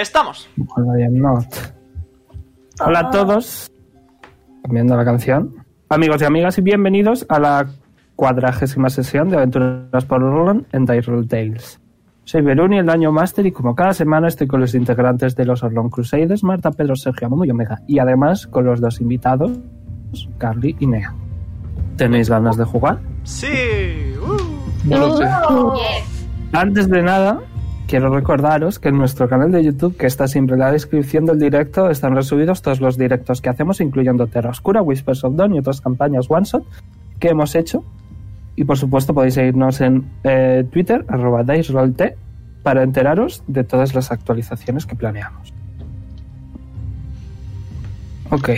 Estamos. Hola a todos. Cambiando la canción. Amigos y amigas, y bienvenidos a la cuadragésima sesión de Aventuras por Roland en Roll Tales. Soy Beruni, el Daño Master, y como cada semana estoy con los integrantes de los Orlon Crusaders, Marta, Pedro, Sergio, Momo y Omega. Y además con los dos invitados, Carly y Nea. ¿Tenéis ganas de jugar? Sí. uh. No lo sé. Antes de nada, quiero recordaros que en nuestro canal de YouTube, que está siempre en la descripción del directo, están resubidos todos los directos que hacemos, incluyendo Terra Oscura, Whispers of Dawn y otras campañas One Shot que hemos hecho. Y por supuesto podéis seguirnos en eh, Twitter, arroba DiceRollT, para enteraros de todas las actualizaciones que planeamos. Ok.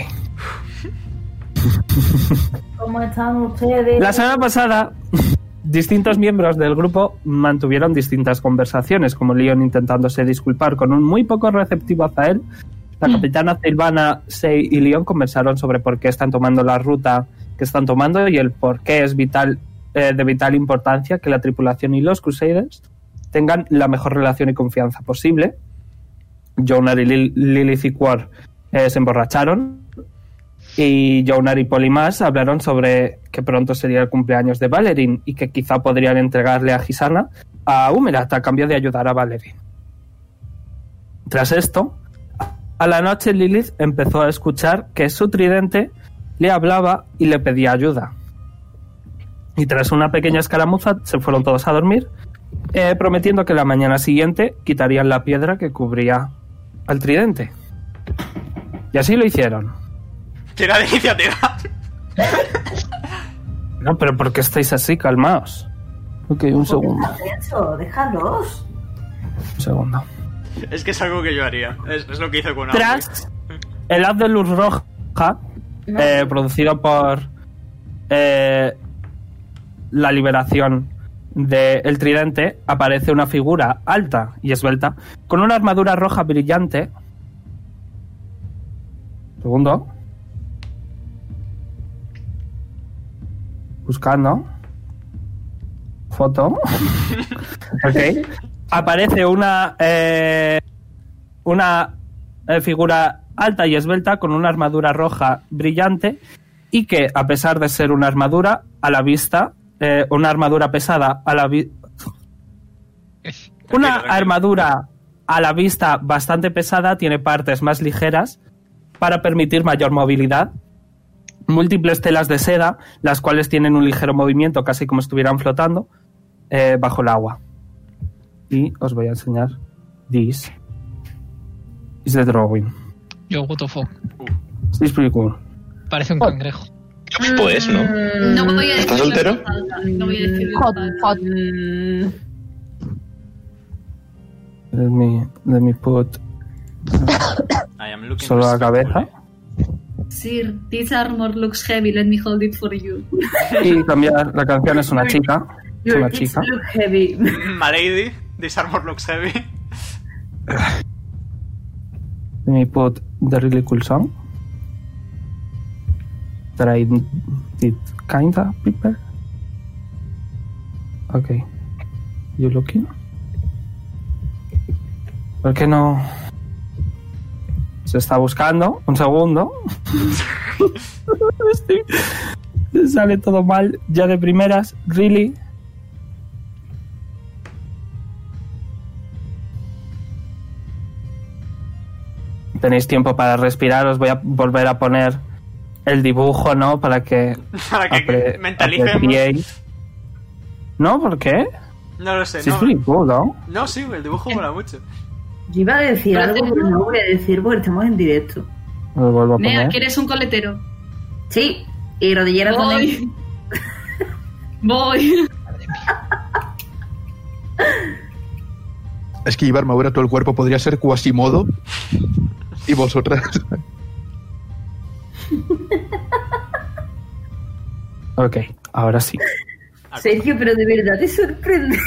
¿Cómo están ustedes? La semana pasada, distintos miembros del grupo mantuvieron distintas conversaciones, como Leon intentándose disculpar con un muy poco receptivo Azael. La capitana Silvana, Sei y Leon conversaron sobre por qué están tomando la ruta que están tomando y el por qué es vital, eh, de vital importancia que la tripulación y los Crusaders tengan la mejor relación y confianza posible. Jonar y Lil- Lilith y eh, se emborracharon y Jonar y Polimas hablaron sobre que pronto sería el cumpleaños de Valerin y que quizá podrían entregarle a Gisana a Humerat a cambio de ayudar a Valerin. Tras esto, a la noche Lilith empezó a escuchar que su tridente le hablaba y le pedía ayuda. Y tras una pequeña escaramuza se fueron todos a dormir, eh, prometiendo que la mañana siguiente quitarían la piedra que cubría al tridente. Y así lo hicieron. Tira de iniciativa. No, pero ¿por qué estáis así? Calmaos. Ok, un segundo. Eso, déjalos. Un segundo. Es que es algo que yo haría. Es, es lo que hice con. Tras el haz de luz roja, eh, producido por eh, la liberación del tridente, aparece una figura alta y esbelta con una armadura roja brillante. Segundo. Buscando. Foto. ok. Aparece una. eh, una eh, figura alta y esbelta con una armadura roja brillante y que a pesar de ser una armadura a la vista, eh, una armadura pesada a la vista, una armadura a la vista bastante pesada tiene partes más ligeras para permitir mayor movilidad. Múltiples telas de seda, las cuales tienen un ligero movimiento, casi como estuvieran flotando, eh, bajo el agua. Y os voy a enseñar. This is the drawing. Yo, what the fuck. This is pretty cool. Parece un cangrejo. Pues, ¿no? No voy a decir. ¿Estás soltero? No voy a decir. Hot, hot. Let me, let me put I am looking solo la cabeza. Sir, this armor looks heavy. Let me hold it for you. Y cambiar, la canción es una chica. Es una chica. look heavy. My lady, this armor looks heavy. Let me put the really cool song. That I did kinda prepare. Okay. You looking? ¿Por qué no? Se está buscando. Un segundo. Sale todo mal ya de primeras. Really? Tenéis tiempo para respirar. Os voy a volver a poner el dibujo, ¿no? Para que, Para que mentalicemos. ¿No? ¿Por qué? No lo sé, Sí, es no. cool, ¿no? No, sí, el dibujo mola mucho. Yo iba a decir algo, pero no voy a decir porque estamos en directo. Lo vuelvo a Nea, poner. ¿quieres un coletero? Sí, y rodilleras también. Voy. Voy. Es que llevar armadura todo el cuerpo podría ser Quasimodo. Y vosotras. Ok, ahora sí. Sergio, pero de verdad te sorprende.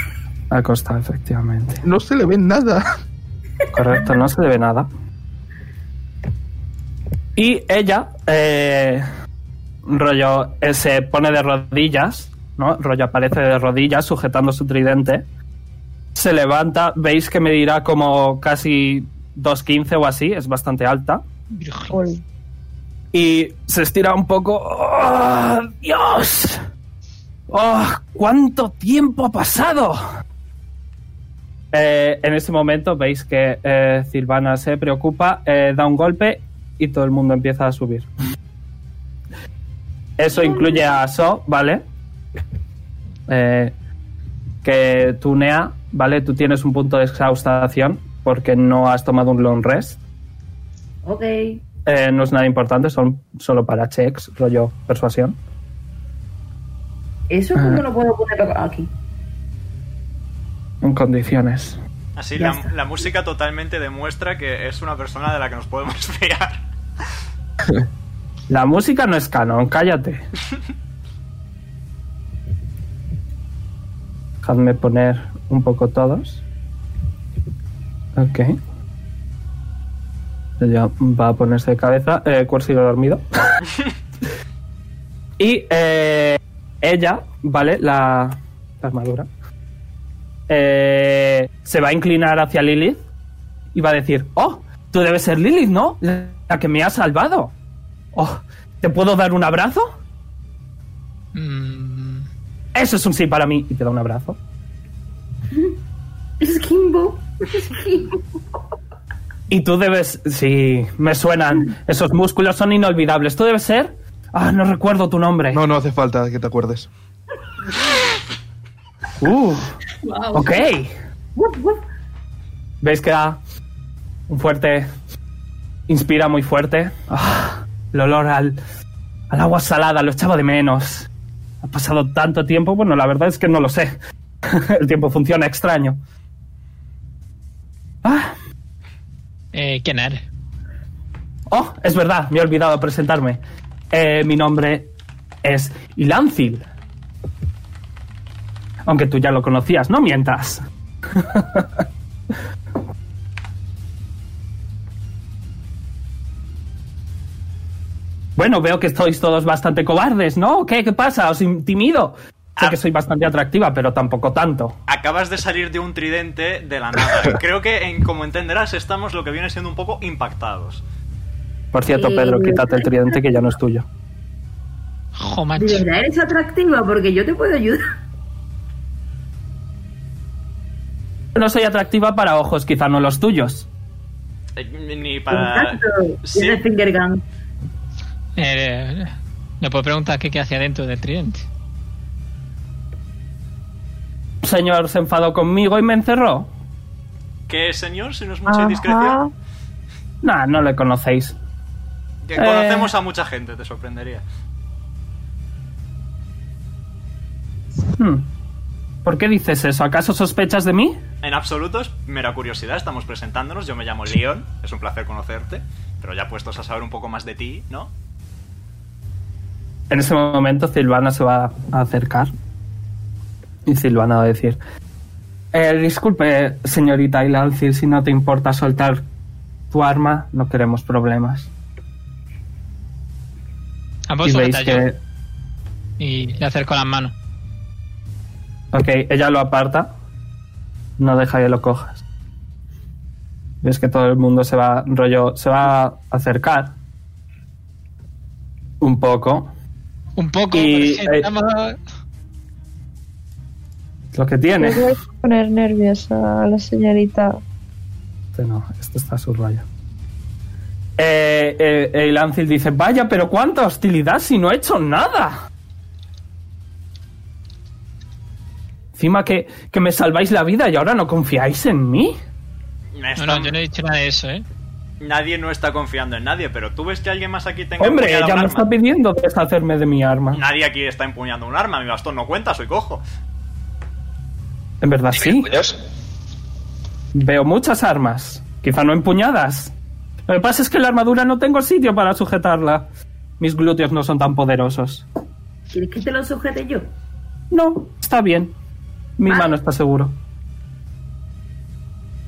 Acosta, efectivamente. No se le ve nada. Correcto, no se debe nada. Y ella, eh, rollo, eh, se pone de rodillas, ¿no? Rollo aparece de rodillas sujetando su tridente. Se levanta, veis que medirá como casi 2.15 o así, es bastante alta. Virgen. Y se estira un poco. ¡Oh, ¡Dios! ¡Oh, cuánto tiempo ha pasado! Eh, en ese momento veis que eh, Silvana se preocupa, eh, da un golpe y todo el mundo empieza a subir. Eso incluye a So, ¿vale? Eh, que tú, Nea, ¿vale? Tú tienes un punto de exhaustación porque no has tomado un long rest. Ok. Eh, no es nada importante, son solo para checks, rollo persuasión. Eso Ah. no lo puedo poner aquí. En condiciones. Así la, música totalmente demuestra que es una persona de la que nos podemos fiar. La música no es canon, cállate. Dejadme poner un poco todos. Ok. Ya va a ponerse de cabeza. Eh, sigue dormido. y eh, ella, ¿vale? La, la armadura. Eh, se va a inclinar hacia Lilith y va a decir: Oh, tú debes ser Lilith, ¿no? La que me ha salvado. Oh, ¿te puedo dar un abrazo? Mm, Eso es un sí para mí. Y te da un abrazo. Es Kimbo. Es Kimbo. Y tú debes... Sí, me suenan. Esos músculos son inolvidables. ¿Tú debes ser? Ah, no recuerdo tu nombre. No, no hace falta que te acuerdes. Uh, Wow. ok. ¿Veis que da un fuerte... Inspira muy fuerte? Ah, el olor al, al agua salada, lo echaba de menos. Ha pasado tanto tiempo, bueno, la verdad es que no lo sé. el tiempo funciona extraño. Ah, eh, ¿Quién eres? Oh, es verdad, me he olvidado presentarme. Eh, mi nombre es Ilancil. Aunque tú ya lo conocías, no mientas. bueno, veo que estáis todos bastante cobardes, ¿no? ¿Qué, qué pasa? ¿Os intimido? Sé Ah. que soy bastante atractiva, pero tampoco tanto. Acabas de salir de un tridente de la nada. Creo que, en, como entenderás, estamos lo que viene siendo un poco impactados. Por cierto, Pedro, quítate el tridente que ya no es tuyo. Jo, macho. ¿De verdad eres atractiva? Porque yo te puedo ayudar. No soy atractiva para ojos, quizá no los tuyos. Eh, Ni para... Sí, finger gun. Eh, ¿Me puedo preguntar qué, qué hacía dentro del tridente? Un señor se enfadó conmigo y me encerró. ¿Qué, señor? Si no es mucha indiscreción. Nah, no le conocéis. Que Eh. conocemos a mucha gente, te sorprendería. Hmm. ¿Por qué dices eso? ¿Acaso sospechas de mí? En absoluto, es mera curiosidad. Estamos presentándonos. Yo me llamo Leon. Es un placer conocerte. Pero ya puestos a saber un poco más de ti, ¿no? En ese momento Silvana se va a acercar. Y Silvana va a decir... "Eh, disculpe, señorita Ilancil, si no te importa soltar tu arma, no queremos problemas. Ah, Y veis que... Y le acerco las manos. Ok, ella lo aparta. No deja que lo cojas. Ves que todo el mundo se va, rollo, se va a acercar. Un poco. Un poco. Y, eh, Lo que tiene. Me voy a poner nerviosa a la señorita. Este no, este está subrayado. Eh, eh, el Lancil dice, vaya, pero cuánta hostilidad si no he hecho nada. Encima que, que me salváis la vida y ahora no confiáis en mí. No, Está- no, yo no he dicho nada de eso, ¿eh? Nadie no está confiando en nadie, pero tú ves que alguien más aquí tenga Hombre, un me arma? está pidiendo deshacerme de mi arma. Nadie aquí está empuñando un arma. Mi bastón no cuenta, soy cojo. En verdad sí. Veo muchas armas. Quizá no empuñadas. Lo que pasa es que la armadura no tengo sitio para sujetarla. Mis glúteos no son tan poderosos. ¿Quieres que te lo sujete yo? No, está bien. Mi Vale. mano está seguro.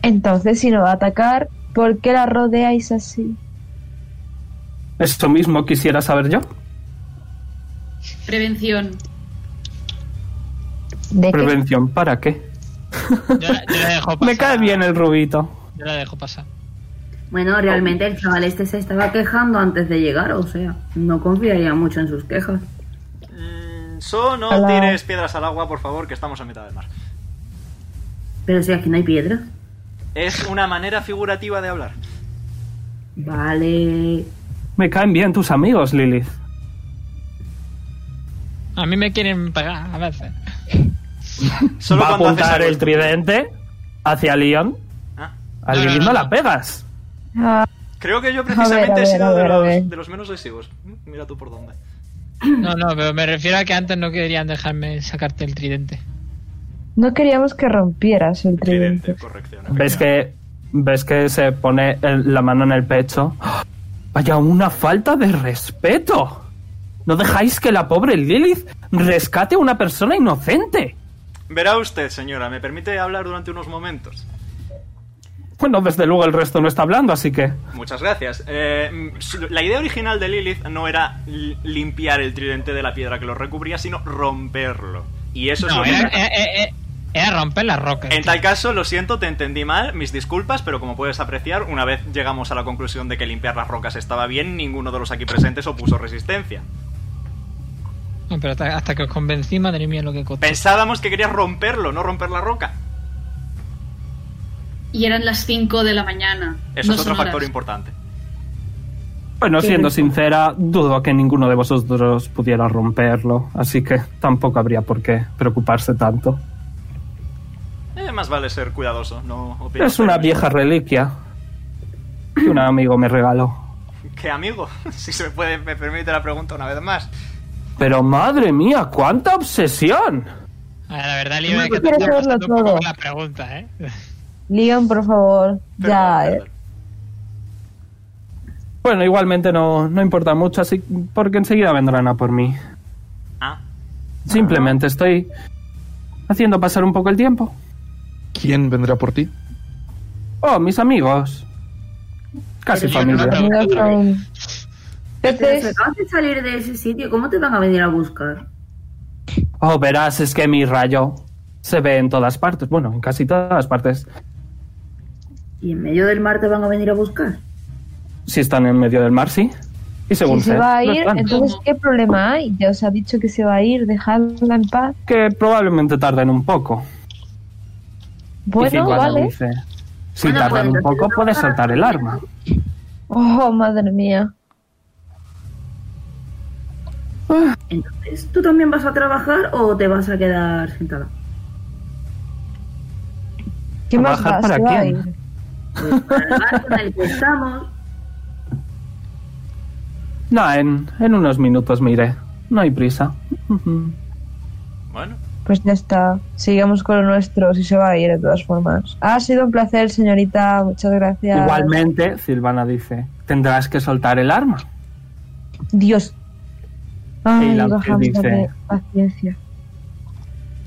Entonces, si no va a atacar, ¿por qué la rodeáis así? Esto mismo quisiera saber yo. Prevención. ¿De qué? Prevención, ¿para qué? Yo, la- yo la dejo pasar. Me cae bien el rubito. Yo la dejo pasar. Bueno, realmente el chaval este se estaba quejando antes de llegar, o sea, no confiaría mucho en sus quejas. So, no Hola. tires piedras al agua, por favor, que estamos a mitad del mar. Pero si aquí no hay piedras. Es una manera figurativa de hablar. Vale. Me caen bien tus amigos, Lilith. A mí me quieren pegar a veces. Solo Va a apuntar el tridente hacia Leon. Ah, A no, Lilith no, no, no. la pegas. Creo que yo precisamente a he ver, sido de, los, ver. de los menos lesivos. Mira tú por dónde. No, no, pero me refiero a que antes no querían dejarme sacarte el tridente. no queríamos que rompieras el Tridente, tridente. ¿Ves que, ves que se pone el- la mano en el pecho? ¡Ah! Vaya, una falta de respeto. No dejáis que la pobre Lilith rescate a una persona inocente. Verá usted, señora, ¿me permite hablar durante unos momentos? Bueno, desde luego el resto no está hablando, así que... Muchas gracias. Eh, la idea original de Lilith no era li- limpiar el tridente de la piedra que lo recubría, sino romperlo. Y eso es lo que... era, era- era- era romper las rocas. En tal caso, lo siento, te entendí mal, mis disculpas, pero como puedes apreciar, una vez llegamos a la conclusión de que limpiar las rocas estaba bien, ninguno de los aquí presentes opuso resistencia. No, pero hasta, hasta que os convencí, madre mía, lo que costó. Pensábamos que querías romperlo, no romper la roca. Y eran las 5 de la mañana. Eso no es otro factor horas. importante. Bueno, siendo sincera, dudo que ninguno de vosotros pudiera romperlo, así que tampoco habría por qué preocuparse tanto. Eh, más vale ser cuidadoso, no opinas Es una vieja reliquia que un amigo me regaló. ¿Qué amigo? Si se me, puede, me permite la pregunta una vez más. Pero madre mía, cuánta obsesión. A ver, la verdad, Libre, que te la pregunta, ¿eh? Leon, por favor. Ya, eh. Bueno, igualmente no, no importa mucho, así porque enseguida vendrán a por mí. Ah, Simplemente estoy haciendo pasar un poco el tiempo. ¿Quién vendrá por ti? Oh, mis amigos. Casi familia. peces. acabas de salir de ese sitio, ¿cómo te van a venir a buscar? Oh, verás, es que mi rayo se ve en todas partes. Bueno, en casi todas partes. ¿Y en medio del mar te van a venir a buscar? Si están en medio del mar, sí. Y según Si se va a ir, entonces. ¿qué problema hay? Ya os ha dicho que se va a ir, dejadla en paz. Que probablemente tarden un poco. Bueno, vale. dice, si Bueno, tardan pues, un poco, puedes no soltar el arma. Oh, madre mía. Entonces, ¿tú también vas a trabajar o te vas a quedar sentada? ¿Qué más ¿Trabajar va? para Se va a quién? Pues para el barco en el que estamos. No, en, en unos minutos me iré. No hay prisa. Bueno. Pues ya está. Sigamos con lo nuestro, si se va a ir de todas formas. Ha sido un placer, señorita. Muchas gracias. Igualmente, Silvana dice, tendrás que soltar el arma. Dios. Ay, dice- de paciencia.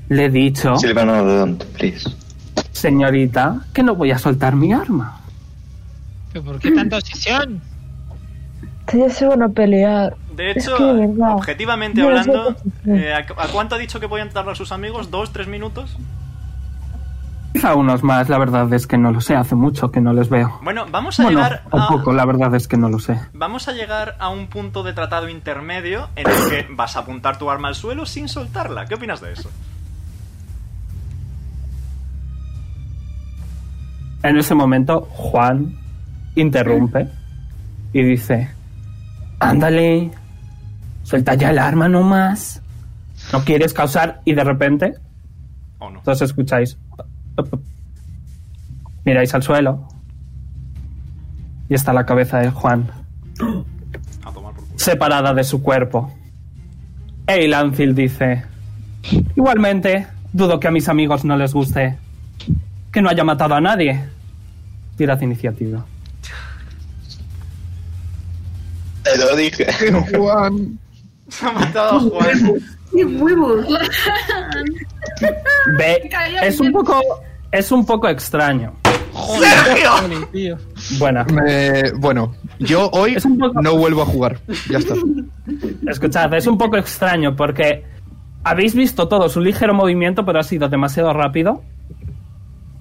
Le he dicho, Silvano, don't, please. Señorita, que no voy a soltar mi arma. ¿Pero por qué tanta obsesión? Ya se van a pelear. De Es hecho, que, objetivamente no hablando, eh, ¿a, cuánto ha dicho que pueden tardar sus amigos? ¿Dos, tres minutos? Quizá unos más, la verdad es que no lo sé, hace mucho que no les veo. Bueno, vamos a Bueno, llegar un a... poco, la verdad es que no lo sé. Vamos a llegar a un punto de tratado intermedio en el que vas a apuntar tu arma al suelo sin soltarla. ¿Qué opinas de eso? En ese momento, Juan interrumpe y dice, ándale, suelta ya el arma nomás. ¿No quieres causar? Y de repente, ¿O no? todos escucháis. Miráis al suelo. Y está la cabeza de Juan, A tomar por culo. separada de su cuerpo. E Lancil dice, igualmente, dudo que a mis amigos no les guste que no haya matado a nadie. Tirad iniciativa. Te lo dije. Juan. Se ha matado a Juan. ¡Qué huevos! Ve, es un poco, es un poco extraño. Tío. Buena. Eh, bueno, yo hoy un poco- no vuelvo a jugar. Ya está. Escuchad, es un poco extraño porque habéis visto todo su ligero movimiento, pero ha sido demasiado rápido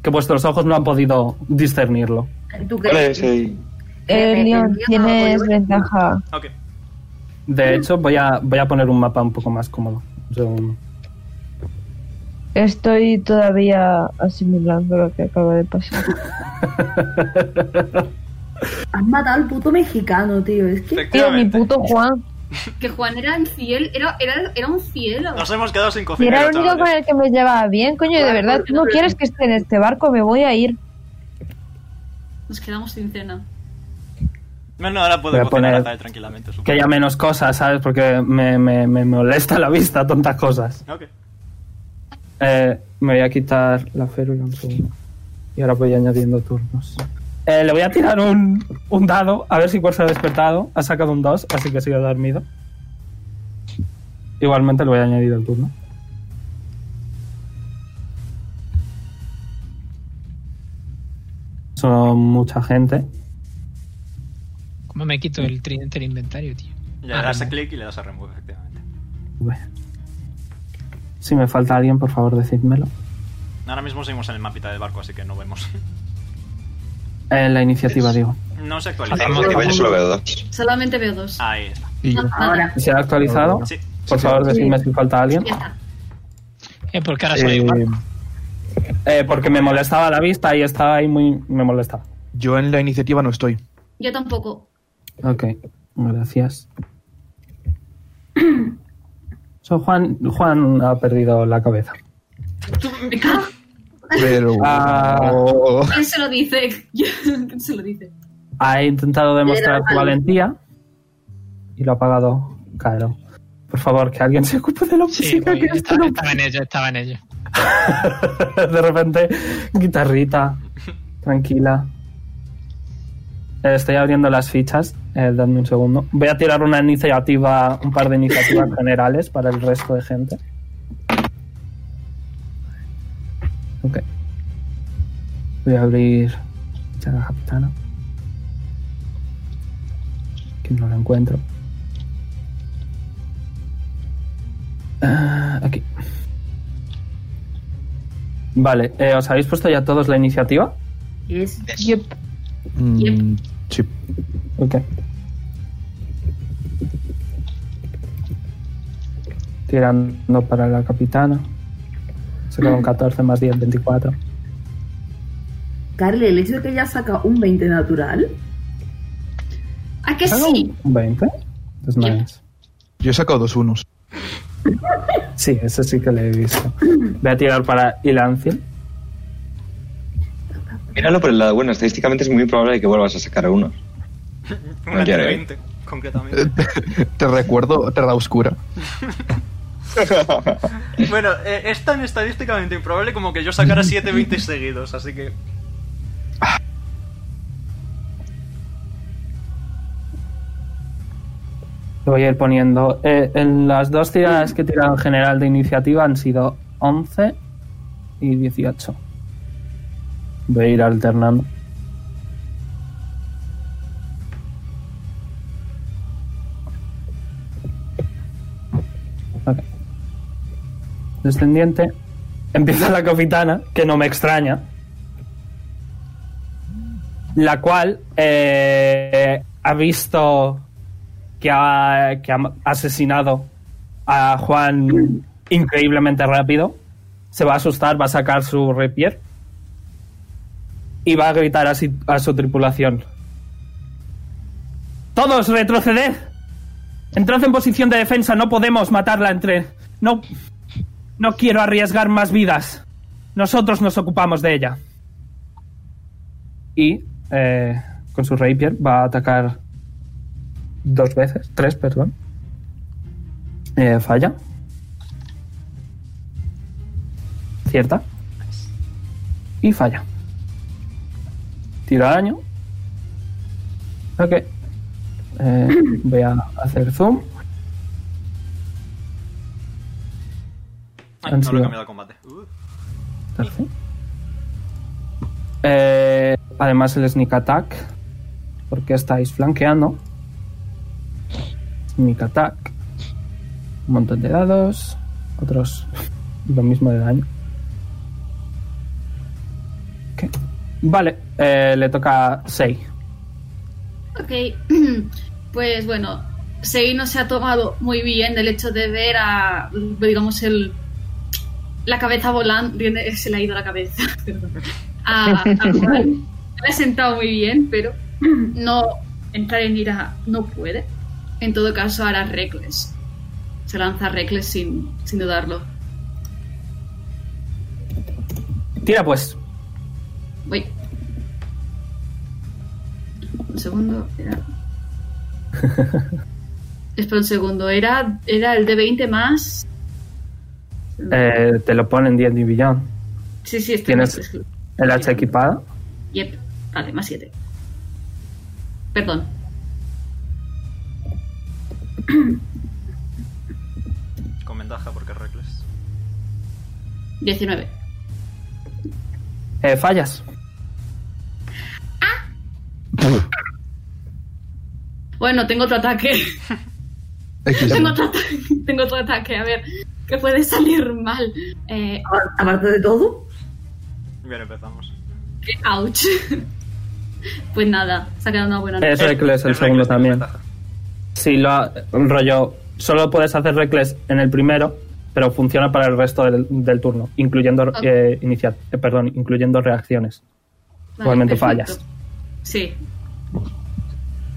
que vuestros ojos no han podido discernirlo. ¿Tú ¿Cuál es crees? el- Eh, Eh, Leon, tienes ventaja. De hecho, voy a, voy a poner un mapa un poco más cómodo. Un. Estoy todavía asimilando lo que acaba de pasar. Has matado al puto mexicano, tío. Es que. Tío, mi puto Juan. Que Juan era el fiel, era, era, era un cielo. Nos hemos quedado sin Si cocinero, era el único con el que me llevaba bien, coño, y de verdad, tú no quieres que esté en este barco, me voy a ir. Nos quedamos sin cena. Bueno, ahora Voy puedo a cocinar poner a Zael tranquilamente, supongo. Que haya menos cosas, ¿sabes? Porque me, me, me molesta la vista tantas cosas. Ok. Eh, me voy a quitar la férula un segundo. Y ahora voy añadiendo turnos. Eh, le voy a tirar un, un dado, a ver si cuál se ha despertado. Ha sacado un 2, así que sigue dormido. Igualmente le voy a añadir el turno. Son mucha gente. ¿Cómo me quito el tridente del inventario, tío? Le Ah, das a remove. clic y le das a remove, efectivamente. Bueno. Si me falta alguien, por favor, decídmelo. Ahora mismo seguimos en el mapita del barco, así que no vemos. En la iniciativa, digo. No se actualiza. motivo yo solo veo dos. Solamente veo dos. Ahí está. Y yo. Ahora. ¿Se ha actualizado? Sí. Por favor, decidme si falta alguien. Ya está. Eh, porque ahora soy Eh, igual. Eh, porque me molestaba la vista y estaba ahí muy... Me molestaba. yo en la iniciativa no estoy. Yo tampoco. Ok, gracias. So, Juan, Juan ha perdido la cabeza. Tú, me cago. Pero. Ah. ¿Quién se lo dice? ¿Quién se lo dice? Ha intentado demostrar su Pero- valentía y lo ha pagado caro. Por favor, que alguien se ocupe de la Sí, música. voy, que estaba, no- estaba en ello, estaba en ello. de repente, guitarrita, tranquila. Estoy abriendo las fichas. Eh, dadme un segundo. Voy a tirar una iniciativa, un par de iniciativas generales para el resto de gente. Ok. Voy a abrir la capitana. Que no la encuentro. Ah, aquí. Vale, eh, ¿os habéis puesto ya todos la iniciativa? Es. Yep. Mm, sí. Ok. Tirando para la capitana. Queda un 14 más 10, 24. Carly, el hecho de que ella saca un 20 natural. ¿A que sí? ¿Un 20? Es nice. Yo he sacado dos unos. Sí, ese sí que le he visto. Voy a tirar para Ilancil. Míralo por el lado bueno, estadísticamente es muy probable que vuelvas a sacar uno. Una eh. 20, concretamente. Te recuerdo Terra Oscura. bueno, eh, es tan estadísticamente improbable como que yo sacara 7 20 seguidos, así que. Voy a ir poniendo. Eh, en las dos tiradas que he tirado en general de iniciativa han sido 11 y 18. Voy a ir alternando. Ok. Descendiente. Empieza la capitana, que no me extraña. La cual eh, ha visto que ha, que ha asesinado a Juan increíblemente rápido. Se va a asustar, va a sacar su rapier y va a gritar así a su tripulación. Todos retroceder. Entrad en posición de defensa, no podemos matarla entre... No... No quiero arriesgar más vidas. Nosotros nos ocupamos de ella. Y eh, con su rapier va a atacar dos veces, tres, perdón. Eh, falla. Cierta. Y falla. Tira daño. Ok. Eh, voy a hacer zoom. Ay, Han no lo sido- he cambiado al combate. Uh. Eh, además el sneak attack. Porque estáis flanqueando. Sneak attack. Un montón de dados. Otros lo mismo de daño. Vale, eh, le toca 6. Ok, pues bueno, Sei no se ha tomado muy bien el hecho de ver a, digamos, el la cabeza volando, viene- se le ha ido la cabeza, perdón. A, a Juan. Le ha sentado muy bien, pero no entrar en ira no puede. En todo caso, hará Reckless. Se lanza Reckless sin, sin dudarlo. Tira pues. Voy. Un segundo, era. Espera un segundo, era, era el de 20 más. Eh, te lo ponen 10 Beyond. Sí, sí, este ¿Tienes es- el hacha equipada? Yep, vale, más 7. Perdón. Con ventaja porque es reckless. 19. Eh, fallas. Bueno, tengo otro ataque. Tengo, otro ataque. tengo otro ataque, a ver. Que puede salir mal. Eh, Aparte de todo, Bien, empezamos. ouch. pues nada, se ha quedado una buena Es. Reckless el segundo reckless, también. Si lo ha- rollo, solo puedes hacer Reckless en el primero, pero funciona para el resto del, del turno, incluyendo Ok. eh, inicial, eh, perdón, incluyendo reacciones. Vale, igualmente perfecto. fallas. Sí.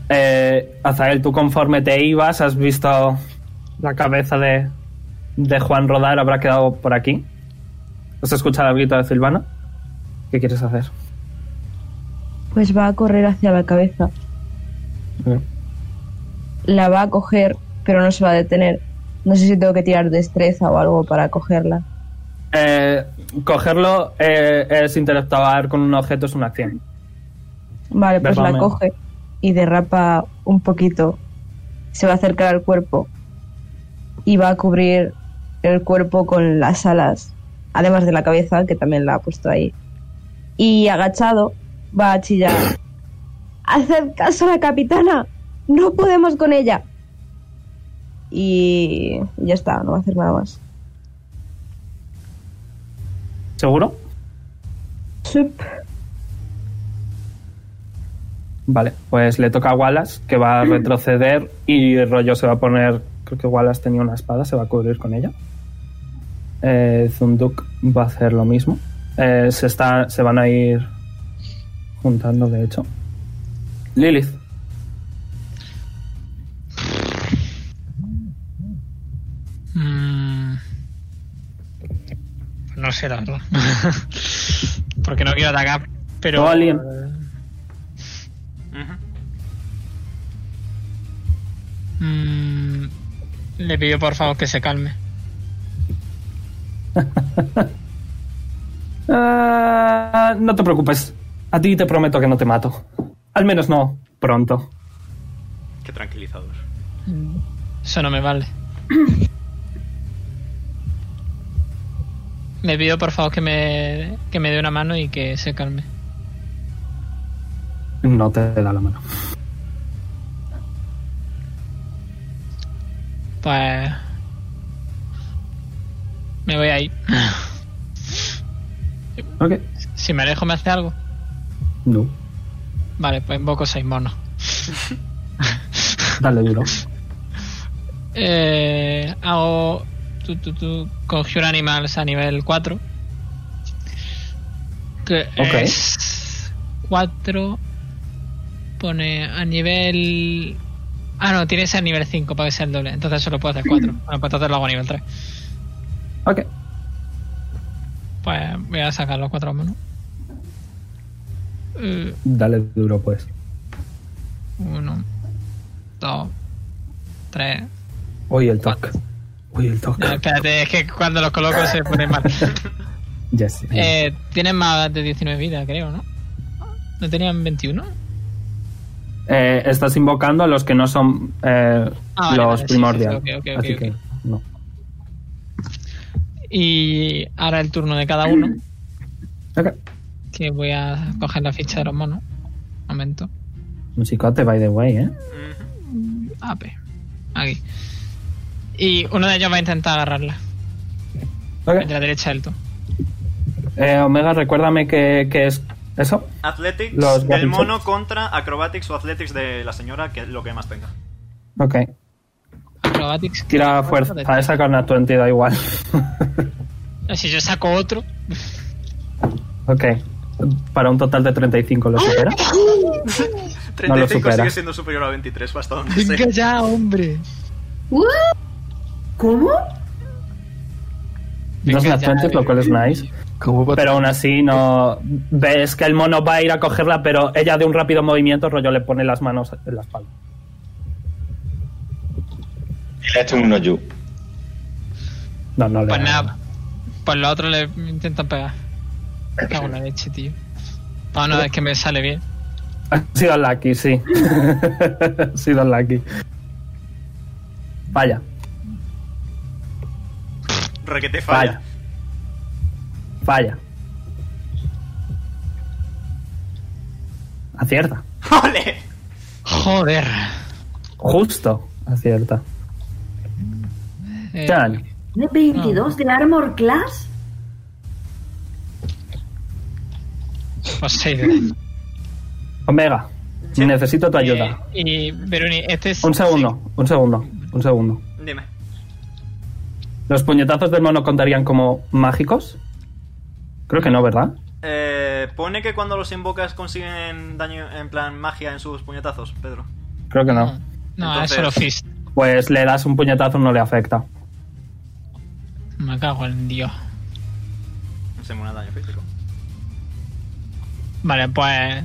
Eh, Azael, tú conforme te ibas, has visto la cabeza de, de Juan rodar, habrá quedado por aquí. ¿Has escuchado el grito de Silvana? ¿Qué quieres hacer? Pues va a correr hacia la cabeza. La va a coger, pero no se va a detener. No sé si tengo que tirar destreza o algo para cogerla. Eh, cogerlo eh, es interactuar con un objeto, es una acción. Vale, pues la coge y derrapa un poquito. Se va a acercar al cuerpo y va a cubrir el cuerpo con las alas, además de la cabeza, que también la ha puesto ahí. Y agachado va a chillar. ¡Haced caso a la capitana! ¡No podemos con ella! Y ya está, no va a hacer nada más. ¿Seguro? Vale, pues le toca a Wallace, que va a retroceder y rollo se va a poner. Creo que Wallace tenía una espada, se va a cubrir con ella. Eh, Zunduk va a hacer lo mismo. Eh, se, está, se van a ir juntando, de hecho. Lilith, Mm. No sé, la verdad. Porque no quiero atacar, pero. ¿O alguien? Mm, le pido por favor que se calme. Ah, no te preocupes. A ti te prometo que no te mato. Al menos no pronto. Qué tranquilizador. Eso no me vale. Le pido por favor que me, que me dé una mano y que se calme. No te da la mano. Pues. Me voy ahí. Ok. Si me alejo, ¿me hace algo? No. Vale, pues invoco seis monos. Dale duro. Eh, hago. Tu, tu, tu, Conjure Animals a nivel 4. Que Ok. es 4. Pone a nivel. Ah, no, tiene que ser a nivel 5 para que sea el doble. Entonces solo puedo hacer 4. Bueno, pues entonces lo hago a nivel 3. Ok. Pues voy a sacar los 4 monos. Eh, Dale duro, pues. 1, 2, 3. Uy, el toque. Uy, el toque. espérate, es que cuando los coloco se pone mal. Yes. Eh, tienen más de 19 vidas, creo, ¿no? ¿No tenían 21? Eh, estás invocando a los que no son eh, Ah, vale, los vale, primordiales. sí, sí, Así que no. Y ahora el turno de cada uno, Ok. que voy a coger la ficha de los monos. Un momento. Musicote, by the way, ¿eh? Ujú. AP. Aquí. Y uno de ellos va a intentar agarrarla. Ok. El de la derecha del todo. Eh, Omega, recuérdame qué qué es eso. Athletics Los del mono contra Acrobatics o Athletics de la señora, que lo que más tenga. Ok. Acrobatics. Tira fuerza. A esa con una 20 da igual. Si yo saco otro. ok. Para un total de 35 lo supera. 35 supera. sigue siendo superior a 23, hasta donde sé. Venga ya, hombre. ¿Cómo? Nat ya, 20, lo cual es nice. ¿Cómo va Pero aún así no... Ves que el mono va a ir a cogerla, pero ella de un rápido movimiento, rollo, le pone las manos en la espalda. Le ha hecho un no-yu. No, no le Pues da nada. Pues los otros le intentan pegar. Me cago en la leche, tío. Para una vez que me sale bien. Ha sido lucky, sí. ha sido lucky. Vaya, Requete falla. vaya. Falla. Acierta. ¡Ole! Joder. Justo. Acierta. Eh, Chan. ¿De 22 de Armor Class? pues de- Omega. Necesito tu ayuda. Eh, y Veroni, este es. Un segundo, un segundo, un segundo. Dime. ¿Los puñetazos del mono contarían como mágicos? Creo que no, ¿verdad? Eh, pone que cuando los invocas consiguen daño en plan magia en sus puñetazos, Pedro. Creo que No, no. no Entonces- es solo fist. Pues le das un puñetazo, no le afecta. Me cago en Dios. No sé, un daño físico. Vale, pues.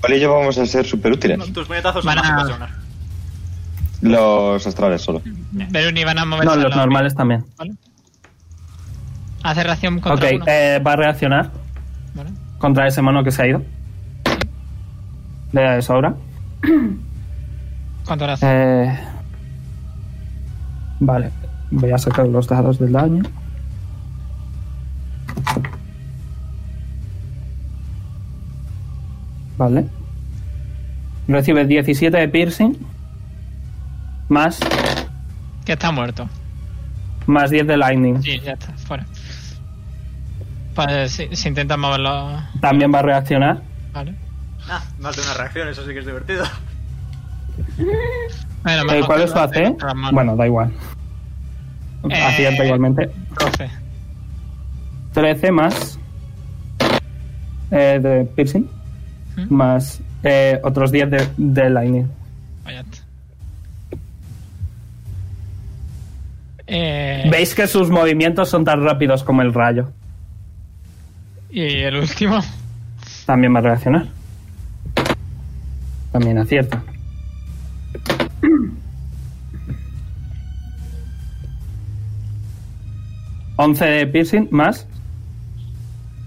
¿Cuál y yo vamos a ser súper útiles? Tus puñetazos Van a- Jonar. Los astrales solo. Veroni van a moverse. No, los normales también. ¿vale? Hace reacción Ok, contra uno. eh, va a reaccionar ¿vale? contra ese mono que se ha ido. Le da eso ahora. ¿Cuánto hace? Eh, vale, voy a sacar los dados del daño. Vale. Recibe 17 de piercing. Más, Que está muerto. más 10 de lightning. Sí, ya está, fuera. Si, si intentan moverlo. También va a reaccionar. Vale. Ah, más de una reacción, eso sí que es divertido. Bueno, Eh, ¿Cuál es AC? manos. Bueno, da igual. Eh, Acierta igualmente. 12. 13 más eh, de piercing. ¿Mm? Más eh, otros 10 de, de lightning. Vaya. Eh, Veis que sus movimientos son tan rápidos como el rayo. y el último. También va a reaccionar. También acierta. Once de piercing más.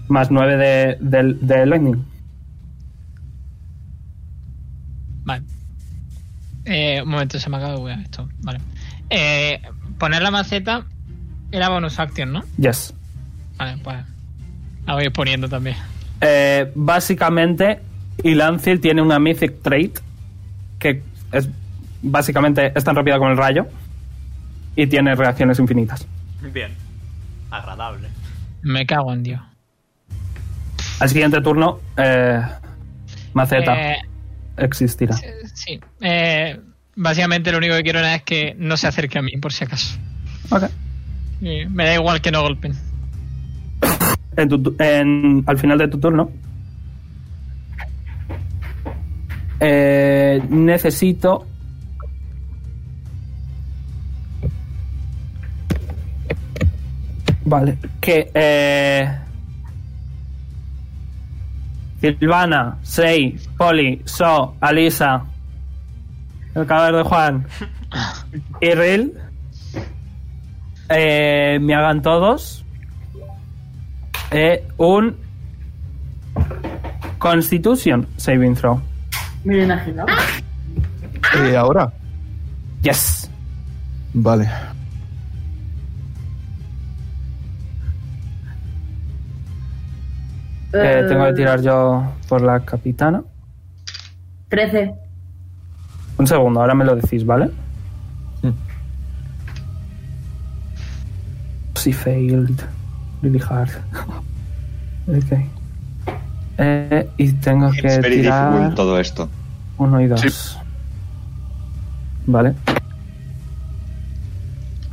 Más 9 de, de, de lightning. Vale. Eh, un momento, se me acaba de esto. Vale. Eh, poner la maceta era bonus action, ¿no? Yes. Vale, pues. La voy poniendo también. Eh, básicamente, Ilancil tiene una Mythic Trait que es básicamente es tan rápida como el rayo y tiene reacciones infinitas. Bien. Agradable. Me cago en Dios. Al siguiente turno, eh, Maceta Eh, existirá. sí. Eh, básicamente lo único que quiero es que no se acerque a mí, por si acaso. Ok. Me da igual que no golpeen. En tu tu- en- al final de tu turno, eh, necesito. Vale, que. Eh, Silvana, Sei, Poli, So, Alisa, el cadáver de Juan y Ril eh, me hagan todos eh, un Constitution Saving Throw. Me lo. Eh, ahora. Yes. Vale. Eh, tengo que tirar yo por la capitana. 13. Un segundo, ahora me lo decís, ¿vale? Mm. She failed. Really hard. ok. Eh, y tengo Es que very tirar todo esto. uno y dos. Sí. Vale.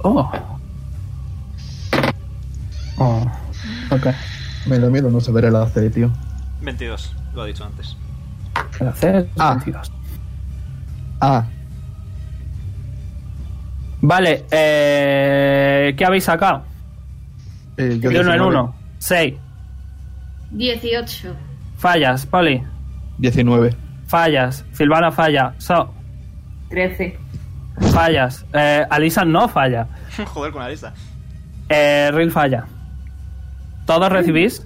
Oh. Oh. Ok. Me da miedo no saber el AC, tío. 22, lo he dicho antes. El hacer Ah. 22. Ah, Vale, eh, ¿qué habéis sacado? eh, yo De uno en 19. uno. 6. 18. Fallas, Poli. 19. Fallas. Silvana falla. So, 13. fallas. Eh, Alisa no falla. Joder con la lista. Eh, Ril falla. Todos recibís.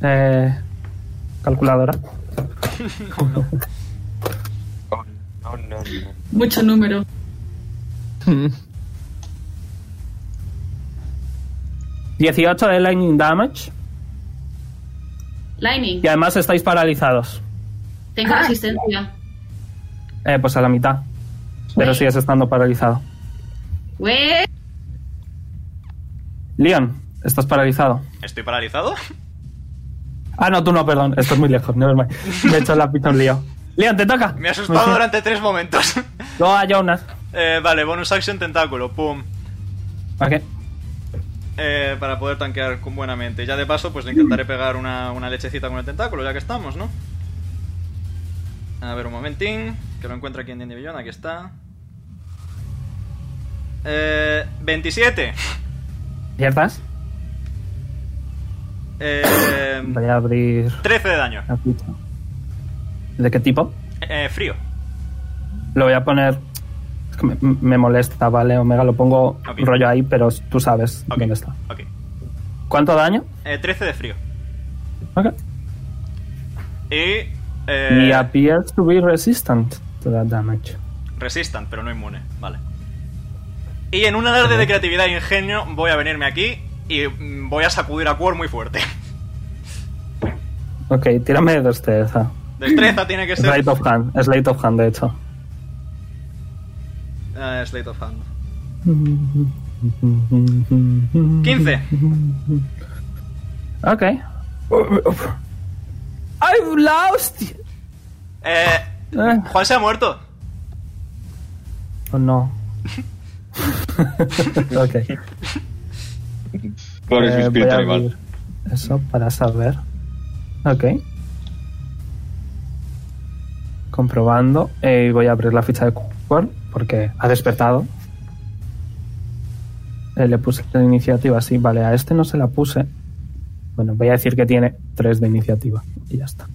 Eh, calculadora. Oh, no, no, no. Mucho número. Mm. 18 de lightning damage. Lightning. Y además estáis paralizados. Tengo resistencia. Eh, pues a la mitad. Pero sigues estando paralizado. Güey. Leon, estás paralizado. ¿Estoy paralizado? Ah, no, tú no, perdón. Esto es muy lejos. Nevermind. Me he hecho la pita un lío. Leon, te toca. Me he asustado durante tres momentos. Luego a Jonas. Eh, vale, bonus action tentáculo, pum. Ok. Eh, para poder tanquear con buena mente. Ya de paso, pues le intentaré pegar una, una lechecita con el tentáculo, ya que estamos, ¿no? A ver, un momentín. Que lo encuentre aquí en Beyond, aquí está. Eh, 27. ¿Ciertas? Eh, Voy a abrir 13 de daño. la ficha. ¿De qué tipo? Eh, frío. Lo voy a poner. Es que me, me molesta, ¿vale? Omega, lo pongo Ok. rollo ahí, pero tú sabes Ok. dónde está. Ok. ¿Cuánto daño? Eh, 13 de frío. Ok. Y... Eh, appears to be resistant to that damage. resistant, pero no inmune. Vale. Y en un alarde de creatividad e ingenio voy a venirme aquí y mm, voy a sacudir a Quor muy fuerte. Ok, tírame de destreza. Destreza tiene que ser... Slate of hand. Slate of hand, de hecho. Ah, Slate of Hand. 15. Ok. I've lost. Eh, Eh, Juan se ha muerto. Oh no. ok. ¿Cuál es mi Eh, espíritu animal? Eso para saber. Ok. Comprobando. Eh, voy a abrir la ficha de Quor porque ha despertado. Eh, le puse la iniciativa, sí. Vale, a este no se la puse. Bueno, voy a decir que tiene 3 de iniciativa y ya está.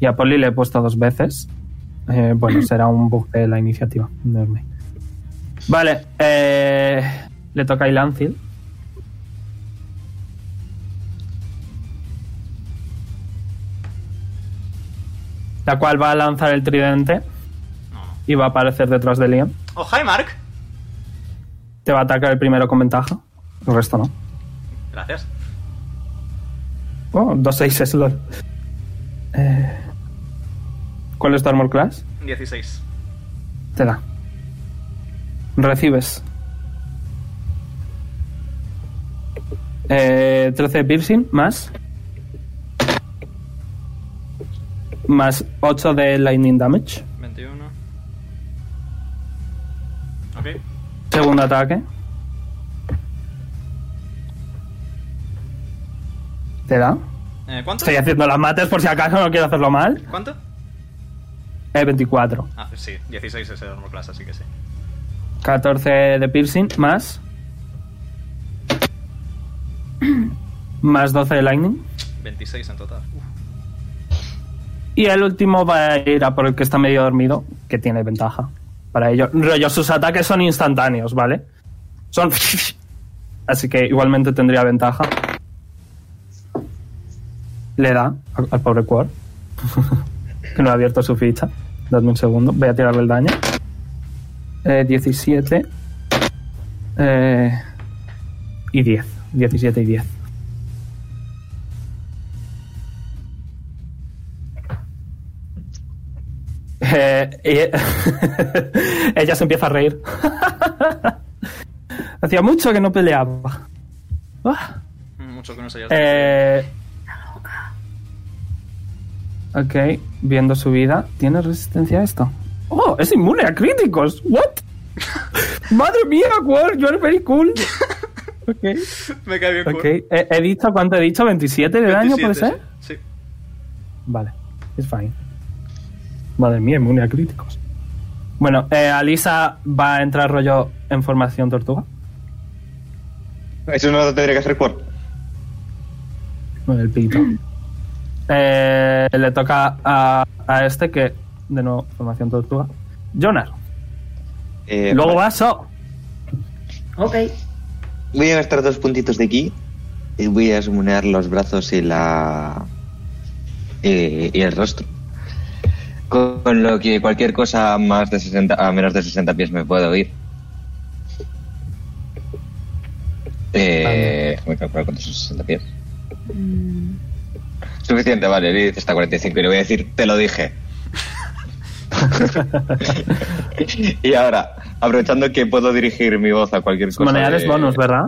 Y a Poli le he puesto dos veces. Eh, bueno, será un bug de la iniciativa. Vale, eh, le toca a Ilanzil. La cual va a lanzar el tridente y va a aparecer detrás de Liam. Oh, hi, Mark. Te va a atacar el primero con ventaja. El resto no. Gracias. Oh, dos seises, lol. Eh, ¿Cuál es tu armor class? 16. Te da. Recibes. Eh, 13 de piercing, más. Más 8 de lightning damage. 21. Ok. Segundo ataque. ¿Te da? Eh, ¿Cuánto? Estoy haciendo las mates por si acaso no quiero hacerlo mal. ¿Cuánto? Eh, 24. Ah, sí, 16 es el armor class, así que sí. 14 de piercing, más. Más 12 de lightning. 26 en total. Uf. Y el último va a ir a por el que está medio dormido, que tiene ventaja. Para ello, rollo, sus ataques son instantáneos, ¿vale? Son. Así que igualmente tendría ventaja. Le da al, al pobre Quor. que no ha abierto su ficha. Dadme un segundo. Voy a tirarle el daño. Eh, 17. Eh, y 10. 17 y 10. Eh, y- ella se empieza a reír. Hacía mucho que no peleaba. Ah. Mucho que no se haya... Eh, Ok, viendo su vida. ¿Tiene resistencia a esto? ¡Oh! ¡Es inmune a críticos! ¿What? ¡Madre mía, Quar! You're very cool. Ok. Me cae bien. Ok. Quor. He, he dicho, ¿cuánto he dicho? ¿27 de daño puede 27, ser? Sí. Vale, es fine. Madre mía, inmune a críticos. Bueno, eh, Alisa va a entrar rollo en formación tortuga. Eso no lo tendría que hacer Quor. Con el pito. Eh, le toca a, a este que, de nuevo, formación tortuga. Jonar. Eh, Luego vale. va So. Ok. Voy a gastar dos puntitos de aquí y voy a sumunear los brazos y la. y, y el rostro. Con, con lo que cualquier cosa más de 60, a menos de 60 pies me puedo oír. Eh, déjame calcular cuántos son 60 pies. Suficiente, vale, Lilith está a 45 y le voy a decir, te lo dije. y ahora, aprovechando que puedo dirigir mi voz a cualquier cosa. Manejar es de- bonus, ¿verdad?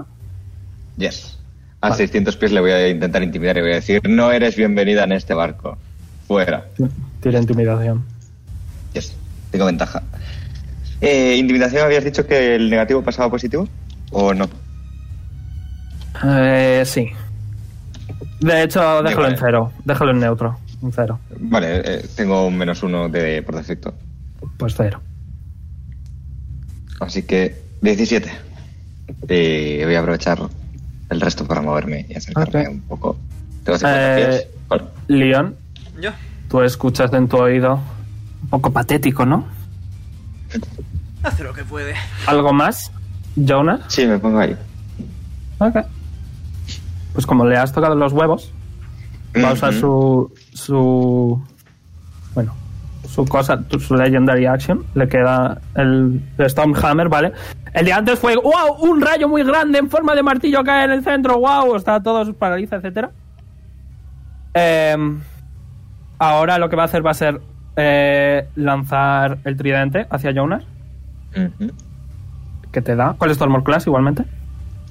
Yes. A Vale. 600 pies le voy a intentar intimidar y voy a decir, no eres bienvenida en este barco. Fuera. Tira intimidación. Yes. Tengo ventaja. Eh, ¿Intimidación habías dicho que el negativo pasaba a positivo? ¿O no? Eh, sí. De hecho, déjalo en cero. Déjalo en neutro. Un cero. Vale, eh, tengo un menos uno de, por defecto. Pues cero. Así que 17. Y voy a aprovechar el resto para moverme y acercarme un poco. Tengo 50 Eh, pies. Vale. Leon, Yo. tú escuchas en tu oído. Un poco patético, ¿no? Hace lo que puede. ¿Algo más? Jonas. Sí, me pongo ahí. Ok. Pues como le has tocado los huevos, va a usar su. Su. Bueno, su cosa, su Legendary Action. Le queda el Stormhammer, ¿vale? El de antes fue. ¡Wow! Un rayo muy grande en forma de martillo cae en el centro. ¡Wow! Está todo paraliza, etcétera. Em, ahora lo que va a hacer va a ser eh, lanzar el tridente hacia Jonas. Ujú. Que te da. ¿Cuál es tu armor class igualmente?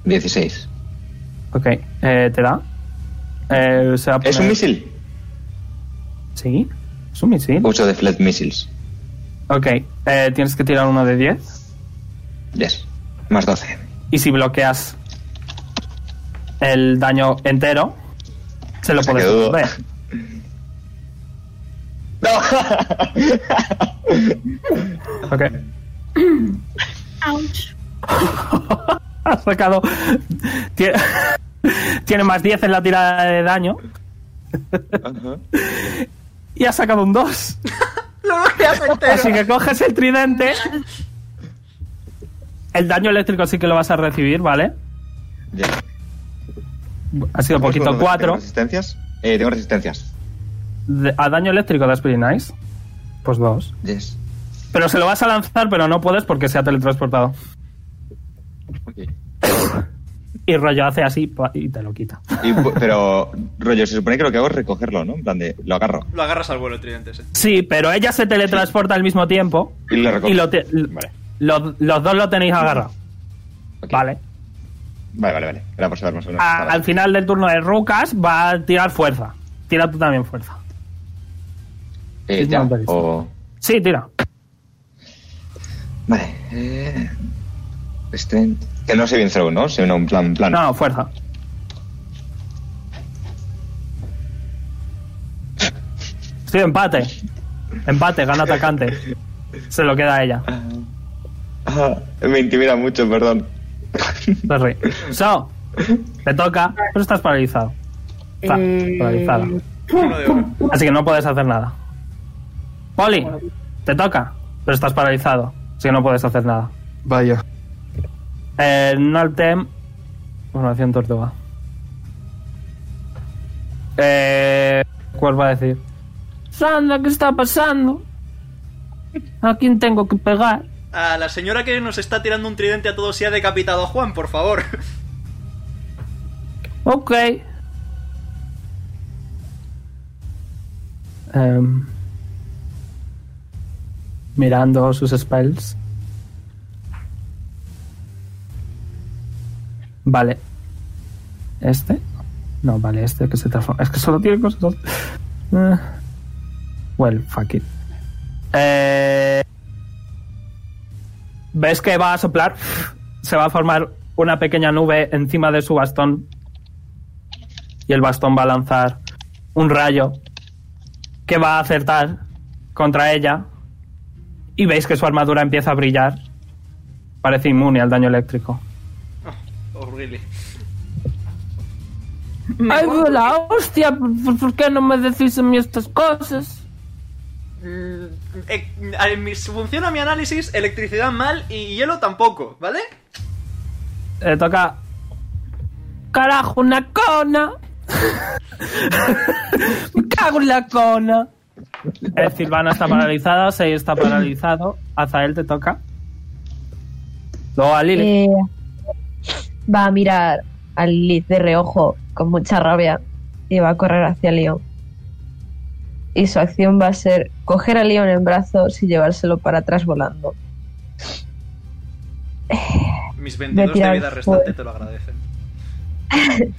16. Ok, eh, te da. Eh, se va a ¿Es un misil? Sí, es un misil. Uso de flat missiles. Ok, eh, tienes que tirar uno de 10. Yes. Más 12. Y si bloqueas el daño entero, se lo puedes devolver. ¡No! Ok. Has sacado. Tiene, tiene más 10 en la tirada de daño. Ajá. Y has sacado un 2. Lo bloqueas entero. Así que coges el tridente. El daño eléctrico sí que lo vas a recibir, ¿vale? Ya. Ha sido poquito ¿Tengo 4. resistencias? Eh, tengo resistencias. De- a daño eléctrico das pretty nice. Pues dos. Yes. Pero se lo vas a lanzar, pero no puedes porque se ha teletransportado. Ok. Y rollo hace así y te lo quita. Y pero, rollo, se supone que lo que hago es recogerlo, ¿no? En plan de, lo agarro. Lo agarras al vuelo el tridente ese. Sí, pero ella se teletransporta al mismo tiempo. Y lo recojo. Y lo te- Vale. los, los dos lo tenéis agarrado. Vale. Vale, vale, vale. Era por saber más o menos. A- Vale. al final del turno de Rucas va a tirar fuerza. Tira tú también fuerza. Eh, ya, o... Sí, tira. Vale. Eh... Strength. Que no sé bien throw, ¿no? Sino un plan, plan. No, no, fuerza. Sí, empate. Empate, gana atacante. Se lo queda a ella. Ah, me intimida mucho, perdón. Sorry. So, te toca, pero estás paralizado. Está Eh, paralizada. Así que no puedes hacer nada. Poli, te toca, pero estás paralizado. Así que no puedes hacer nada. Vaya. Eh, Naltem. Formación tortuga. Eh, ¿Cuál va a decir? Sandra, ¿qué está pasando? ¿A quién tengo que pegar? A la señora que nos está tirando un tridente a todos y ha decapitado a Juan, por favor. Ok. Em, mirando sus spells. Vale. ¿Este? No, vale, este que se transforma. Es que solo tiene cosas. Eh, Well, fuck it. Eh, ¿Ves que va a soplar? Se va a formar una pequeña nube encima de su bastón. Y el bastón va a lanzar un rayo que va a acertar contra ella. Y veis que su armadura empieza a brillar. Parece inmune al daño eléctrico. Oh, really. ¡Ay, la hostia! ¿Por, por qué no me decís a mí estas cosas? Mm, eh, eh, funciona mi análisis, electricidad mal y hielo tampoco, ¿vale? Le toca. ¡Carajo, una cona! ¡Me cago en la cona! Eh, Silvana está paralizada, Sei está paralizado. Azael te toca. Luego a Lily. Eh, va a mirar a Lilith de reojo con mucha rabia y va a correr hacia Leon. Y su acción va a ser coger a Leon en brazos y llevárselo para atrás volando. Mis 22 de vida restante te lo agradecen.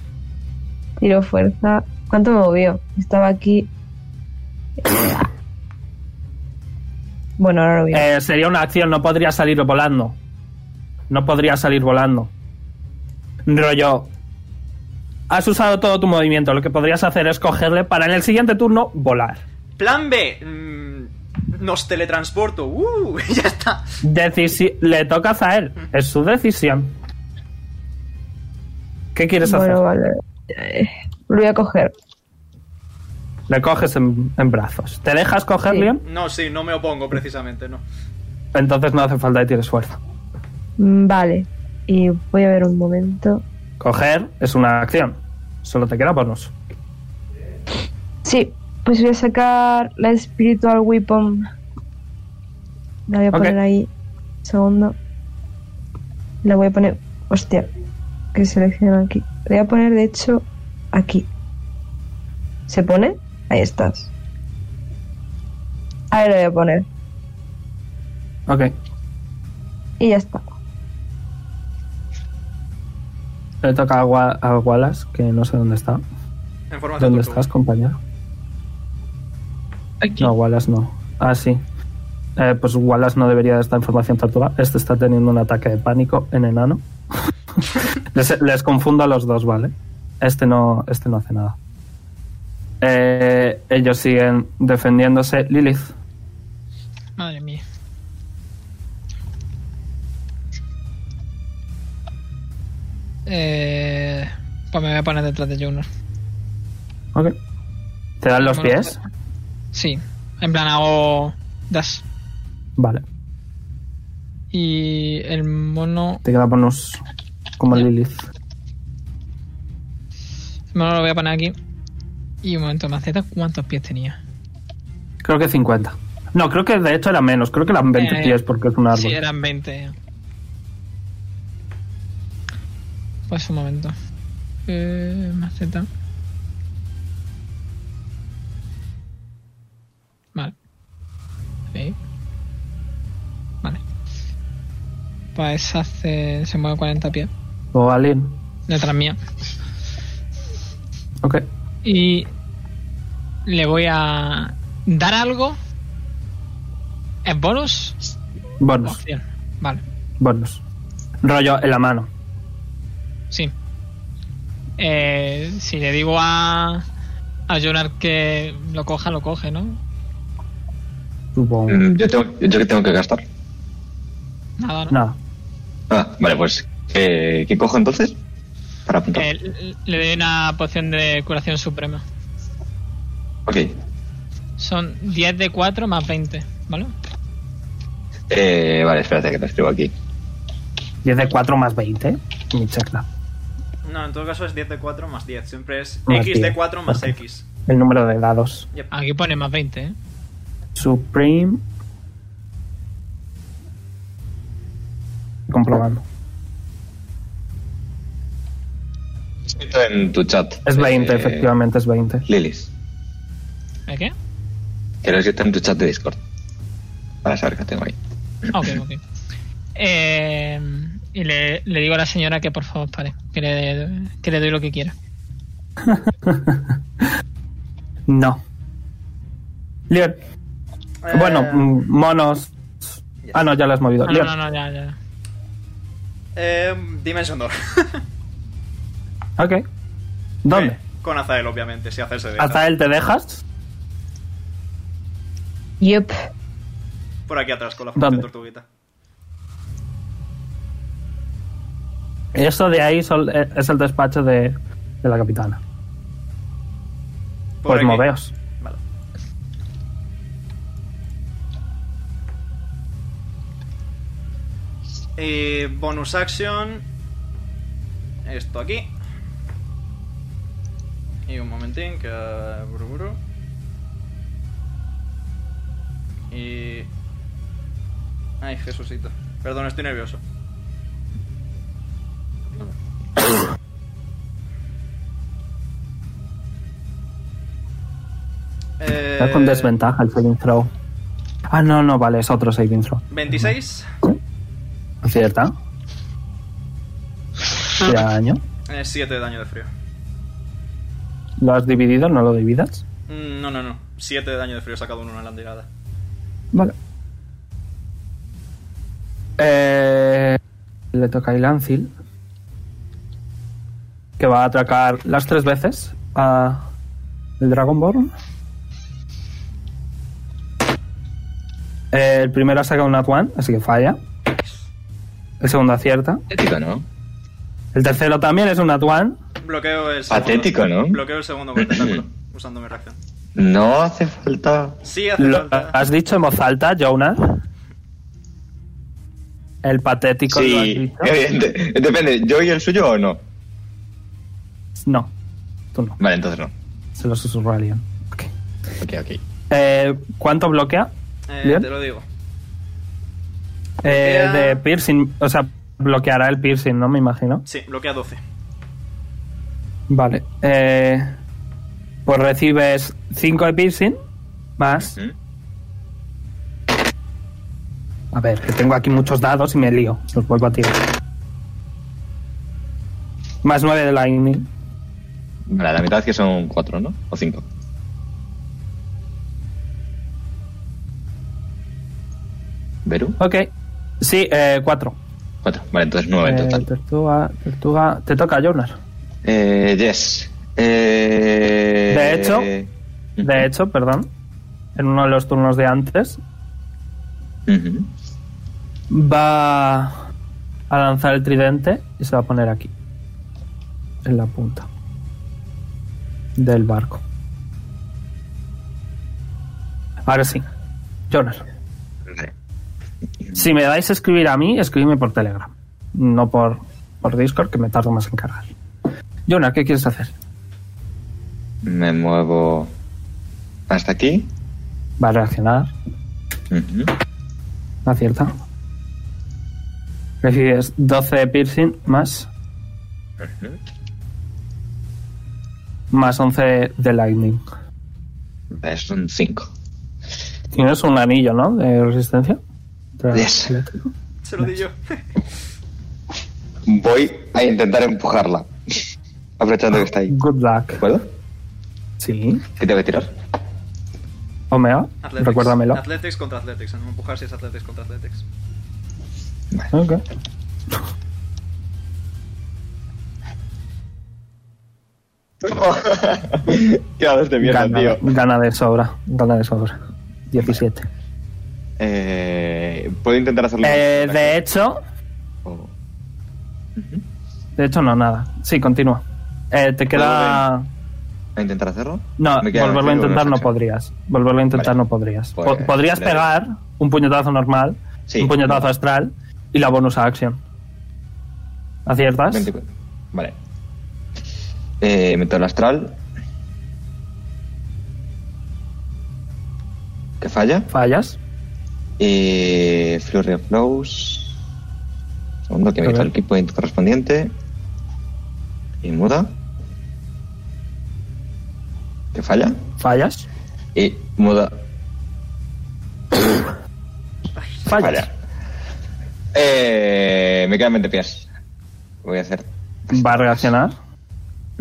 Tiro fuerza. ¿Cuánto me movió? Estaba aquí. Bueno, ahora lo voy a... Eh, sería una acción, no podría salir volando. No podría salir volando. Rollo. Has usado todo tu movimiento. Lo que podrías hacer es cogerle para en el siguiente turno volar. Plan B. mm, nos teletransporto. Uh, ya está. Decisi- le toca a Zael. Es su decisión. ¿Qué quieres Bueno, hacer? vale. Eh, lo voy a coger. Le coges en, en brazos. ¿Te dejas coger, Sí. Leon? No, sí, no me opongo precisamente, no. Entonces no hace falta que tires fuerza. Mm, Vale. Y voy a ver un momento. Coger es una acción. Solo te queda bonus. Sí, pues voy a sacar la Spiritual Weapon. La voy a poner ahí. Segundo. La voy a poner. Hostia. Que selecciona aquí. La voy a poner, de hecho, aquí. ¿Se pone? Ahí estás. Ahí la voy a poner. Ok. Y ya está. Le toca a, Wa- a Wallace, que no sé dónde está. En ¿Dónde tortuga. estás, compañero? Aquí. No, Wallace no. Ah, sí. Eh, pues Wallace no debería de esta información tortuga. Este está teniendo un ataque de pánico en enano. les, les confundo a los dos, ¿vale? Este no, este no hace nada. Eh, ellos siguen defendiéndose. Lilith, Madre mía. Eh, pues me voy a poner detrás de Junior. ok. ¿Te dan los pies? Sí, en plan hago dash. Vale. Y el mono, Te queda bonus como Ya. Lilith. el mono lo voy a poner aquí. Y un momento, Maceta, ¿cuántos pies tenía? Creo que 50. No, creo que de hecho era menos. Creo que eran 20 Eh, pies porque es un árbol. Sí, eran 20. Pues un momento. Eh, maceta. Vale. Ahí. Vale. Pues hace. Se mueve 40 pies. O Alien. Detrás mía. Ok. Y. Le voy a. Dar algo. ¿Es bonus? Bonus. Opción. Vale. Bonus. Rollo en la mano. Sí. Eh, si le digo a. A Jonar que lo coja, lo coge, ¿no? Supongo. Mm, Yo, tengo, yo que tengo que gastar. Nada, ¿no? Nada. Ah, vale, pues. eh, ¿Qué cojo entonces? Para apuntar. Eh, le- doy una poción de curación suprema. Ok. Son 10 de 4 más 20, ¿vale? Eh, vale, espérate que lo escribo aquí. 10 de 4 más 20. Mi chacla. No, en todo caso es 10 de 4 más 10. Siempre es Más X de 10, 4 más. X. El número de dados. Yep. Aquí pone más 20, ¿eh? Supreme. Comprobando. Escrito en tu chat. Es 20, eh, efectivamente, es 20. Lilis. ¿Eh, qué? Que lo he escrito en tu chat de Discord. Para saber qué tengo ahí. Ok, ok. Eh, y le, le digo a la señora que por favor pare, que le, que le doy lo que quiera. No. Leon. Eh, Bueno, mm, monos. Ah, no, ya lo has movido. No, Leon. no, no, ya, ya. eh, Dimension Door. Ok. ¿Dónde? Eh, Con Azael, obviamente, si Azael se deja. ¿Hasta él te dejas? Yup. Por aquí atrás, con la de tortuguita. Eso de ahí eh, es el despacho de, de la capitana. Por Pues aquí. moveos. Vale. Y bonus action. Esto aquí. Y un momentín que... buru, buru. Y... Ay, Jesucito. Perdón, estoy nervioso. Eh, Está con desventaja el saving throw. Ah, no, no, vale, es otro saving throw. 26. ¿Cierta? ¿Qué daño? 7 de daño de frío. ¿Lo has dividido? ¿No lo dividas? Mm, No, no, no. 7 de daño de frío sacado uno en la tirada. Vale. Eh, le toca a Ilancil. Que va a atracar las tres veces a el Dragonborn. El primero ha sacado un Nat One, así que falla. El segundo acierta. Patético, ¿no? El tercero también es un Nat One. Bloqueo el segundo. Patético, ¿no? Bloqueo el segundo con el tentáculo, usando mi reacción. No hace falta. Sí, hace ¿Lo falta. has dicho en voz alta, Jonas? El patético lo has Sí, dicho. evidente. Depende, ¿yo y el suyo o no? No, tú no. Vale, entonces no. Se lo susurró a Leon. Ok. Ok, ok. Eh, ¿Cuánto bloquea? Eh, Bien. te lo digo. Eh, Bloquea- de piercing. O sea, bloqueará el piercing, ¿no? Me imagino. Sí, bloquea 12. Vale. Eh, pues recibes 5 de piercing. Más. ¿Mm? A ver, que tengo aquí muchos dados y me lío. Los vuelvo a tirar. Más 9 de lightning. Vale, la mitad que son cuatro, ¿no? O cinco. ¿Veru? Ok. Sí, 4. Cuatro. Vale, entonces nueve en total. tortuga, tortuga. Te toca, Jonas. Eh, yes. Eh... De hecho, De hecho, perdón. En uno de los turnos de antes. Va a lanzar el tridente y se va a poner aquí. En la punta. Del barco. Ahora sí. Jonas. Si me dais a escribir a mí, escribidme por Telegram. No por, por Discord, que me tardo más en cargar. Jonas, ¿qué quieres hacer? Me muevo hasta aquí. Va a reaccionar. Ujú. Acierta. Recibes 12 de piercing más, Ujú. Más 11 de lightning. Vale, son cinco. Tienes un anillo, ¿no? De resistencia. Yes. Se lo di yo. Voy a intentar empujarla. Aprovechando que está ahí. Good luck. ¿Puedo? Sí. ¿Qué tengo que tirar? Omega, Athletics. recuérdamelo. Athletics contra Athletics. No empujar si es Athletics contra Athletics. Ok. Qué de mierda, Gana, tío. gana de sobra. Gana de sobra. 17. Eh, ¿Puedo intentar hacerlo? Eh, de hecho, O- de hecho no, nada. Sí, continúa. Eh, te queda... ¿A intentar hacerlo? No, volverlo a intentar no acción. podrías. Volverlo a intentar Vale. no podrías. Pues, Po- podrías pegar un puñetazo normal, Sí. un puñetazo astral y la bonus action. ¿Aciertas? 24. Vale. Eh, meto el astral. Que falla. Fallas. Eh, Flurry of Blows. Segundo, que me A quito ver. el key point correspondiente. Y muda. Que falla. Fallas. Y muda. Fallas. Falla. Eh, me quedan 20 pies. Voy a hacer. Va a reaccionar.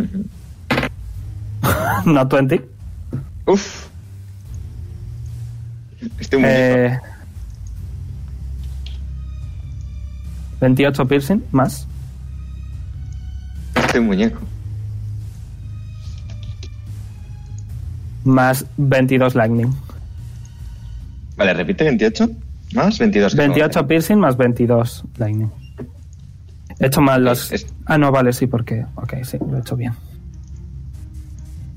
Ujú. no 20. Uf. Este muñeco. Eh, 28 piercing, más. Este muñeco. Más 22 lightning. Vale, repite 28. Más 22. que 28 son piercing más 22 lightning. He hecho mal los... Es- Ah, no, vale, sí, porque... Ok, sí, lo he hecho bien.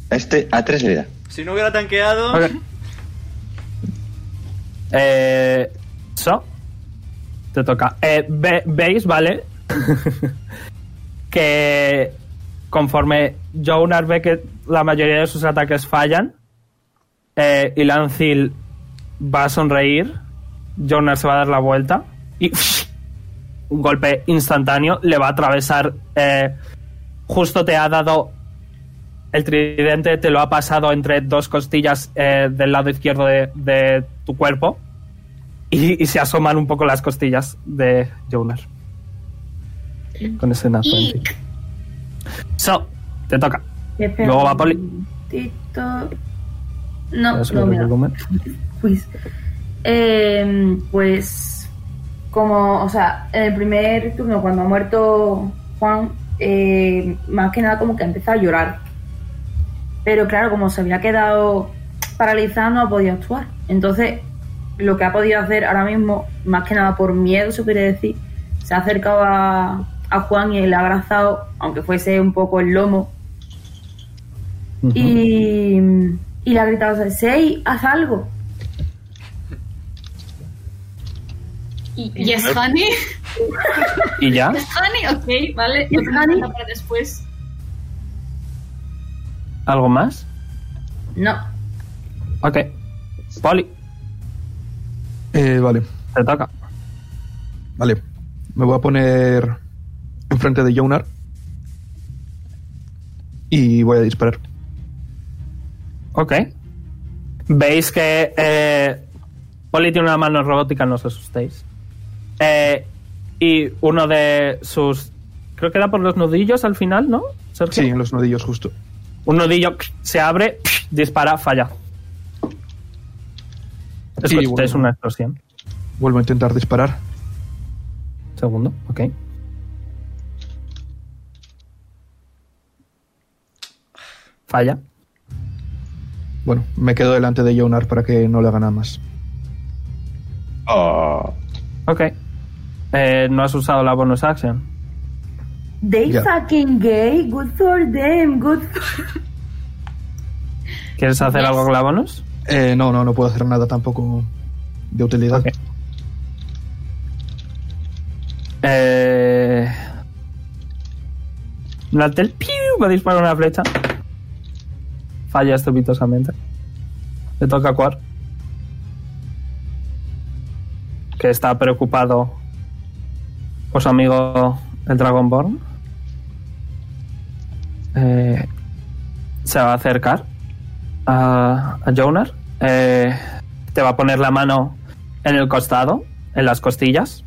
Este a 3 le da. Si no hubiera tanqueado. Ok. Eh, so, te toca. Eh, ve- ¿Veis, vale? que conforme Jonar ve que la mayoría de sus ataques fallan, eh, y Lancil va a sonreír, Jonar se va a dar la vuelta y un golpe instantáneo le va a atravesar. eh, justo te ha dado el tridente te lo ha pasado entre dos costillas eh, del lado izquierdo de, de tu cuerpo y, y se asoman un poco las costillas de Jonar. Con ese nat Y- 20. So, te toca. Luego va Poli. No, no me da. Pues, eh, pues, como, o sea, en el primer turno, cuando ha muerto Juan, eh, más que nada como que empezó a llorar. Pero claro, como se había quedado paralizado, no ha podido actuar. Entonces, lo que ha podido hacer ahora mismo, más que nada por miedo, se quiere decir, se ha acercado a, a Juan y le ha abrazado, aunque fuese un poco el lomo, y, y le ha gritado, Sei, haz algo. ¿Y, y es Honey? ¿Y ya? ¿Es Honey? Ok, vale. Para después. ¿Algo más? No. Ok. Poli, Eh, vale, te toca. vale. Me voy a poner enfrente de Jonar. Y voy a disparar. Ok. Veis que eh, Poli tiene una mano robótica, no os asustéis. Eh, y uno de sus... Creo que da por los nudillos al final, ¿no? Sergio? Sí, en los nudillos justo. Un nudillo se abre, dispara, falla. Sí, bueno. una explosión. Vuelvo a intentar disparar. Segundo, ok. Falla. Bueno, me quedo delante de Jonar para que no le haga nada más. Oh. Ok. Eh, no has usado la bonus action. They fucking gay. Good for them. Good for... ¿Quieres hacer Yes. algo con la bonus? Eh, no, no, no puedo hacer nada tampoco de utilidad. Ok. Eh... Natel ¡piu! va a disparar una flecha. Falla estrepitosamente. Le toca a Quar. Que está preocupado por su amigo el Dragonborn. Eh, se va a acercar a, a Jonar. Eh, te va a poner la mano en el costado, en las costillas.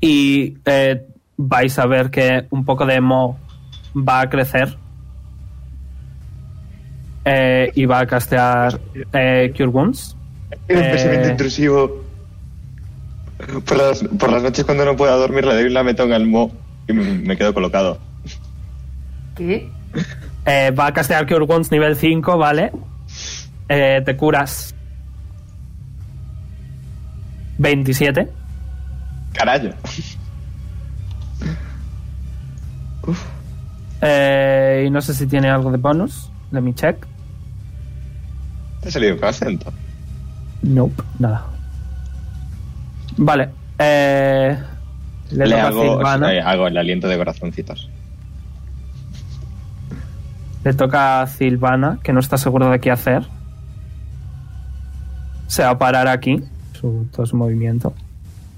Y eh, vais a ver que un poco de mo va a crecer. Y va a castear Cure Wounds. Un pensamiento intrusivo. Por las, por las noches cuando no pueda dormir le doy un lametón al mo y me, me quedo colocado. ¿Qué? Eh, va a castear Cure Wounds nivel 5, ¿vale? Eh, te curas 27. Carayo. Eh, y no sé si tiene algo de bonus. Let me check. Te ha salido con acento. Nope, nada. Vale. Eh, le, Le, hago, Silvana. eh, hago el aliento de corazoncitos. Le toca a Silvana, que no está seguro de qué hacer. Se va a parar aquí. Su, todo su movimiento.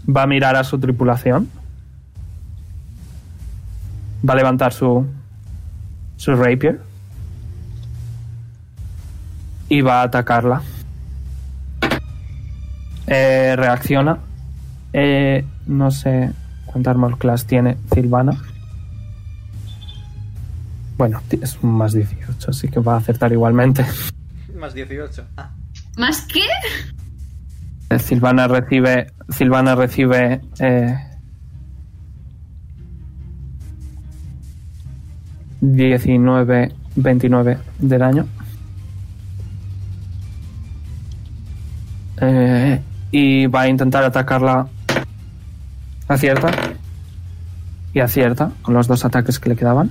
Va a mirar a su tripulación. Va a levantar su. su rapier. Y va a atacarla. Eh, reacciona. Eh, no sé cuánta armor class tiene Silvana. Bueno, es un más 18, así que va a acertar igualmente. Más 18. Ah. ¿Más qué? Eh, Silvana recibe. Silvana recibe. Eh, 19, 29 de daño. Eh, y va a intentar atacarla. Acierta. Y acierta con los dos ataques que le quedaban.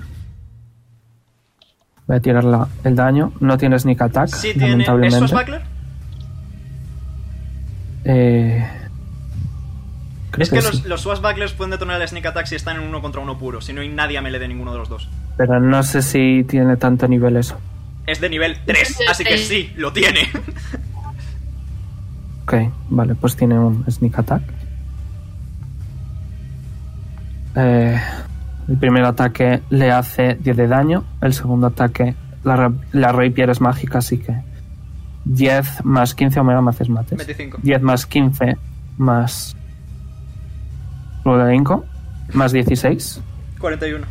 Voy a tirarla el daño. No tiene sneak attack, Sí tiene. ¿Es lamentablemente. Swashbuckler? Eh, creo Es que que los, sí, los Swashbucklers pueden detonar el Sneak Attack si están en uno contra uno puro. Si no hay nadie a melee de ninguno de los dos. pero no sé si tiene tanto nivel eso. Es de nivel 3, así que sí, lo tiene. Ok, vale, pues tiene un sneak attack. Eh, el primer ataque le hace 10 de daño. El segundo ataque, la, la rapier es mágica, así que 10 más 15 omega me haces mates. 25. 10 más 15 más. Luego de 5 más 16. 41.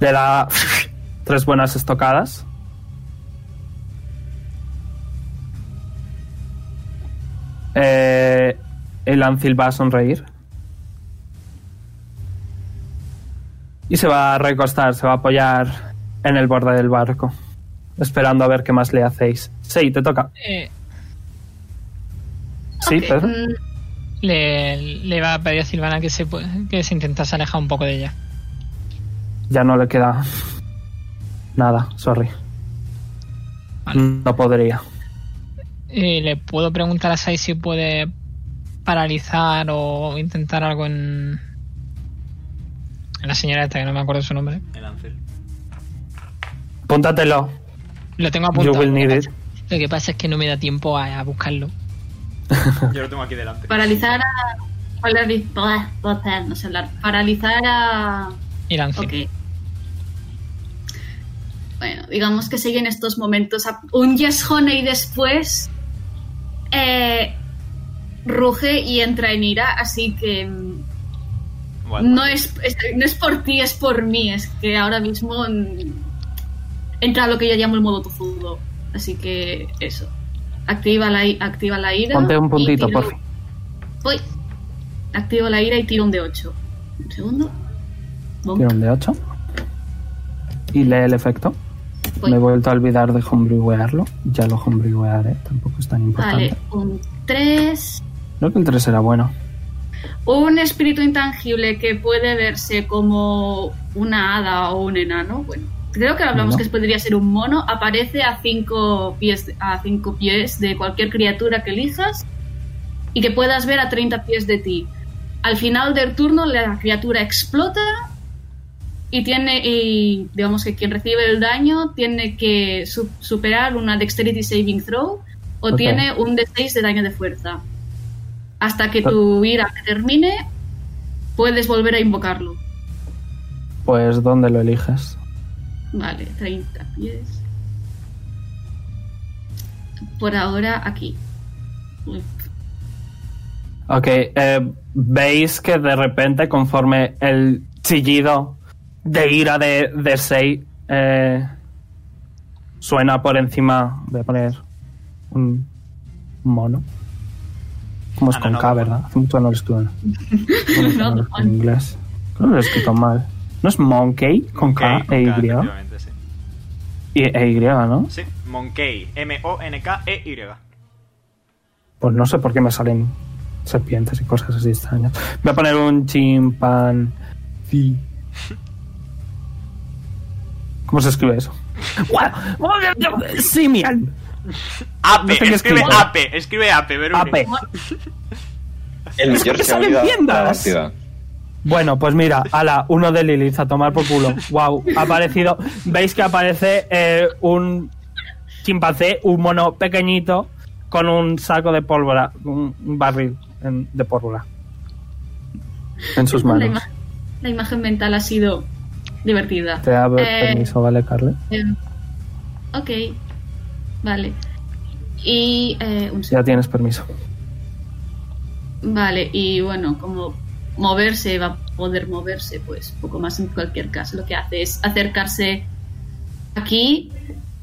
De la. Tres buenas estocadas. Eh, el Ancil va a sonreír. Y se va a recostar, se va a apoyar en el borde del barco. Esperando a ver qué más le hacéis. Sí, te toca. Eh, Sí, Ok, Pedro. mm, le, le va a pedir a Silvana que se, que se intentase alejar un poco de ella. Ya no le queda nada, sorry. Vale. No podría. Y le puedo preguntar a Sai si puede paralizar o intentar algo en. La señora esta, que no me acuerdo su nombre. El Ancel. Póntatelo. Lo tengo You apuntado. will need it. Lo que pasa es que no me da tiempo a, a buscarlo. Yo lo tengo aquí delante. paralizar a. No sé hablar. Paralizar a. Y lance. Ok. Bueno, digamos que siguen estos momentos. a- Un Yes Honey después. eh, ruge y entra en ira, así que. Bueno, No es, es- no es por ti, es por mí. Es que ahora mismo entra lo que yo llamo el modo tozudo. Así que eso. Activa la, activa la ira. Ponte un y puntito, tiro- por fin. Voy. Activo la ira y tiro un de 8. Un segundo. Bonk. Tira un de 8. Y lee el efecto. Voy. Me he vuelto a olvidar de homebrewwearlo. Ya lo homebrewwearé, tampoco es tan importante. Vale, un 3. Creo que el 3 era bueno. Un espíritu intangible que puede verse como una hada o un enano. Bueno, creo que hablamos que podría ser un mono. Aparece a 5 pies, a cinco pies de cualquier criatura que elijas y que puedas ver a 30 pies de ti. Al final del turno, la criatura explota y tiene, y digamos que quien recibe el daño tiene que su- superar una Dexterity Saving Throw o tiene un D6 de daño de fuerza. Hasta que tu ira termine, puedes volver a invocarlo. Pues, ¿dónde lo eliges? Vale, 30 pies. Por ahora, aquí. Ok, eh, veis que de repente, conforme el chillido de ira de, de Sei eh, suena por encima, voy a poner un mono. Como es Ah, con no, K, no. ¿verdad? Hace mucho no lo estuve. No, en inglés. Creo que lo he escrito mal. ¿No es Monkey con K e Y? sí. Y, e Y, ¿no? Sí, Monkey. M-O-N-K-E-Y. Pues no sé por qué me salen serpientes y cosas así extrañas. Voy a poner un chimpan. Sí. ¿Cómo se escribe eso? Simian. Ape, No escribe. Ape, escribe Ape, Verune. Ape. El mayor que salen tiendas. Bueno, pues mira, ala, uno de Lilith a tomar por culo. Wow, ha aparecido. Veis que aparece eh, un chimpancé, un mono pequeñito con un saco de pólvora, un barril en- de pólvora en sus La, manos. ima- la imagen mental ha sido divertida. Te da Eh, permiso, ¿vale, Carle? eh, ok. Vale. Y eh, un Ya tienes permiso. Vale, y bueno, como moverse va a poder moverse, pues poco más en cualquier caso. Lo que hace es acercarse aquí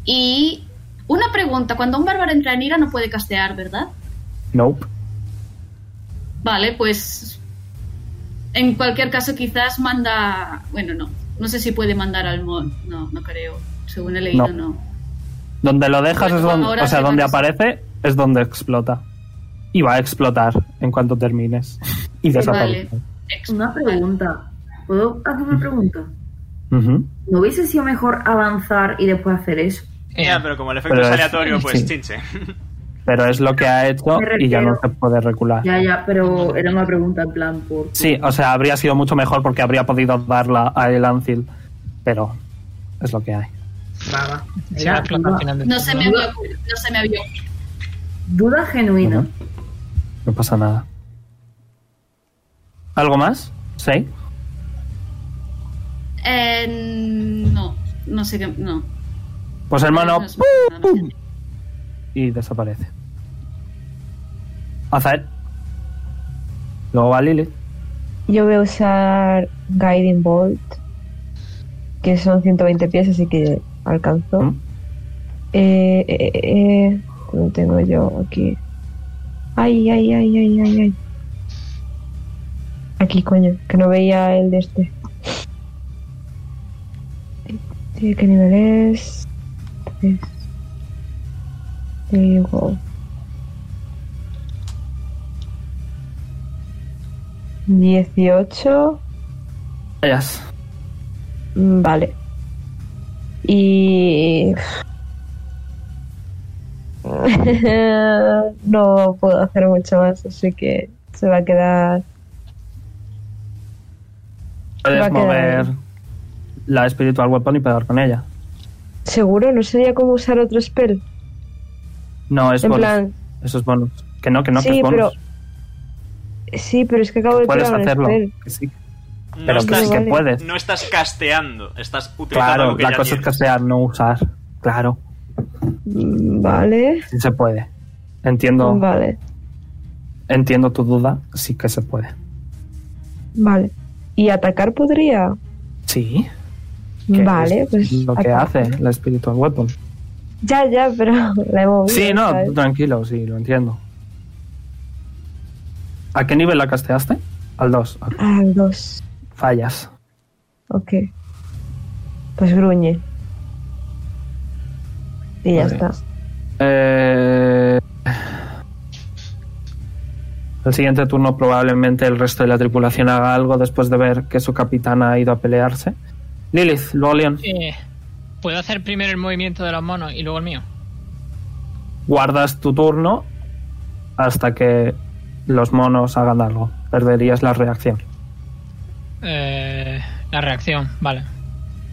y Una pregunta, cuando un bárbaro entra en ira no puede castear, ¿verdad? Nope. Vale, pues en cualquier caso quizás manda, bueno, no, no sé si puede mandar al mod, no, no creo, según he leído No. no. Donde lo dejas Bueno, es donde, o sea, se donde aparece es donde explota. Y va a explotar en cuanto termines. Y desaparece. Una pregunta. ¿Puedo hacer una pregunta? ¿No hubiese sido mejor avanzar y después hacer eso? Eh, Ya, pero como el efecto Pero es aleatorio, pues sí. chinche. Pero es lo que ha hecho y ya no se puede recular. Ya, ya, pero era una pregunta en plan por... Sí, o sea, habría sido mucho mejor porque habría podido darla a el Ancil. Pero es lo que hay. Final No se me había ocurrido, no se me había ocurrido. duda genuina. No pasa nada. ¿Algo más? ¿Sí? Eh, no, no sé qué, no. Pues el mono No sé, ¡pum! y desaparece. Azael. Luego va Lilith. Yo voy a usar Guiding Bolt, que son 120 pies, así que alcanzo. ¿Mm? Eh, eh, eh, eh, lo tengo yo aquí. Ay, ay, ay, ay, ay, ay. Aquí, coño, que no veía el de este. ¿Qué nivel es? Tres. There you go. Dieciocho. Mm, Vale. Y... no puedo hacer mucho más, así que se va a quedar... Puedes Va a mover la Spiritual Weapon y pegar con ella. ¿Seguro? ¿No sería como usar otro spell? No, es en bonus. plan... Eso es bonus. Que no, que no, que sí, es bonus. pero... Sí, pero es que acabo de Puedes tirar un hacerlo. spell. que sí. No Pero que estás, sí que puedes. no estás casteando, estás utilizando Claro, que la ya cosa es castear, no usar. Claro, Mm, Vale. sí se puede. Entiendo, Vale. entiendo tu duda, sí que se puede. Vale. ¿Y atacar podría? Sí. que Vale, es pues... Lo que hace la Spiritual Weapon. Ya, ya, pero la he movido. Sí, no, ¿sabes? tranquilo, sí, lo entiendo. ¿A qué nivel la casteaste? Al 2. Al 2. Fallas. Ok. Pues gruñe. Y ya Vale. está. Eh, El siguiente turno probablemente el resto de la tripulación haga algo después de ver que su capitán ha ido a pelearse. Lilith, luego Leon, Eh, ¿Puedo hacer primero el movimiento de los monos y luego el mío? guardas tu turno hasta que los monos hagan algo. Perderías la reacción. Eh, la reacción, vale.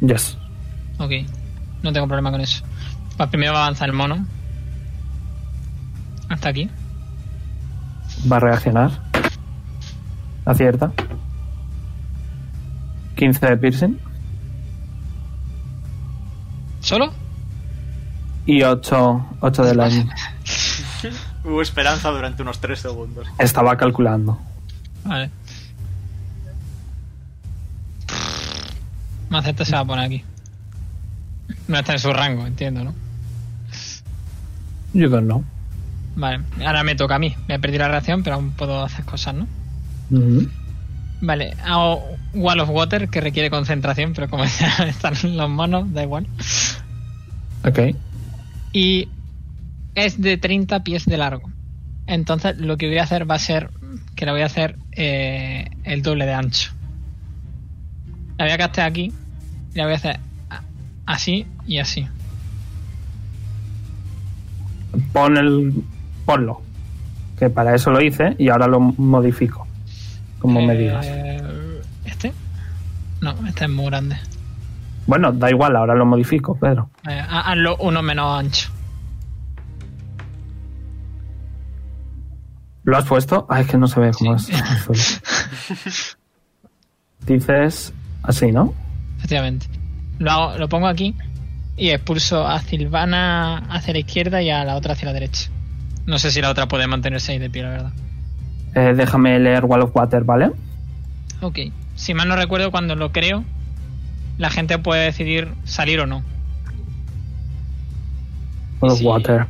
Yes. Ok. No tengo problema con eso. Pues primero va a avanzar el mono. Hasta aquí. Va a reaccionar. Acierta. 15 de piercing. ¿Solo? Y 8, 8 de daño. Hubo esperanza durante unos 3 segundos. Estaba calculando. Vale. Maceta se va a poner aquí. No está en su rango, entiendo, ¿no? You don't know. Vale, ahora me toca a mí. Me he perdido la reacción, pero aún puedo hacer cosas, ¿no? Vale, hago Wall of Water, que requiere concentración, pero como ya están los monos, da igual. Ok. Y es de 30 pies de largo. Entonces lo que voy a hacer va a ser que la voy a hacer eh, el doble de ancho. La voy a castear aquí y la voy a hacer así y así. Pon el. Ponlo. Que para eso lo hice y ahora lo modifico. Como me Eh, digas. ¿Este? No, este es muy grande. Bueno, da igual, ahora lo modifico, pero. Eh, ha- hazlo uno menos ancho. ¿Lo has puesto? Ah, es que no se ve cómo Sí. es. Dices así, ¿no? Efectivamente. Lo, hago- lo pongo aquí y expulso a Silvana hacia la izquierda y a la otra hacia la derecha. No sé si la otra puede mantenerse ahí de pie, la verdad. Eh, déjame leer Wall of Water, ¿vale? Ok. Si mal no recuerdo, cuando lo creo, la gente puede decidir salir o no. Full of water.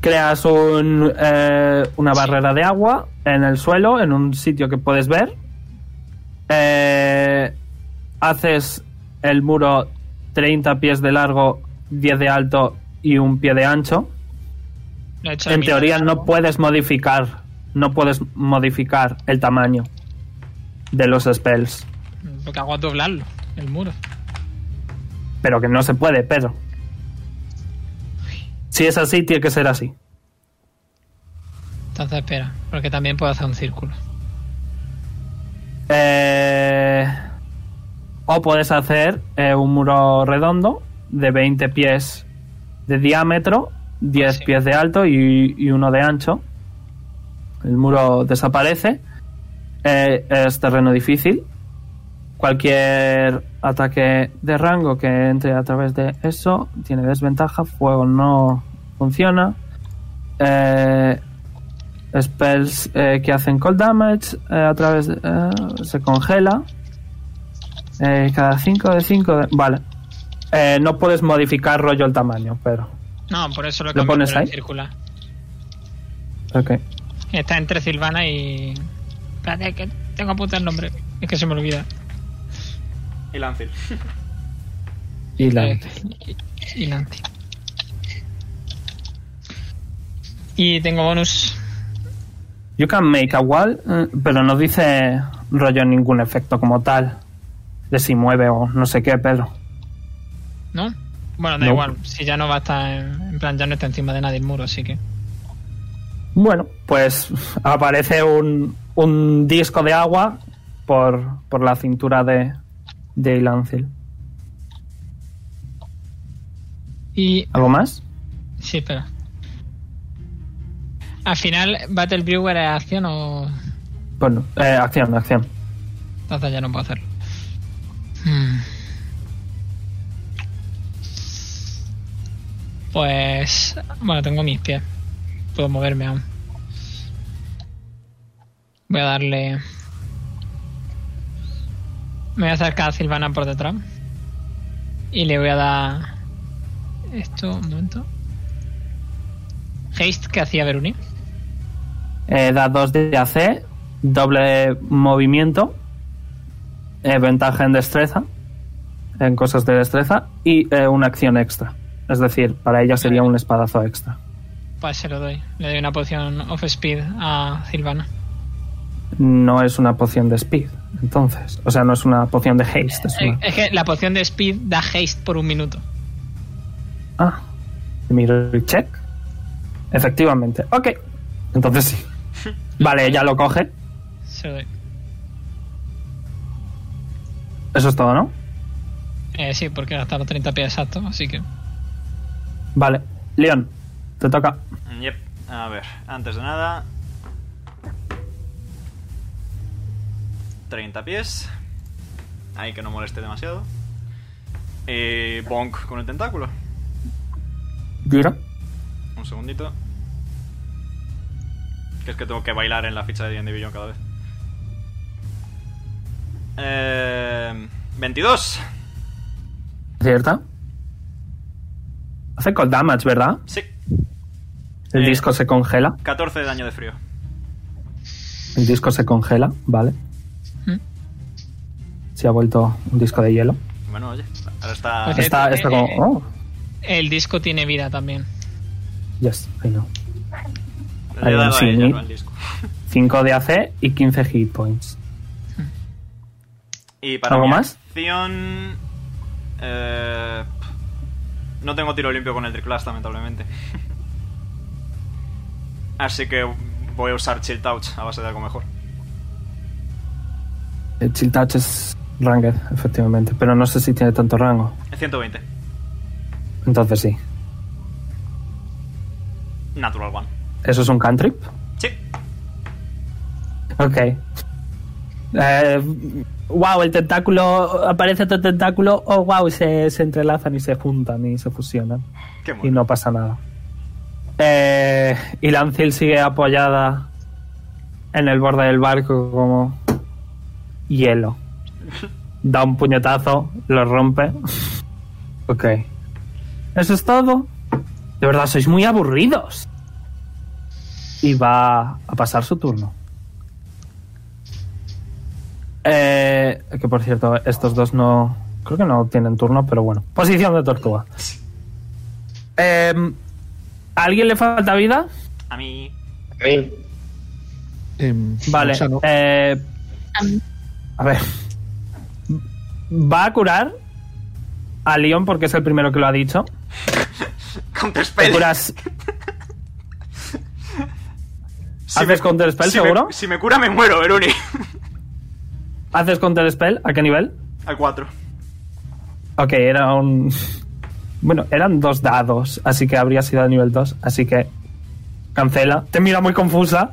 Creas un, eh, una barrera de agua en el suelo, en un sitio que puedes ver. Eh, haces el muro 30 pies de largo, 10 de alto y un pie de ancho. He En teoría no puedes modificar, no puedes modificar el tamaño de los spells, Lo que hago es doblarlo, el muro. pero que no se puede, pero si es así tiene que ser así. Entonces espera, porque también puedo hacer un círculo. Eh, o puedes hacer eh, un muro redondo de 20 pies de diámetro, 10 Sí. pies de alto y, y uno de ancho. El muro desaparece. Eh, es terreno difícil. Cualquier ataque de rango que entre a través de eso tiene desventaja. Fuego no funciona. Eh, spells eh, que hacen cold damage eh, a través de, eh, se congela Eh, cada 5 de 5 vale Eh, no puedes modificar rollo el tamaño pero No, por eso lo, ¿Lo pones ahí? circular. ok Está entre Silvana y. Espérate, que tengo que apuntar el nombre. Es que se me olvida. Y Lancil. y la Eh, y Nancy. Y tengo bonus. You can make a wall eh, pero no dice rollo ningún efecto como tal de si mueve o no sé qué pero ¿No? Bueno, da No. igual. Si ya no va a estar. En, en plan, ya no está encima de nadie el muro, así que. Bueno, pues aparece un, un disco de agua por, por la cintura de, de Ilancil. Y. ¿Algo más? Sí, espera. Al final, Battle Brewer es acción o. Bueno, eh, acción, acción. Entonces ya no puedo hacerlo. Hmm. Pues. Bueno, tengo mis pies. Puedo moverme aún. Voy a darle. Me voy a acercar a Silvana por detrás. Y le voy a dar. Esto, un momento. Haste que hacía Veruni. Eh, da 2 de AC, doble movimiento, eh, ventaja en destreza, en cosas de destreza, y eh, una acción extra. Es decir, para ella sería un espadazo extra. Pues se lo doy. Le doy una poción of speed a Silvana. No es una poción de speed, entonces. O sea, no es una poción de haste. Es Eh, una... Es que la poción de speed da haste por un minuto. Ah, miro el check. Efectivamente. Ok. Entonces sí. Vale, ya lo coge. Doy. Eso es todo, ¿no? Eh, sí, porque hasta los 30 pies exacto, así que. Vale. Leon, te toca. Yep. A ver, antes de nada. 30 pies. Ahí que no moleste demasiado. Y bonk con el tentáculo. Tira. Un segundito. Que es que tengo que bailar en la ficha de D&D Beyond cada vez. Eh, 22. ¿Cierta? Hace cold damage, ¿verdad? Sí. El Eh. disco se congela. 14 de daño de frío. El disco se congela, vale. ¿Mm? Se ha vuelto un disco de hielo. Bueno, oye. Ahora está... Pues Está, eh, está como. eh, Oh, El disco tiene vida también. yes, I know. Le dado sí, ella, no al disco. 5 de AC y 15 hit points. Y para ¿Algo mi más? acción... eh, no tengo tiro limpio con el Triclast, lamentablemente. Así que voy a usar Chill Touch a base de algo mejor. El chill touch es ranged, efectivamente. Pero no sé si tiene tanto rango. 120. Entonces sí. Natural One. ¿Eso es un cantrip? Sí. Ok. Eh, wow, el tentáculo. Aparece otro tentáculo. Oh, wow, se, se entrelazan y se juntan y se fusionan. Qué Y no pasa nada. Eh, y Lancil sigue apoyada en el borde del barco como hielo. Da un puñetazo, lo rompe. Ok. Eso es todo. De verdad, sois muy aburridos. Y va a pasar su turno. Eh, que por cierto, estos dos no. Creo que no tienen turno, pero bueno. Posición de tortuga. ¿A alguien le falta vida? A mí. A mí. Em, Vale. o sea, no. eh, a ver. Va a curar a Leon porque es el primero que lo ha dicho. Te curas. Si ¿Haces counterspell, si me- seguro? si me cura, me muero, Veruni. ¿Haces counter spell? ¿A qué nivel? Al 4. Ok, era un. Bueno, eran dos dados, así que habría sido a nivel 2. Así que. Cancela. Te mira muy confusa.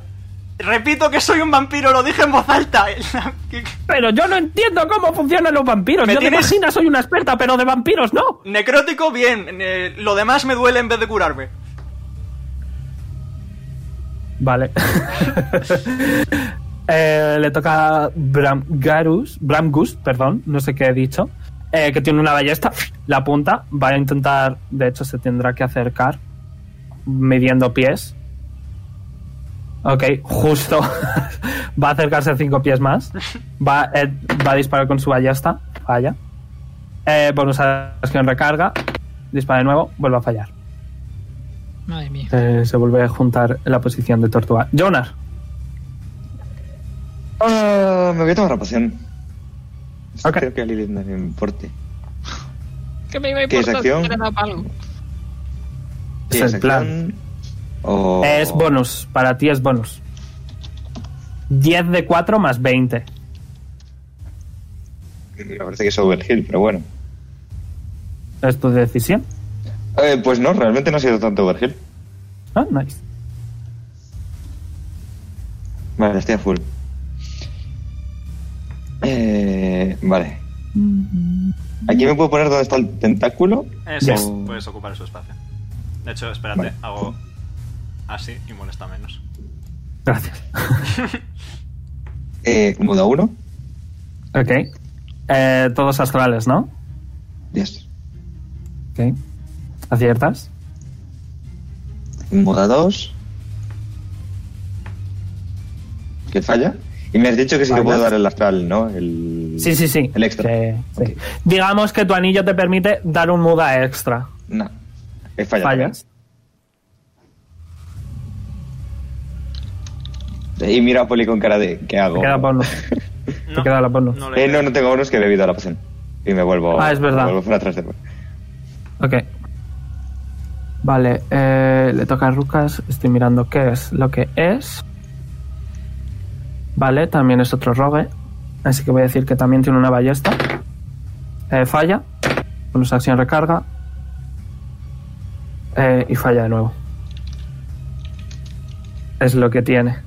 Repito que soy un vampiro, lo dije en voz alta. ¿Qué- Pero yo no entiendo cómo funcionan los vampiros. Me Yo de tienes- cocina soy una experta, pero de vampiros no. Necrótico, bien. Eh, lo demás me duele en vez de curarme. Vale. Eh, le toca a Bram Garus, Bram Gus, perdón, no sé qué he dicho, eh, que tiene una ballesta, la apunta, va a intentar, de hecho se tendrá que acercar, midiendo pies. Ok, justo. va a acercarse cinco pies más. Va, eh, va a disparar con su ballesta, falla. Eh, bonus acción recarga, dispara de nuevo, vuelve a fallar. Madre mía. Eh, se vuelve a juntar en la posición de tortuga. Jonar. Ah, me voy a tomar la poción. Ok. Creo que a Lilith no le importe. Que me iba a ¿Qué es importar si pa' algo. Es ¿Tienes el plan. O... Es bonus, para ti es bonus. 10 de 4 más 20. Me parece que es overkill, pero bueno. Es tu decisión. Eh, pues no, realmente no ha sido tanto overkill. Ah, nice. Vale, estoy a full. Eh, vale. Aquí me puedo poner donde está el tentáculo. Eh, sí, puedes ocupar su espacio. De hecho, espérate, Vale. hago así y molesta menos. Gracias. Eh, modo 1. Ok. Eh, todos astrales, ¿no? Yes. Ok. ¿Aciertas? Moda 2. ¿Que falla? Y me has dicho que sí que puedo dar el astral, ¿no? El... Sí, sí, sí. El extra. Que- sí. Ok. Digamos que tu anillo te permite dar un muda extra. No. He fallado. Fallas. Y mira a Poli con cara de ¿qué hago? Te queda bonus. Te queda la bonus. No Eh, no, no tengo bonus que he bebido la poción. Y me vuelvo. Ah, es verdad. Me vuelvo para atrás de Ok. Vale, eh, le toca a Rucas. Estoy mirando qué es lo que es. Vale, también es otro rogue. Así que voy a decir que también tiene una ballesta. Eh, falla. Su acción recarga. Eh, y falla de nuevo. Es lo que tiene.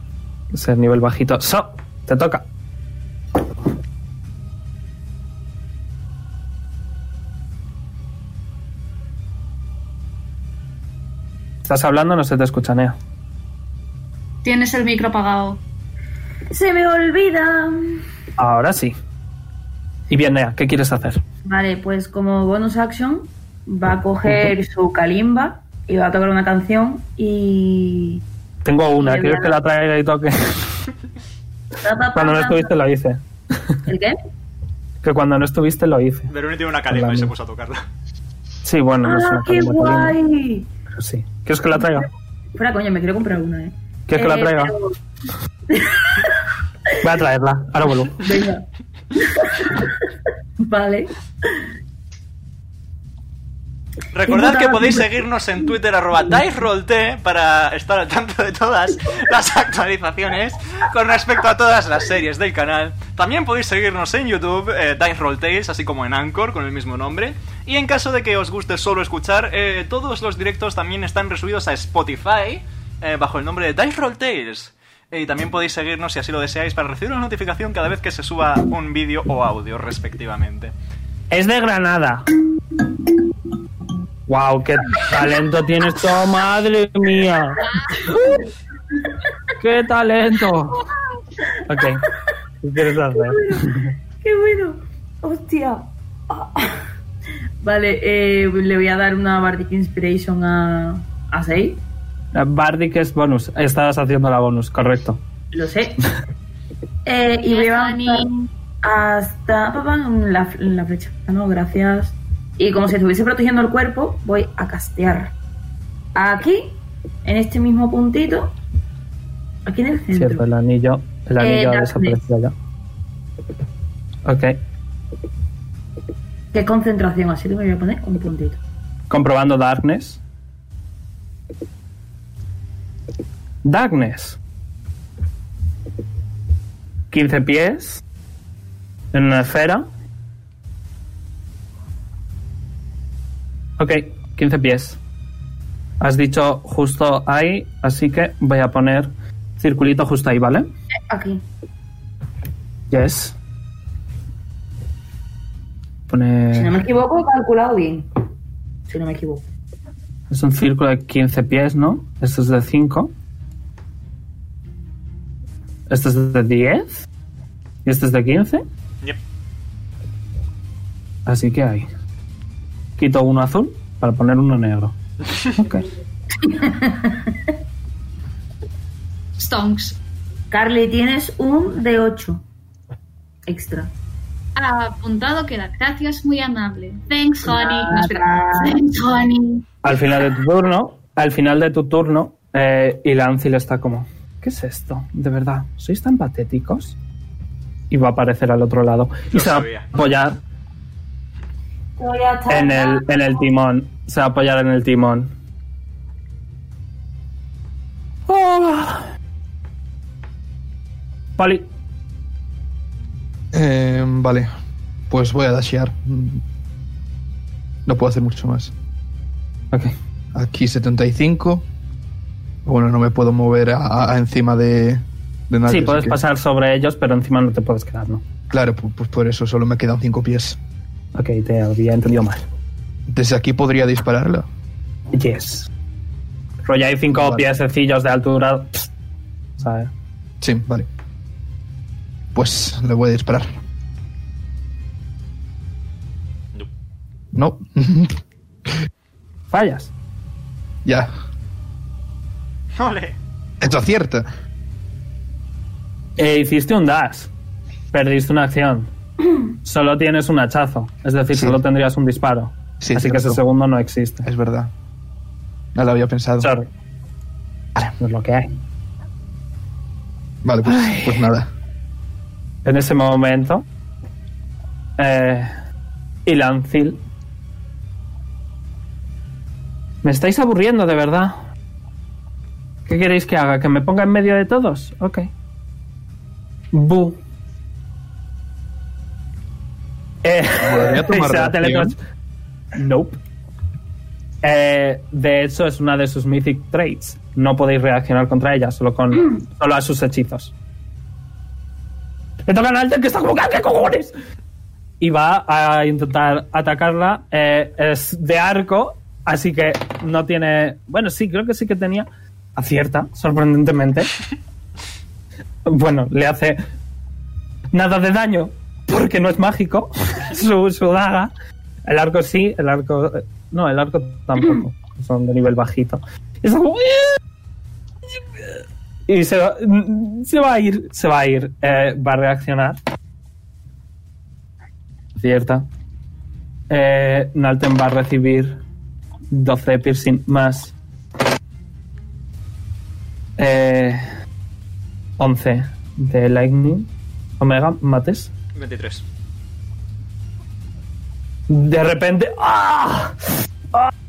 Es el nivel bajito. So, te toca. Estás hablando, no se te escucha, Nea. Tienes el micro apagado. Se me olvida. Ahora sí. Y bien, Nea, ¿qué quieres hacer? Vale, pues como bonus action va a coger su kalimba y va a tocar una canción y... Tengo una, ¿quieres que la traiga y toque? Cuando no estuviste lo hice. ¿El qué? Que cuando no estuviste lo hice. Veruni tiene una calimba y se puso a tocarla. Sí, bueno, no es ¡Ah, una qué guay! pero sí. ¿Quieres que la traiga? Fuera coño, me quiero comprar una, ¿eh? ¿Quieres que la Eh, traiga? pero- Voy a traerla, ahora vuelvo. Venga. vale. Recordad que podéis seguirnos en Twitter arroba DiceRollT para estar al tanto de todas las actualizaciones con respecto a todas las series del canal. También podéis seguirnos en YouTube, eh, Dice Roll Tales, así como en Anchor con el mismo nombre. Y en caso de que os guste solo escuchar, eh, todos los directos también están resubidos a Spotify eh, bajo el nombre de Dice Roll Tales. Y también podéis seguirnos si así lo deseáis para recibir una notificación cada vez que se suba un vídeo o audio respectivamente. Es de Granada. Wow, qué talento tienes tú, madre mía. Qué talento. Ok. ¿Qué quieres hacer? ¡Qué bueno! ¡Hostia! Ah. Vale, eh, le voy a dar una Bardic Inspiration a, a Sei. La Bardic es bonus. Estabas haciendo la bonus, correcto. Lo sé. Eh, y voy a avanzar hasta papá, en la, en la flecha. No, gracias. Y como si estuviese protegiendo el cuerpo, voy a castear. Aquí, en este mismo puntito. Aquí en el centro. Cierto, el anillo. El Eh, anillo ha Darkness. desaparecido ya. Ok. Qué concentración, así que me voy a poner un puntito. Comprobando Darkness. Darkness. 15 pies. En una esfera. Ok, 15 pies. Has dicho justo ahí, así que voy a poner circulito justo ahí, ¿vale? Aquí. Yes. Si no me equivoco, he calculado bien. Si no me equivoco. Es un círculo de 15 pies, ¿no? Este es de 5. Este es de 10. Y este es de 15. Yep. Así que ahí. Quito uno azul para poner uno negro. Ok. Stonks. Carly, tienes un de 8 extra. Ha apuntado queda. Gracias, muy amable. Thanks, honey. No, espera. Thanks, honey. Al final de tu turno, al final de tu turno, eh, y Lancil está como, ¿qué es esto? De verdad, ¿sois tan patéticos? Y va a aparecer al otro lado. Y Lo se va sabía. a apoyar en el, en el timón. Se va a apoyar en el timón. Oh. Poli, Eh, vale. Pues voy a dashear. No puedo hacer mucho más. ok. Aquí 75. Bueno, no me puedo mover a, a- encima de, de nadie. Sí, puedes que- pasar sobre ellos, pero encima no te puedes quedar, ¿no? Claro, pu- pues por eso solo me quedan 5 pies. Ok, te había entendido mal. Desde aquí podría dispararla. Yes. Rollo hay cinco Vale. pies sencillos de altura. ¿Sabes? Sí, vale. Pues le voy a disparar. No. No. Fallas. ya. ¡Ole! Esto acierta. E hiciste un dash. Perdiste una acción. Solo tienes un hachazo. Es decir, Sí. solo tendrías un disparo. Sí, Así que ese segundo no existe. Es verdad. No lo había pensado. Sorry. No es lo que hay. Vale, pues, pues nada. En ese momento. Eh, y Lancil. Me estáis aburriendo, de verdad. ¿Qué queréis que haga? ¿Que me ponga en medio de todos? Ok. Bu. Eh, tomar. Nope. Eh, de hecho, es una de sus mythic traits. No podéis reaccionar contra ella, solo con solo a sus hechizos. Le tocan al Alter que está como ¿qué cojones? Y va a intentar atacarla. eh, es de arco, así que no tiene. Bueno, sí, creo que sí que tenía. Acierta, sorprendentemente. Bueno, le hace nada de daño porque no es mágico. su, su daga. El arco sí, el arco. No, el arco tampoco. Son de nivel bajito. Como. Y se va, se va a ir, se va a ir. Eh, va a reaccionar. Cierta. Eh, Nalten va a recibir 12 de piercing más. Eh, 11 de lightning. Omega, mates. 23. De repente. ¡Ah!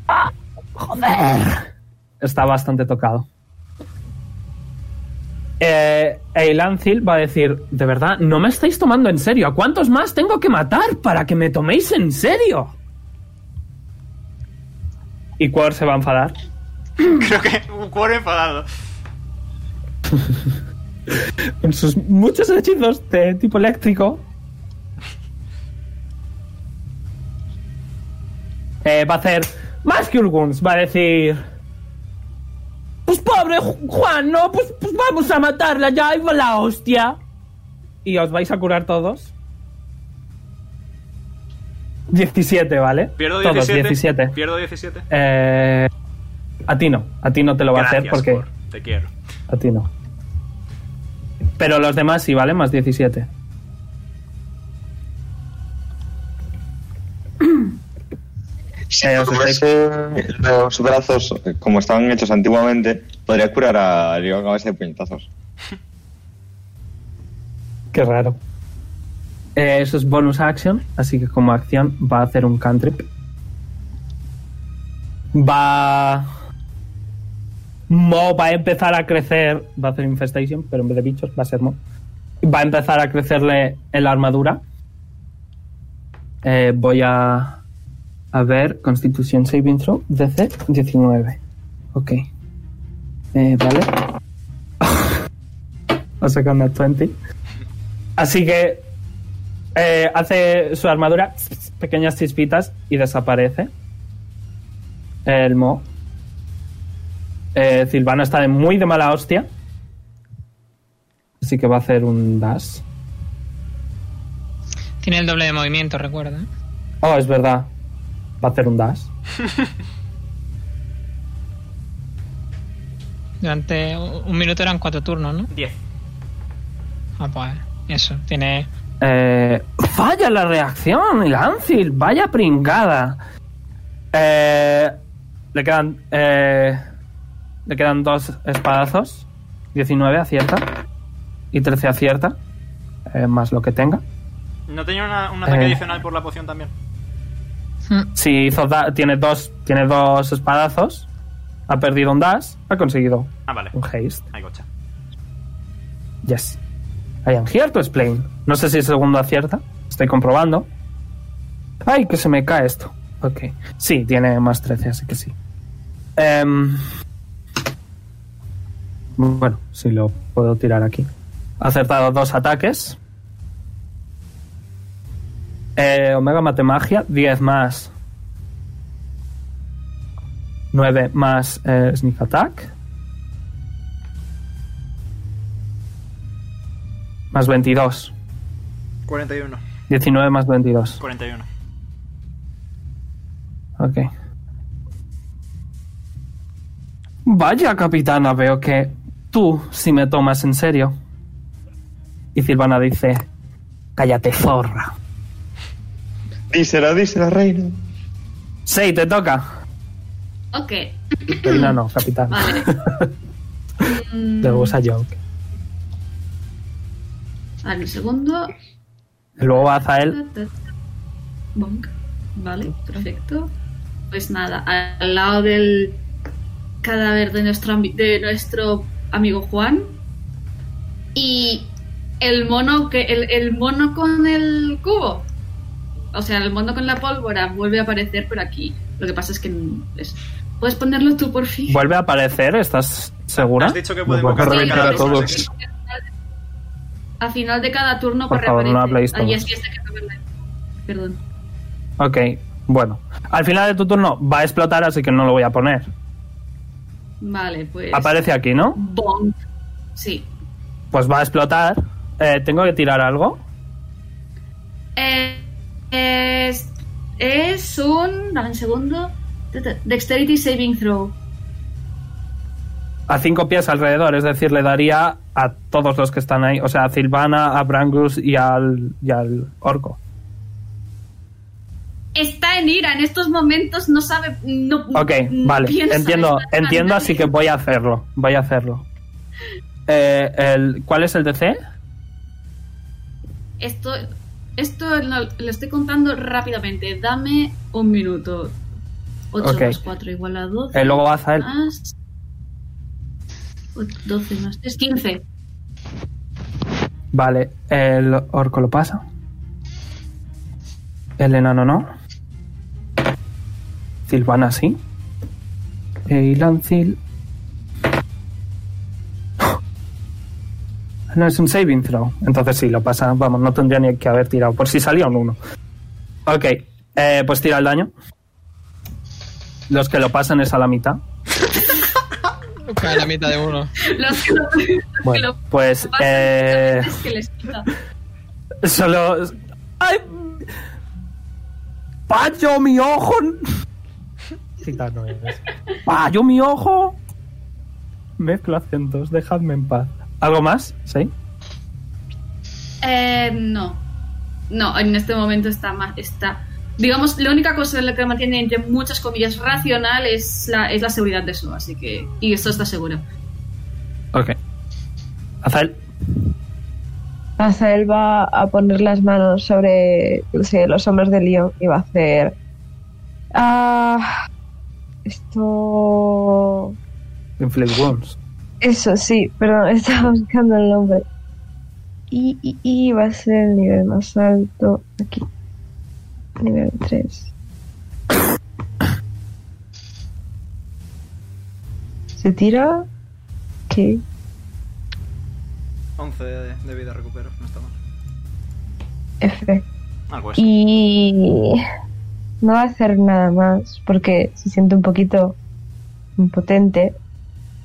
¡Ah! ¡Joder! Está bastante tocado. Eh, Eilancil va a decir: De verdad, no me estáis tomando en serio. ¿A cuántos más tengo que matar para que me toméis en serio? Y Quor se va a enfadar. Creo que un cuero enfadado. Con sus muchos hechizos de tipo eléctrico. Eh, va a hacer más que Wounds. Va a decir. Pues pobre Ju- Juan, ¿no? Pues, pues vamos a matarla ya, ahí va la hostia. Y os vais a curar todos. 17, ¿vale? Pierdo Todos 17. 17. Pierdo 17. Eh, a ti no, a ti no te lo va a hacer porque Cor, Te quiero. a ti no. Pero los demás sí, ¿vale? Más 17. Si Eh, os estáis- tuviese los brazos eh, como estaban hechos antiguamente, podría curar a León a base de puñetazos. Qué raro. Eh, eso es bonus action, así que como acción va a hacer un cantrip. Va. Mo va a empezar a crecer. Va a hacer infestation, pero en vez de bichos va a ser Mo. Va a empezar a crecerle en la armadura. Eh, voy a. A ver, Constitution Saving Throw, DC 19. Ok. Eh, vale. Va a sacar una 20. Así que eh, hace su armadura pequeñas chispitas y desaparece. El Mo. Eh, Silvana está de muy de mala hostia. Así que va a hacer un dash. Tiene el doble de movimiento, recuerda. ¿eh? Oh, es verdad. Va a hacer un dash. Durante un minuto eran cuatro turnos, ¿no? 10. Ah, pues eso. Tiene. Eh, falla la reacción, Lancil. Vaya pringada. Eh, le quedan. eh, le quedan dos espadazos. 19 acierta. Y 13 acierta. eh, más lo que tenga. ¿No tenía una- un ataque Eh. adicional por la poción también? Hmm. Si hizo da- tiene dos. Tiene dos espadazos. Ha perdido un dash. Ha conseguido Ah, vale. un haste. Yes. I am here to explain. No sé si el segundo acierta. Estoy comprobando. Ay, que se me cae esto. Ok. Sí, tiene más 13, así que sí. Em, bueno, si lo puedo tirar aquí. Ha acertado dos ataques. Eh, Omega Matemagia, 10 más. 9 más eh, Sneak Attack. Más 22. 41. 19 más 22. 41. Ok. Vaya, capitana, veo que tú sí me tomas en serio. Y Silvana dice, cállate, zorra. Díselo, díselo, reina. Sí, te toca. Ok. Reina no, capitana. Vale. Mm, Le gusta joke. Vale, un segundo. Luego Azael. Bonk. Vale, perfecto. Pues nada, al lado del cadáver de nuestro, de nuestro amigo Juan. Y el mono que el, el mono con el cubo. O sea, el mono con la pólvora vuelve a aparecer por aquí. Lo que pasa es que es- puedes ponerlo tú por fin. ¿Vuelve a aparecer? ¿Estás segura? Has dicho que invocar reventar cada a todos. A final de cada turno Por favor, no habléis y todos. es que este Perdón. Ok, bueno. Al final de tu turno va a explotar, así que no lo voy a poner. Vale, pues. Aparece aquí, ¿no? Bonk. Sí. Pues va a explotar. Eh, ¿Tengo que tirar algo? Eh, es, es un. Dame un segundo. Dexterity Saving Throw. a cinco pies alrededor, es decir, le daría a todos los que están ahí, o sea, a Silvana, a Brangus y al, y al orco. Está en ira, en estos momentos no sabe. No, Ok, no vale, entiendo, entiendo, así que voy a hacerlo, voy a hacerlo. Eh, el, ¿Cuál es el DC? Esto, esto lo, lo estoy contando rápidamente. Dame un minuto. 8 Ok. más 4 igual a 12. Eh, luego Azael. Más. 12 más 3, 15. Vale, el orco lo pasa. El enano no. Silvana sí. Y Lancil. No es un saving throw. Entonces sí, lo pasa. Vamos, no tendría ni que haber tirado. Por si salía un 1. Ok, eh, pues tira el daño. Los que lo pasan es a la mitad. Cae la mitad de uno. Los que lo, que Bueno, lo pues. pasan Eh, es que les quita. Solo. ¡Ay! ¡Payo mi ojo! Eres. ¡Payo mi ojo! Mezclo acentos, dejadme en paz. ¿Algo más? ¿Sí? Eh, no. No, en este momento está más. Está. Digamos, la única cosa en la que mantiene entre muchas comillas racional es la, es la seguridad de eso, así que. Y esto está seguro. Ok. Azael. Azael va a poner las manos sobre sí, los hombros de Leon y va a hacer. Ah. Esto. Inflict Wounds. Eso sí, perdón, estaba buscando el nombre. Y, y, y va a ser el nivel más alto aquí. Nivel 3. ¿Se tira? ¿Qué? 11 de, de vida recupero, no está mal. F. Algo así. Y no va a hacer nada más porque se siente un poquito impotente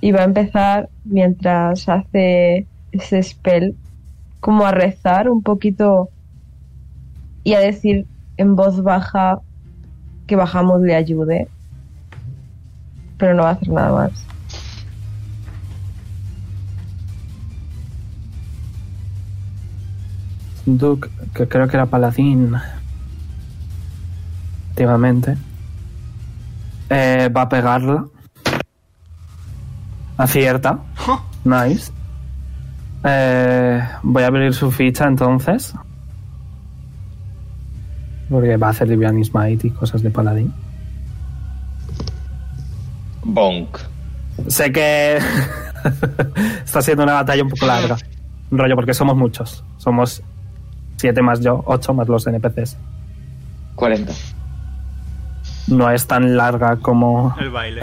y va a empezar mientras hace ese spell como a rezar un poquito y a decir en voz baja que bajamos le ayude pero no va a hacer nada más Duke, que creo que era paladín. Activamente. Eh, va a pegarla. Acierta. Nice. Eh, voy a abrir su ficha entonces. Porque va a hacer Divine Smite y cosas de paladín. Bonk. Sé que está siendo una batalla un poco larga. Un rollo porque somos muchos. Somos 7 más yo, 8 más los NPCs. 40. No es tan larga como, El baile.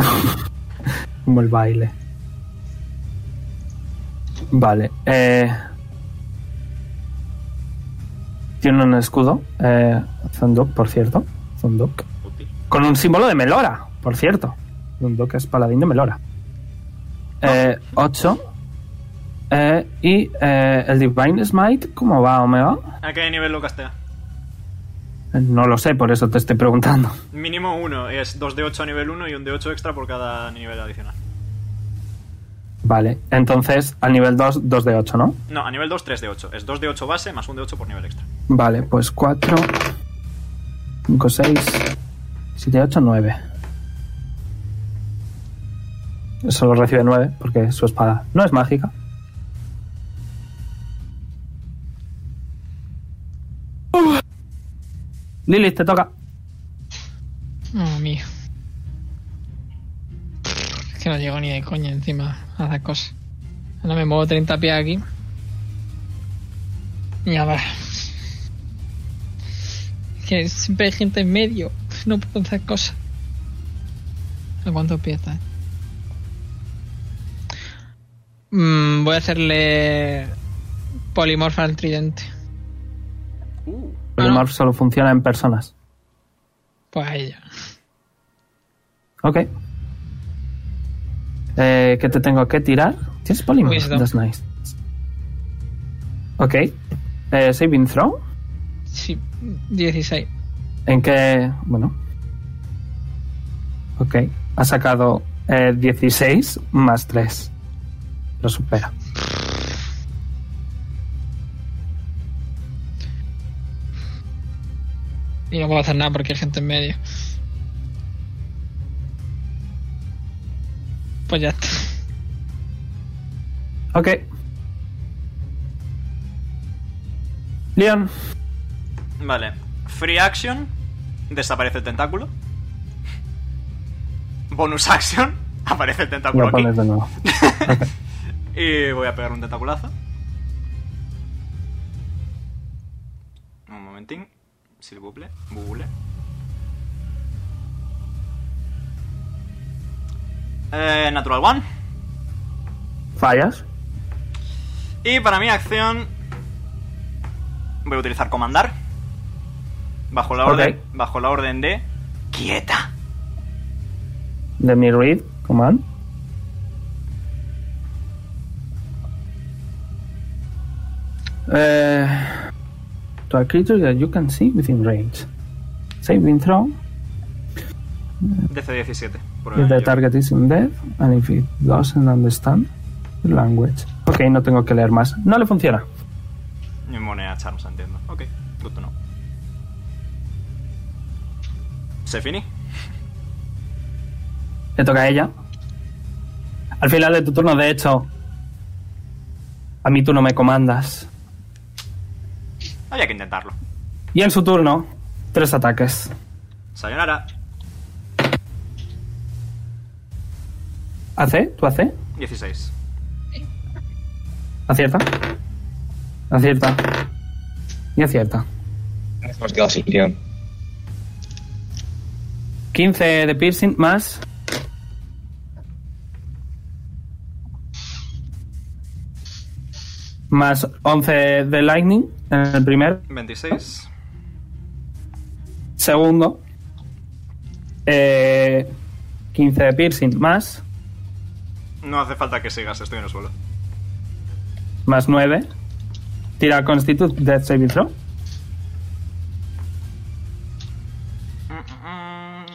como el baile. Vale. Eh, tiene un escudo. Eh, Zunduk, por cierto. Útil. Con un símbolo de Melora, por cierto. Zunduk es paladín de Melora. 8. y eh, el Divine Smite, ¿cómo va, Omega? ¿A qué nivel lo castea? Eh, No lo sé, por eso te estoy preguntando. Mínimo uno, es 2 de 8 a nivel 1 y un de 8 extra por cada nivel adicional. Vale, entonces al nivel 2, 2 de 8, ¿no? No, a nivel 2, 3 de 8. Es 2 de 8 base más un de 8 por nivel extra. Vale, pues 4, 5, 6, 7, 8, 9. Solo recibe 9 porque su espada no es mágica. Lilith, te toca. Oh, mío. Que no llego ni de coña encima a hacer cosas. Ahora me muevo 30 pies aquí. Y a ver. Es que siempre hay gente en medio. No puedo hacer cosas. ¿A cuántos pies está? Mm, voy a hacerle polimorfa al tridente. El Ah. morph solo funciona en personas. Pues a ella. Ok. Eh, ¿Qué te tengo que tirar? ¿Tienes polymorph? Wisdom. That's nice. Ok. Eh, saving throw. Sí, 16. ¿En qué? Bueno. Ok. Ha sacado eh, 16 más 3. Lo supera. Y no puedo hacer nada porque hay gente en medio. Pues ya está. Ok. Leon. Vale. Free action. Desaparece el tentáculo. Bonus action. Aparece el tentáculo Lo aquí. pones de nuevo. Y voy a pegar un tentaculazo. Un momentín. S'il vous plaît. Buble. Eh, natural One. Fallas. Y para mi acción. Voy a utilizar comandar. Bajo la orden. Bajo la orden de. Quieta. De mi read. Command. Eh, to a creature that you can see within range. saving throw. DC 17. If the target is in death and if it doesn't understand the language. Ok, no tengo que leer más. No le funciona. Inmune a Charms, entiendo. Ok, good to know. ¿Se fini? Le toca a ella. Al final de tu turno, de hecho, a mí tú no me comandas. Había que intentarlo. Y en su turno, tres ataques. Sayonara. ¿Hace? ¿Tú hace? 16. Acierta. Acierta. Y acierta. Hemos quedado sin guion. 15 de piercing más. Más 11 de lightning en el primer. 26. Segundo. Eh, 15 de piercing más. No hace falta que sigas, estoy en el suelo. Más 9. Tira Constitute Death Saving Throw. Mm, mm, mm.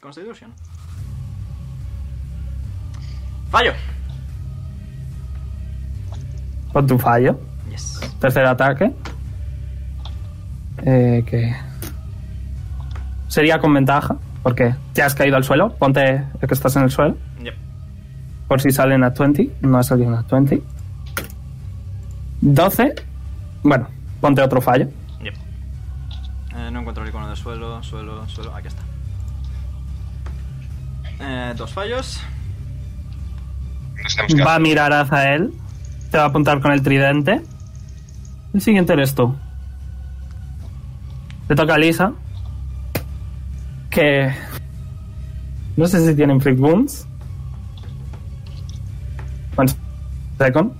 Constitution. Fallo. Con tu fallo. Yes. Tercer ataque. Eh, que. Sería con ventaja. Porque te has caído al suelo. Ponte que estás en el suelo. Por si salen a 20. No ha salido a 20. 12. Bueno, ponte otro fallo. Yep. Eh, no encuentro el icono de suelo, suelo, suelo. Aquí está. Eh, dos fallos. Va a mirar hacia él. Te va a apuntar con el tridente. El siguiente eres tú. Te toca a Lisa. Que. No sé si tienen Freak Wounds. Second.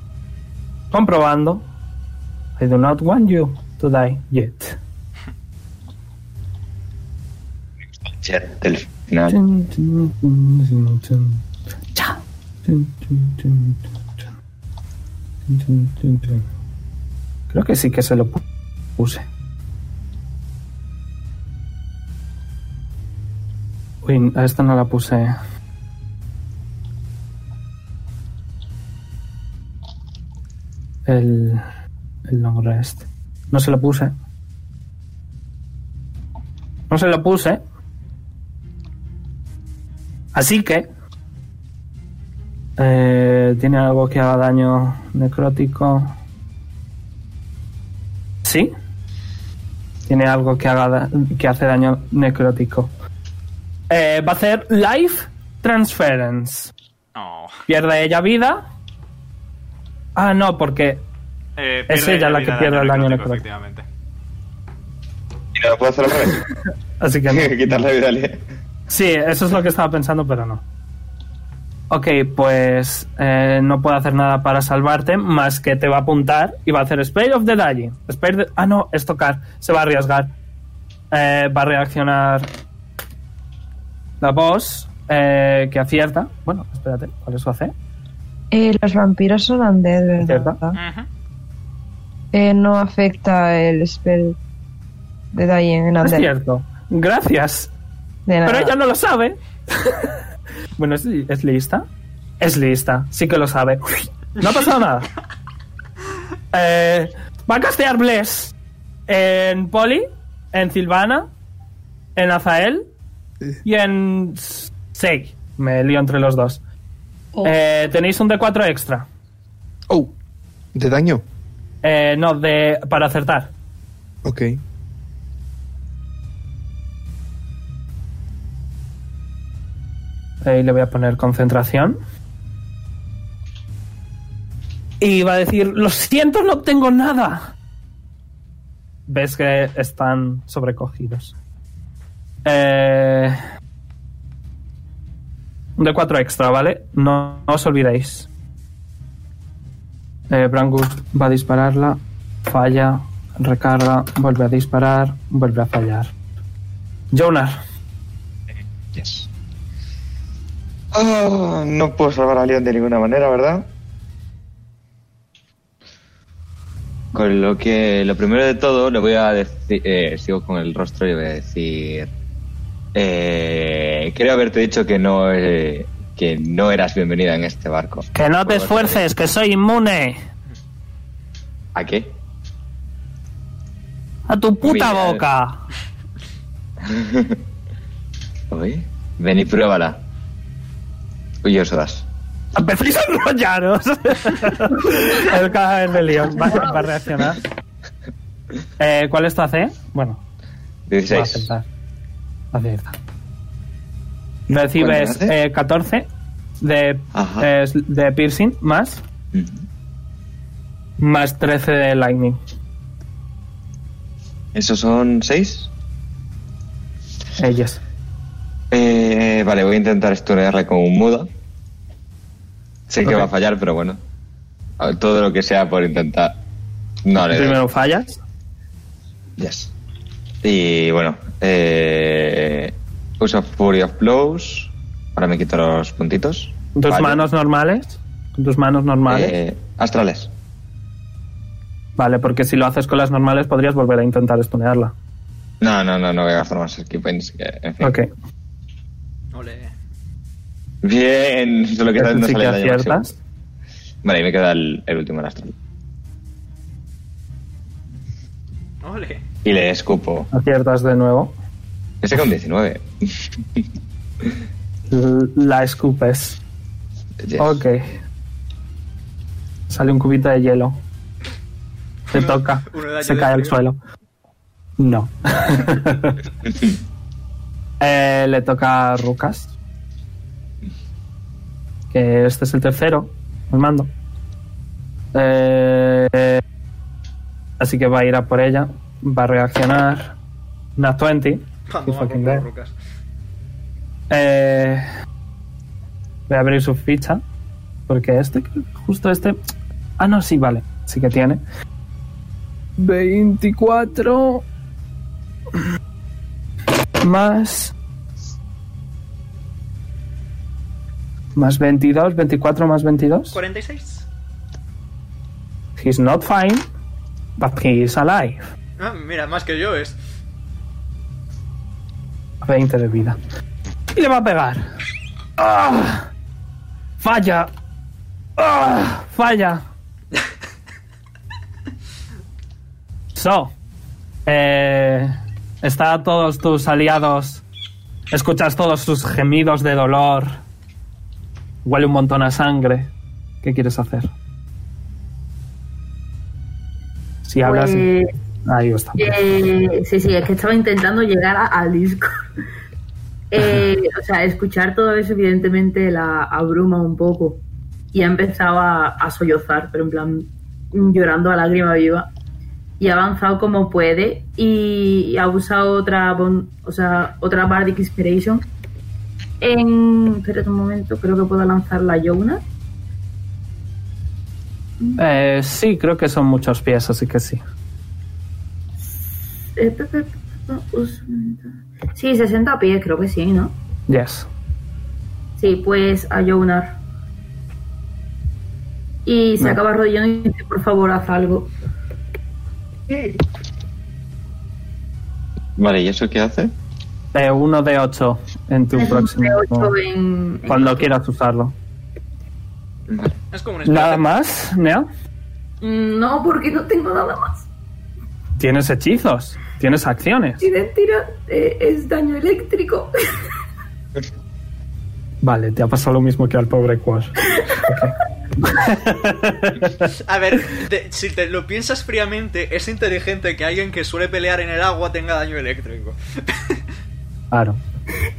Comprobando. I do not want you to die yet. chat del final. Cha. Creo que sí que se lo pu- puse. Uy, a esta no la puse. El, el long rest. No se lo puse. No se lo puse. Así que eh, ¿Tiene algo que haga daño necrótico? Sí. Tiene algo que haga da- que hace daño necrótico. Eh, va a hacer Life Transference. Oh. Pierde ella vida. Ah, no, porque Eh, Es ella la que pierde el daño necrótico. Efectivamente. ¿Y no lo puedo hacer al revés? así que no. Quitarle vida al- Sí, eso es lo que estaba pensando, pero no. Ok, pues eh, no puedo hacer nada para salvarte, más que te va a apuntar y va a hacer Spray of the Dying. Spray de- Ah, no, es tocar. Se va a arriesgar. Eh, va a reaccionar la boss, eh, que acierta. Bueno, espérate, ¿cuál es su AC? Eh, los vampiros son undead, ¿Cierto? ¿verdad? Eh, no afecta el spell de Dying en Es undead. cierto. Gracias. De nada. Pero ella no lo sabe. bueno, ¿es, li- ¿es lista? Es lista, sí que lo sabe. No ha pasado nada. Eh, va a castear Bless en Poli, en Silvana, en Azael y en Sei. Me lío entre los dos. Oh, Eh, Tenéis un D4 extra. Oh, de daño. Eh, no, de para acertar. Ok. Ahí le voy a poner concentración. Y va a decir, lo siento, no tengo nada. Ves que están sobrecogidos. Eh, de 4 extra, ¿vale? No, os olvidéis. Eh, Brangus va a dispararla. Falla. Recarga. Vuelve a disparar. Vuelve a fallar. Jonar. Yes. Ah, no puedo salvar a Leon de ninguna manera, ¿verdad? Con lo que, lo primero de todo, le voy a decir, eh, sigo con el rostro y voy a decir, Eh, creo haberte dicho que no, eh, que no eras bienvenida en este barco. Que no te esfuerces, que soy inmune. ¿A qué? A tu puta Mira. boca. Uy, ven y pruébala. Uy, os das. Empecéis a enrollaros. El cadáver de León va, va a reaccionar. Eh, ¿Cuál es tu AC? Bueno, va a 16. Acierta. Recibes eh, 14 de, eh, de piercing más, más 13 de lightning. ¿Esos son 6? Ellas. Eh, vale, voy a intentar stunearle con un mudo. Sé que va a fallar, pero bueno. Ver, Todo lo que sea por intentar. No le doy. Primero fallas. Yes. Y bueno, eh, uso Fury of Blows. Ahora me quito los puntitos. Tus Fallo. manos normales. Tus manos normales. Eh, astrales. Vale, porque si lo haces con las normales podrías volver a intentar estunearla. No, no, no, no voy a gastar más skill points. Que, en fin. Ok. Ole. Bien, solo que Eso no sí sale que daño aciertas. Vale, y me queda el, el último el astral. Ole. Y le escupo. Aciertas de nuevo. Ese con 19. L- La escupes. Yes. Ok. Sale un cubito de hielo. Se Uno- toca. uno Se cae al suelo. No. Eh, le toca a Rucas. Que este es el tercero. El mando. Eh, así que va a ir a por ella. Va a reaccionar. Una 20. Cuando rucas. Eh, voy a abrir su ficha. Porque este, justo este. Ah, no, sí, vale. Sí que tiene. 24. Más. Más 22. 24 más 22. 46. He's not fine. But he is alive. Ah, mira, más que yo es. 20 de vida. Y le va a pegar. ¡Ah! Falla. ¡Ah! Falla. So. Eh, está todos tus aliados. Escuchas todos sus gemidos de dolor. Huele un montón a sangre. ¿Qué quieres hacer? Si hablas. Pues, Ahí está. eh, sí, sí, es que estaba intentando llegar a- al disco. Eh, o sea, escuchar todo eso evidentemente la abruma un poco. Y ha empezado a, sollozar, pero en plan llorando a lágrima viva. Y ha avanzado como puede y ha usado otra, o sea, otra Bardic Inspiration. En... Espérate un momento, creo que puedo lanzar la Yona. Eh, sí, creo que son muchos pies, así que sí. Sí, 60 pies, creo que sí, ¿no? Yes. Sí, pues a Jonar. Y se No. acaba arrodillando y dice, por favor, haz algo. Vale, ¿y eso qué hace? Eh, uno de ocho en tu Es próximo. D8 en, en- Cuando quieras usarlo. Vale. Es como un ¿Nada más, Nea? Mm, No, porque no tengo nada más. Tienes hechizos, tienes acciones. Si mentira, eh, es daño eléctrico. Vale, te ha pasado lo mismo que al pobre Quash. A ver, si te lo piensas fríamente, es inteligente que alguien que suele pelear en el agua tenga daño eléctrico. Claro.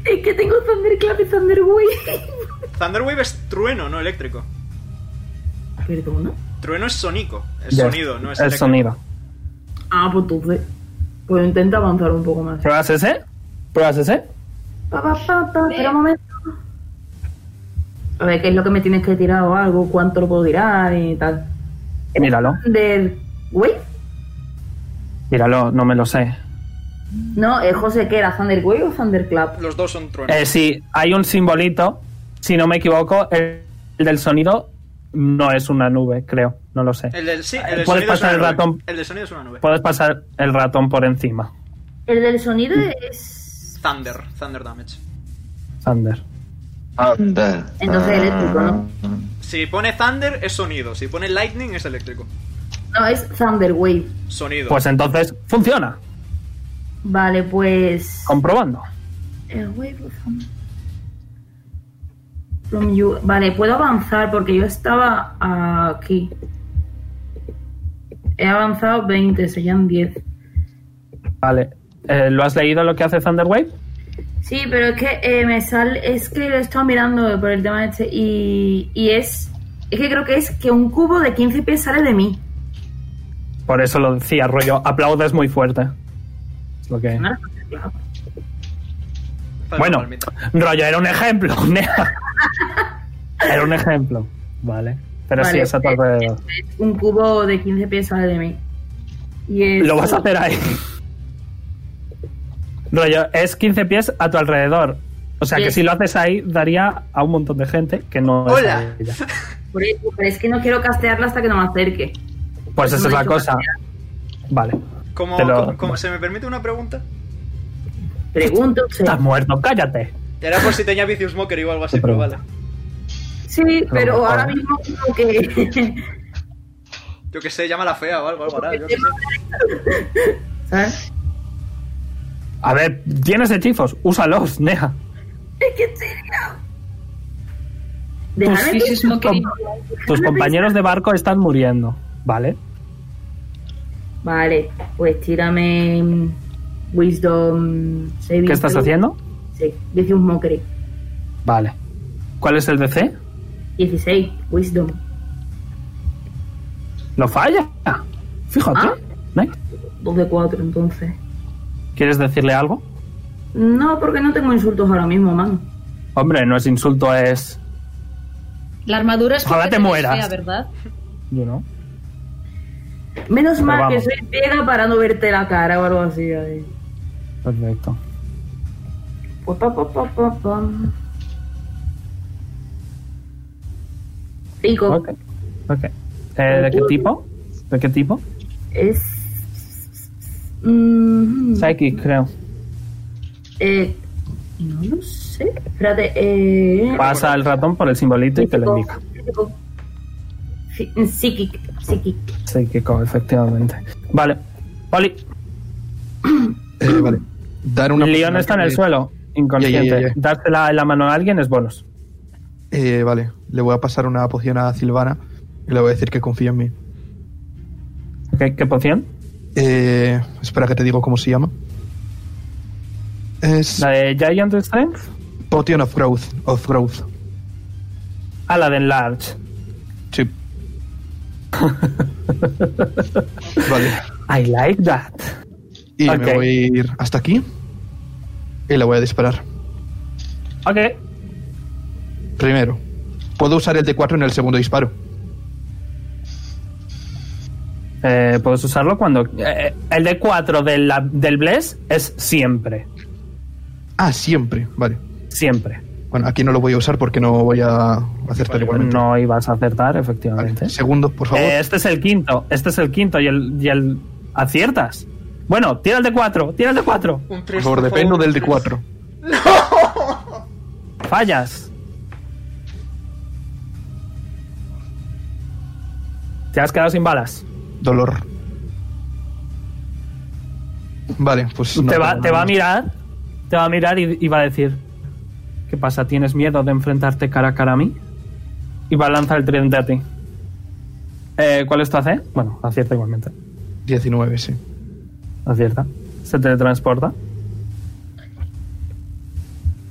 es que tengo Thunderclap y Thunderwave. Thunderwave es trueno, no eléctrico. Perdona. Trueno es sónico, es Yes, sonido, no es El eléctrico. sonido. Ah, pues entonces. Pues intenta avanzar un poco más. ¿Pruebas ese? ¿Pruebas ese? Pa, pa, pa, pa, espera un momento. A ver, ¿qué es lo que me tienes que tirar o algo? ¿Cuánto lo puedo tirar y tal? Míralo, ¿Thunderwave? míralo, no me lo sé. No, eh, José, ¿qué era? ¿Thunderwave o Thunderclap? Los dos son truenos. Eh, sí, hay un simbolito. Si no me equivoco, el, el del sonido no es una nube, creo. No lo sé. El del, sí, el del Puedes sonido es pasar una el nube. ratón. El del sonido es una nube. Puedes pasar el ratón por encima. El del sonido es. Thunder, Thunder Damage. Thunder. Anda. Entonces eléctrico, ¿no? Si pone Thunder es sonido, si pone Lightning es eléctrico. No, es Thunder Wave. Sonido. Pues entonces funciona. Vale, pues. Comprobando. El wave of thunder. From you- Vale, puedo avanzar porque yo estaba aquí. He avanzado 20, serían 10. Vale. Eh, ¿Lo has leído lo que hace Thunderwave? Sí, pero es que eh, me sale. Es que lo he estado mirando por el tema este y, y es. Es que creo que es que un cubo de 15 pies sale de mí. Por eso lo decía, rollo. Aplaudes muy fuerte. Es lo que. ¿no? Claro. Palma, Bueno, rollo, era un ejemplo. Era un ejemplo. Vale. Pero sí, Vale, es a tu alrededor. es un cubo de 15 pies sale de mí. Y es, Lo vas a hacer ahí. Rollo, es 15 pies a tu alrededor. O sea que si lo haces ahí, daría a un montón de gente que no es Hola. Por eso, pero es que no quiero castearla hasta que no me acerque. Pues esa es la cosa. castear. Vale. ¿Cómo, Te lo- cómo- cómo- ¿Se me permite una pregunta? Pregunto. Estás muerto, cállate. Era por si tenía Vicious Mocker o algo así, pero vale. Sí, pero mejor. ahora mismo creo que. Yo que sé, llama la fea o algo, algo hará, yo qué sé. ¿Sabes? A ver, tienes hechizos, úsalos, Nea. Es que en serio. Sí, sí, pensar. Smokery. Tus compañeros de barco están muriendo, ¿vale? Vale, pues tírame. Wisdom saving ¿Qué estás haciendo? Sí, Vicious Mockery. Vale. ¿Cuál es el DC? 16, Wisdom. Lo falla. Fíjate. Ah. Nice. 2 de 4, entonces. ¿Quieres decirle algo? No, porque no tengo insultos ahora mismo, mano. Hombre, no es insulto, es. La armadura es Ojalá te mueras. fea, ¿verdad? You know. Menos Pero mal que soy ciega para no verte la cara o algo así. ahí. Perfecto. Pa, pa, pa, pa, pa, pa. Cinco. Ok. Ok. Eh, ¿De qué tipo? ¿De qué tipo? Es. Mm, Psychic, creo. eh, no lo sé. Espérate. Eh, Pasa el ratón por el simbolito y te lo indica. Físico. Fí- Psíquic. Psíquic. Psíquico, efectivamente. Vale. Oli, Eh, vale. Dar una Leon está en el suelo, inconsciente. Dársela en la mano a alguien es bonus. Eh, vale, le voy a pasar una poción a Silvana y le voy a decir que confía en mí. ¿Qué, qué poción? Eh, espera que te digo cómo se llama. Es ¿La de Giant Strength? Potion of Growth. Of growth. Ah, la de Enlarge. Sí. vale. I like that. Y me voy a ir hasta aquí y le voy a disparar. Ok. Primero, puedo usar el D4 en el segundo disparo. Eh, puedes usarlo cuando... eh, el de 4 del, la- del Bless es siempre. Ah, siempre. Vale. Siempre. Bueno, aquí no lo voy a usar porque no voy a acertar Vale, igualmente. No ibas a acertar, Vale. efectivamente. Segundo, por favor. Eh, este es el quinto. Este es el quinto y el, y el... ¿Aciertas? Bueno, tira el de 4. Tira el de 4. Un por tres, favor, dependo del tres. D4. Fallas. Te has quedado sin balas. Dolor. Vale, pues no te, va, te a mirar. Te va a mirar y, y va a decir: ¿Qué pasa? ¿Tienes miedo de enfrentarte cara a cara a mí? Y va a lanzar el tridente a ti. Eh, ¿Cuál es tu AC? Bueno, acierta igualmente. 19, sí. Acierta. Se teletransporta.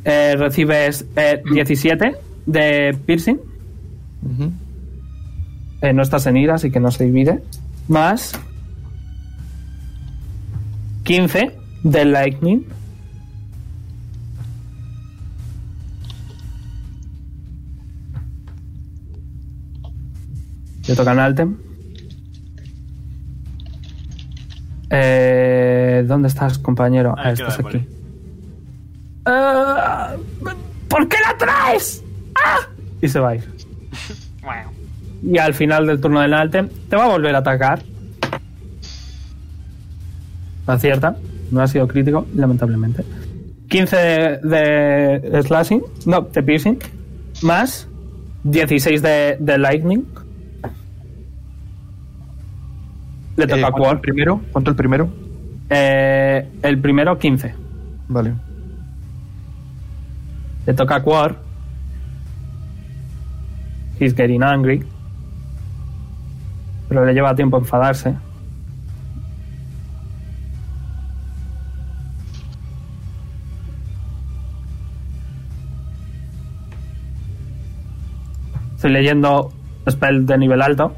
Eh, recibes eh, 17 de piercing. Ujú. Eh, no estás en ira, así que no se divide. Más 15 de lightning. Le tocan Altem. Eh, ¿Dónde estás, compañero? Ah, Aquí estás aquí. Ah, ¿Por qué la traes? ¡Ah! Y se va a ir. Bueno. Y al final del turno del Altem te va a volver a atacar. Acierta. No ha sido crítico, lamentablemente. 15 de, de slashing, no, de piercing, más 16 de, de lightning. Le Eh, toca a ¿cuánto el primero? ¿Cuánto el primero? Eh, el primero 15. Vale. Le toca a Quor. He's getting angry. Pero le lleva tiempo enfadarse. Estoy leyendo spell de nivel alto.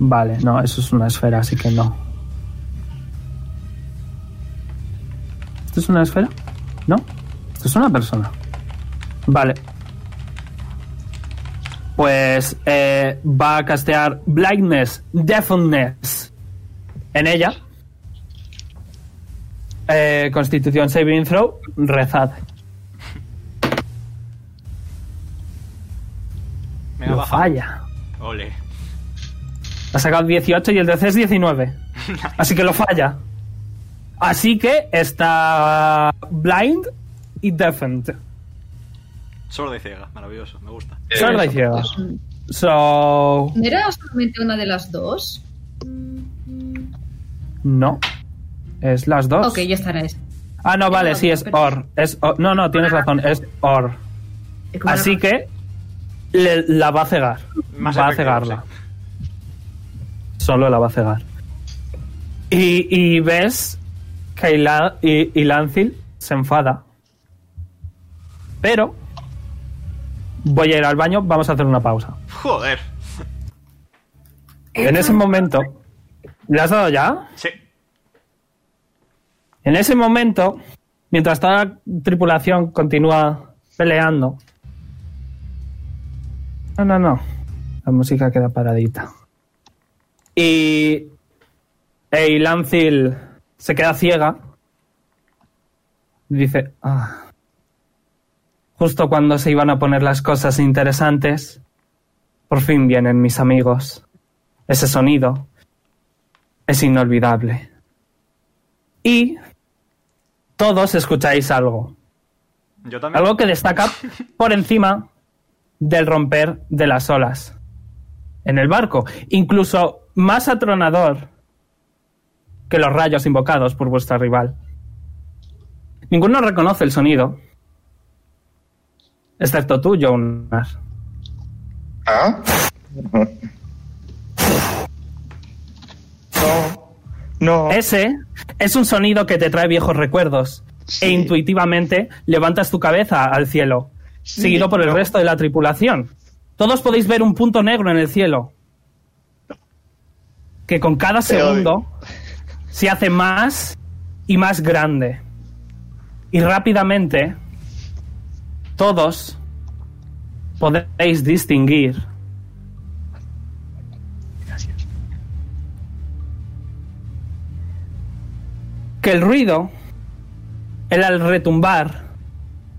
Vale, no, eso es una esfera, así que no. ¿Esto es una esfera? ¿No? Esto es una persona. Vale. Pues eh, va a castear Blindness, Deafness en ella. Eh, Constitución Saving Throw, rezad. Me ha Lo falla. Ole. Ha sacado 18 y el DC es 19. Así que lo falla. Así que está blind y deafened. Sorda y ciega. Maravilloso. Me gusta. Sorda y ciega. So. ¿No era solamente una de las dos? No. Es las dos. Ok, ya estará esa. Ah, no, vale, sí, es or. Es or. No, no, tienes razón, es or. Así que le- la va a cegar. Más va a cegarla. Solo la va a cegar. Y, y ves que Ila- y, y Lancil se enfada. Pero voy a ir al baño, vamos a hacer una pausa. Joder. En ese momento, ¿le has dado ya? Sí. En ese momento, mientras toda la tripulación continúa peleando. No, no, no. La música queda paradita. Y. Y Lancil se queda ciega. Dice. "Ah". Justo cuando se iban a poner las cosas interesantes, por fin vienen mis amigos. Ese sonido es inolvidable. Y todos escucháis algo. Yo también. Algo que destaca por encima del romper de las olas en el barco. Incluso más atronador que los rayos invocados por vuestra rival. Ninguno reconoce el sonido. Excepto tú, Jonas. ¿Ah? No. No. Ese es un sonido que te trae viejos recuerdos. Sí. E intuitivamente levantas tu cabeza al cielo, Sí, seguido por el no. resto de la tripulación. Todos podéis ver un punto negro en el cielo. Que con cada Te segundo se hace más y más grande. Y rápidamente todos podéis distinguir que el ruido era el retumbar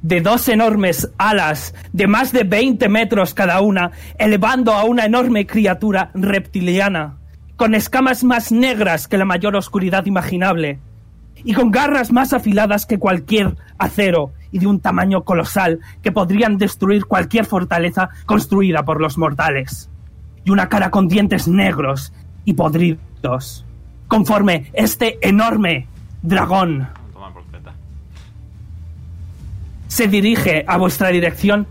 de dos enormes alas de más de 20 metros cada una, elevando a una enorme criatura reptiliana, con escamas más negras que la mayor oscuridad imaginable, y con garras más afiladas que cualquier acero y de un tamaño colosal que podrían destruir cualquier fortaleza construida por los mortales, y una cara con dientes negros y podridos, conforme este enorme dragón se dirige a vuestra dirección,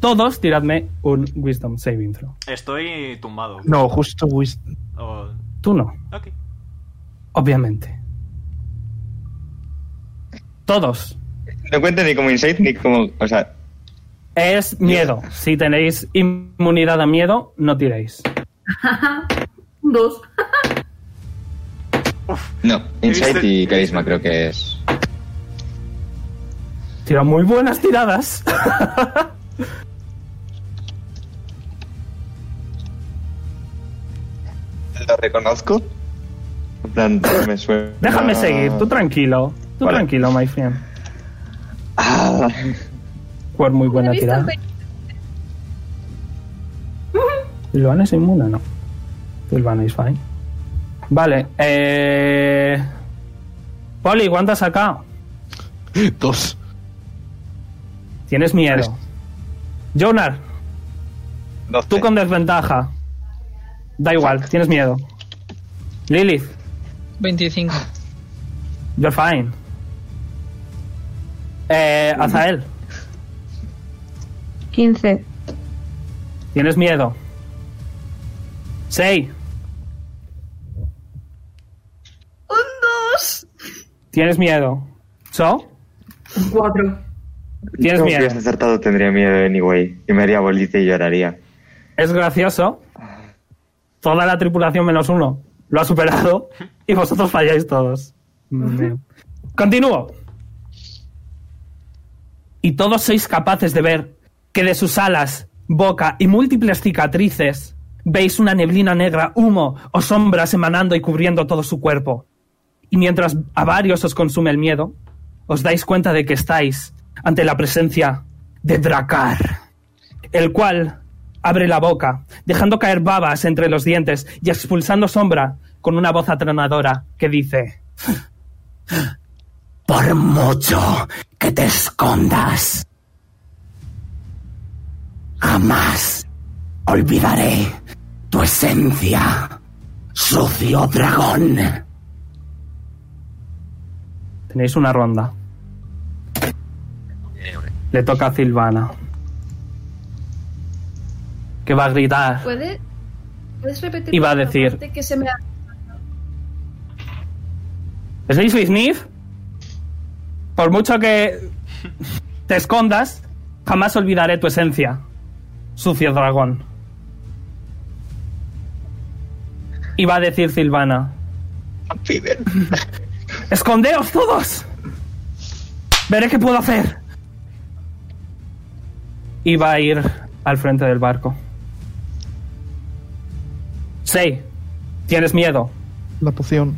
todos tiradme un Wisdom Saving Throw. Estoy tumbado. No, justo Wis- O- Tú no, Ok. obviamente. Todos. No cuenta ni como insight ni como. O sea, Es miedo. Si tenéis inmunidad a miedo, no tiréis. Dos. no. Insight y carisma creo que es. Tira muy buenas tiradas. Lo reconozco. En plan, me suena. Déjame seguir, tú tranquilo. Tú Vale. tranquilo, my friend. Ah, Por muy buena tirada. ¿Silvana es inmune? No. Silvana is fine. Vale, eh... Poli, ¿cuánto has sacado? Dos. Tienes miedo. Jonar, Doce. tú con desventaja. Da igual, tienes miedo. Lilith, 25. you're fine. Eh, Azael, 15. tienes miedo. Sei, ¡Un dos! tienes miedo. So, Cuatro. tienes No miedo. hubieras acertado tendría miedo anyway. Y me haría bolita y lloraría. Es gracioso. Toda la tripulación menos uno lo ha superado y vosotros falláis todos. Continúo. Y todos sois capaces de ver que de sus alas, boca y múltiples cicatrices veis una neblina negra, humo o sombras emanando y cubriendo todo su cuerpo. Y mientras a varios os consume el miedo, os dais cuenta de que estáis ante la presencia de Dracar, el cual abre la boca, dejando caer babas entre los dientes y expulsando sombra con una voz atronadora que dice: Por mucho que te escondas, jamás olvidaré tu esencia, sucio dragón. Tenéis una ronda. Le toca a Silvana. Que va a gritar. ¿Puede, ¿Puedes repetir? Iba a la decir- Que se me ha... ¿Sniff Sniff? Por mucho que te escondas, jamás olvidaré tu esencia, sucio dragón. Iba a decir Silvana. ¡Escondeos todos! Veré qué puedo hacer. Iba a ir al frente del barco. Sei, tienes miedo. La poción.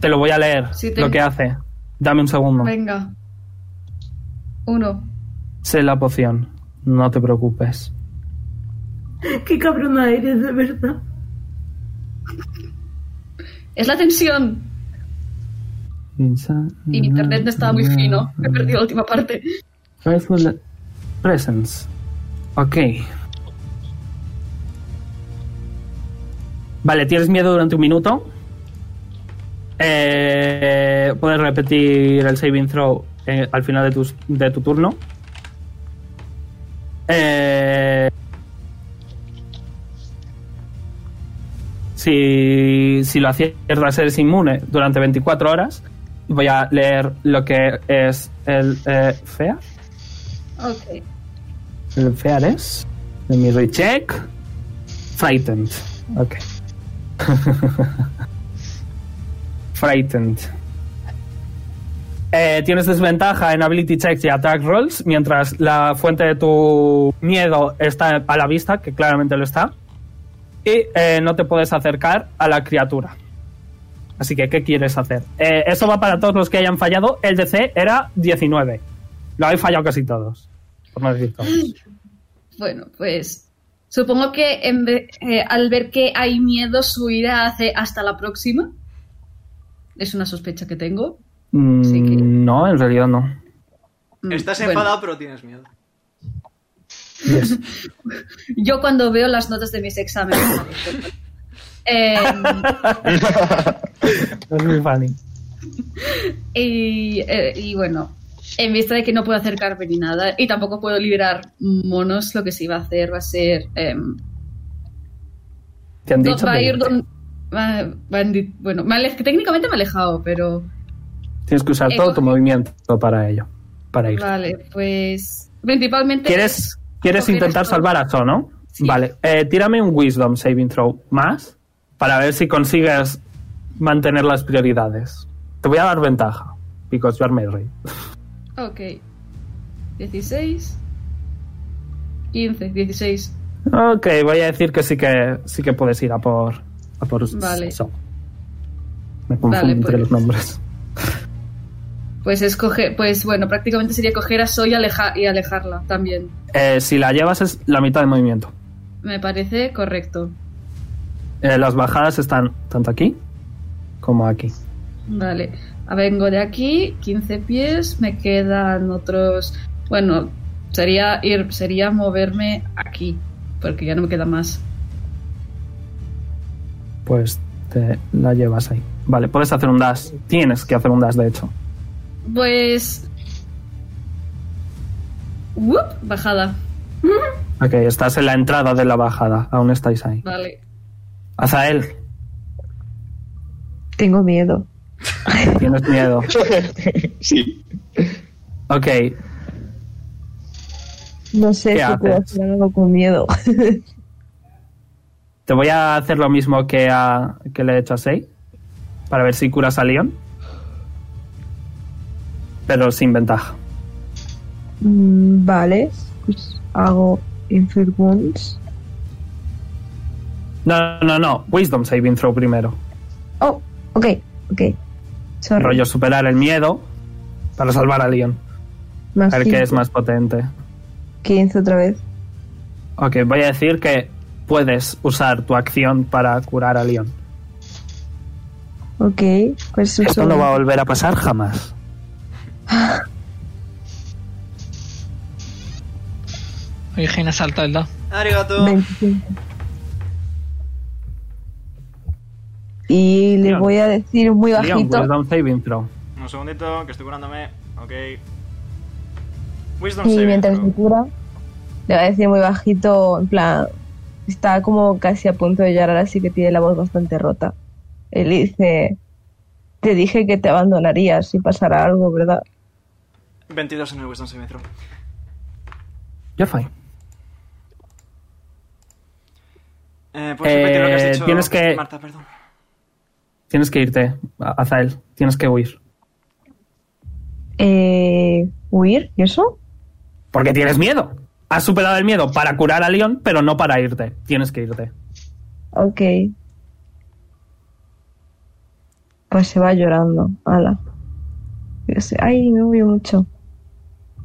Te lo voy a leer, Sí, lo que hace. Dame un segundo. Venga. Uno. Sé la poción. No te preocupes. Qué cabrona eres, de verdad. Es la tensión. Y mi internet no estaba muy fino. Me he perdido la última parte. Presence. Ok. Vale, ¿tienes miedo durante un minuto? Eh, puedes repetir el saving throw eh, al final de tu, de tu turno. Eh, si, si lo aciertas eres inmune durante 24 horas. Voy a leer lo que es el eh, FEA. Ok. El FEAR es. Let me recheck. Frightened. Ok. Frightened. Eh, tienes desventaja en ability checks y attack rolls, mientras la fuente de tu miedo está a la vista, que claramente lo está. Y eh, no te puedes acercar a la criatura. Así que, ¿qué quieres hacer? Eh, eso va para todos los que hayan fallado. El DC era 19. Lo habéis fallado casi todos. Por no decir todos. Bueno, pues supongo que en al ver que hay miedo, su ira hace hasta la próxima. Es una sospecha que tengo. Mm, Sí que- No, en realidad no. Mm, Estás bueno, enfadado, pero tienes miedo. Yes. Yo cuando veo las notas de mis exámenes. Em, es muy funny. y, eh, y bueno, en vista de que no puedo acercarme ni nada y tampoco puedo liberar monos, lo que se iba a hacer va a ser... Te han no, dicho va a ir don- di- bueno, me técnicamente me he alejado, pero tienes que usar he todo tu movimiento para ello. Para ir. vale, pues principalmente... ¿Quieres, ¿quieres coger intentar esto. salvar a So, no? Sí. Vale. eh, tírame un Wisdom Saving Throw más para ver si consigues mantener las prioridades. Te voy a dar ventaja. Because you are married. Ok. 16. 15, 16. Ok, voy a decir que sí que sí que puedes ir a por por Vale. Me confundo Vale, entre pues. los nombres. Pues escoger, pues bueno, prácticamente sería coger a Soy y, aleja- y alejarla también. Eh, si la llevas es la mitad de movimiento. Me parece correcto. Eh, las bajadas están tanto aquí como aquí. Vale. vengo de aquí, 15 pies, me quedan otros... Bueno, sería ir, sería moverme aquí, porque ya no me queda más. Pues te la llevas ahí. Vale, puedes hacer un dash. Tienes que hacer un dash, de hecho. Pues... Bajada. Ok, estás en la entrada de la bajada. Aún estáis ahí. Vale. Azael, Tengo miedo. tienes miedo. sí. Ok, No sé ¿Qué si puedo hacer algo con miedo. te voy a hacer lo mismo que, a, que le he hecho a Sei. Para ver si curas a Leon. Pero sin ventaja. Mm, vale. Pues hago Inflict Wounds. No, no, no. Wisdom saving throw primero. Oh, ok, ok. Sorry. Rollo superar el miedo para salvar a Leon. Más A ver qué es más potente. 15 otra vez. Ok, voy a decir que puedes usar tu acción para curar a Leon. Ok, pues Esto eso. no va a volver a pasar jamás. Oye, Gina salta el dado. Arigato. 25. Y le Leon. voy a decir muy Leon, bajito. Wisdom saving throw. Un segundito, que estoy curándome. Ok. Wisdom Y mientras me cura, le voy a decir muy bajito, en plan, está como casi a punto de llorar, así que tiene la voz bastante rota. Él dice, te dije que te abandonarías si pasara algo, ¿verdad? 22 en el Wisdom saving throw. You're fine. Eh, pues lo que has Eh, dicho, tienes que- Marta, perdón. Tienes que irte, A- Azael. Tienes que huir. Eh, ¿Huir? ¿Y eso? Porque tienes miedo. Has superado el miedo para curar a Leon, pero no para irte. Tienes que irte. Ok. Pues se va llorando. Ala. Ay, me movió mucho.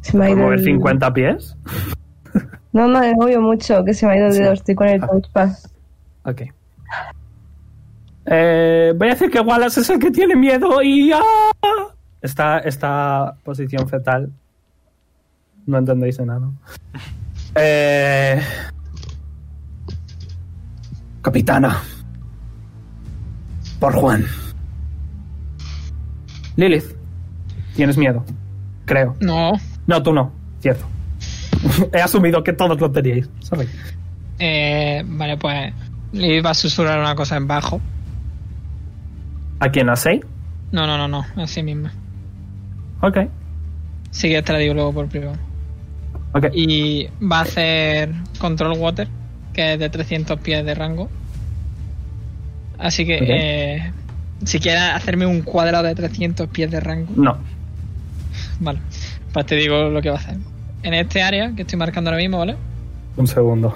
Se me ha ¿Por ido. mover el- 50 pies? No, no, me movió mucho, que se me ha ido el Sí. dedo. Estoy con el Ah. touchpad. Ok. Eh, voy a decir que Wallace es el que tiene miedo y... ¡ah! Esta, esta posición fetal. No entendéis nada. Eh, capitana. Por Juan. Lilith. Tienes miedo. Creo. No. No, tú no. Cierto. He asumido que todos lo teníais. Sorry. Eh, vale, pues le iba a susurrar una cosa en bajo. ¿A quién? ¿A Sei? No, no, no, no, así misma. Ok. Sí que te la digo luego por privado. Ok. Y va a hacer Control Water, que es de 300 pies de rango. Así que, eh, si quieres hacerme un cuadrado de 300 pies de rango, No. vale. Pues te digo lo que va a hacer. En este área que estoy marcando ahora mismo, ¿vale? Un segundo.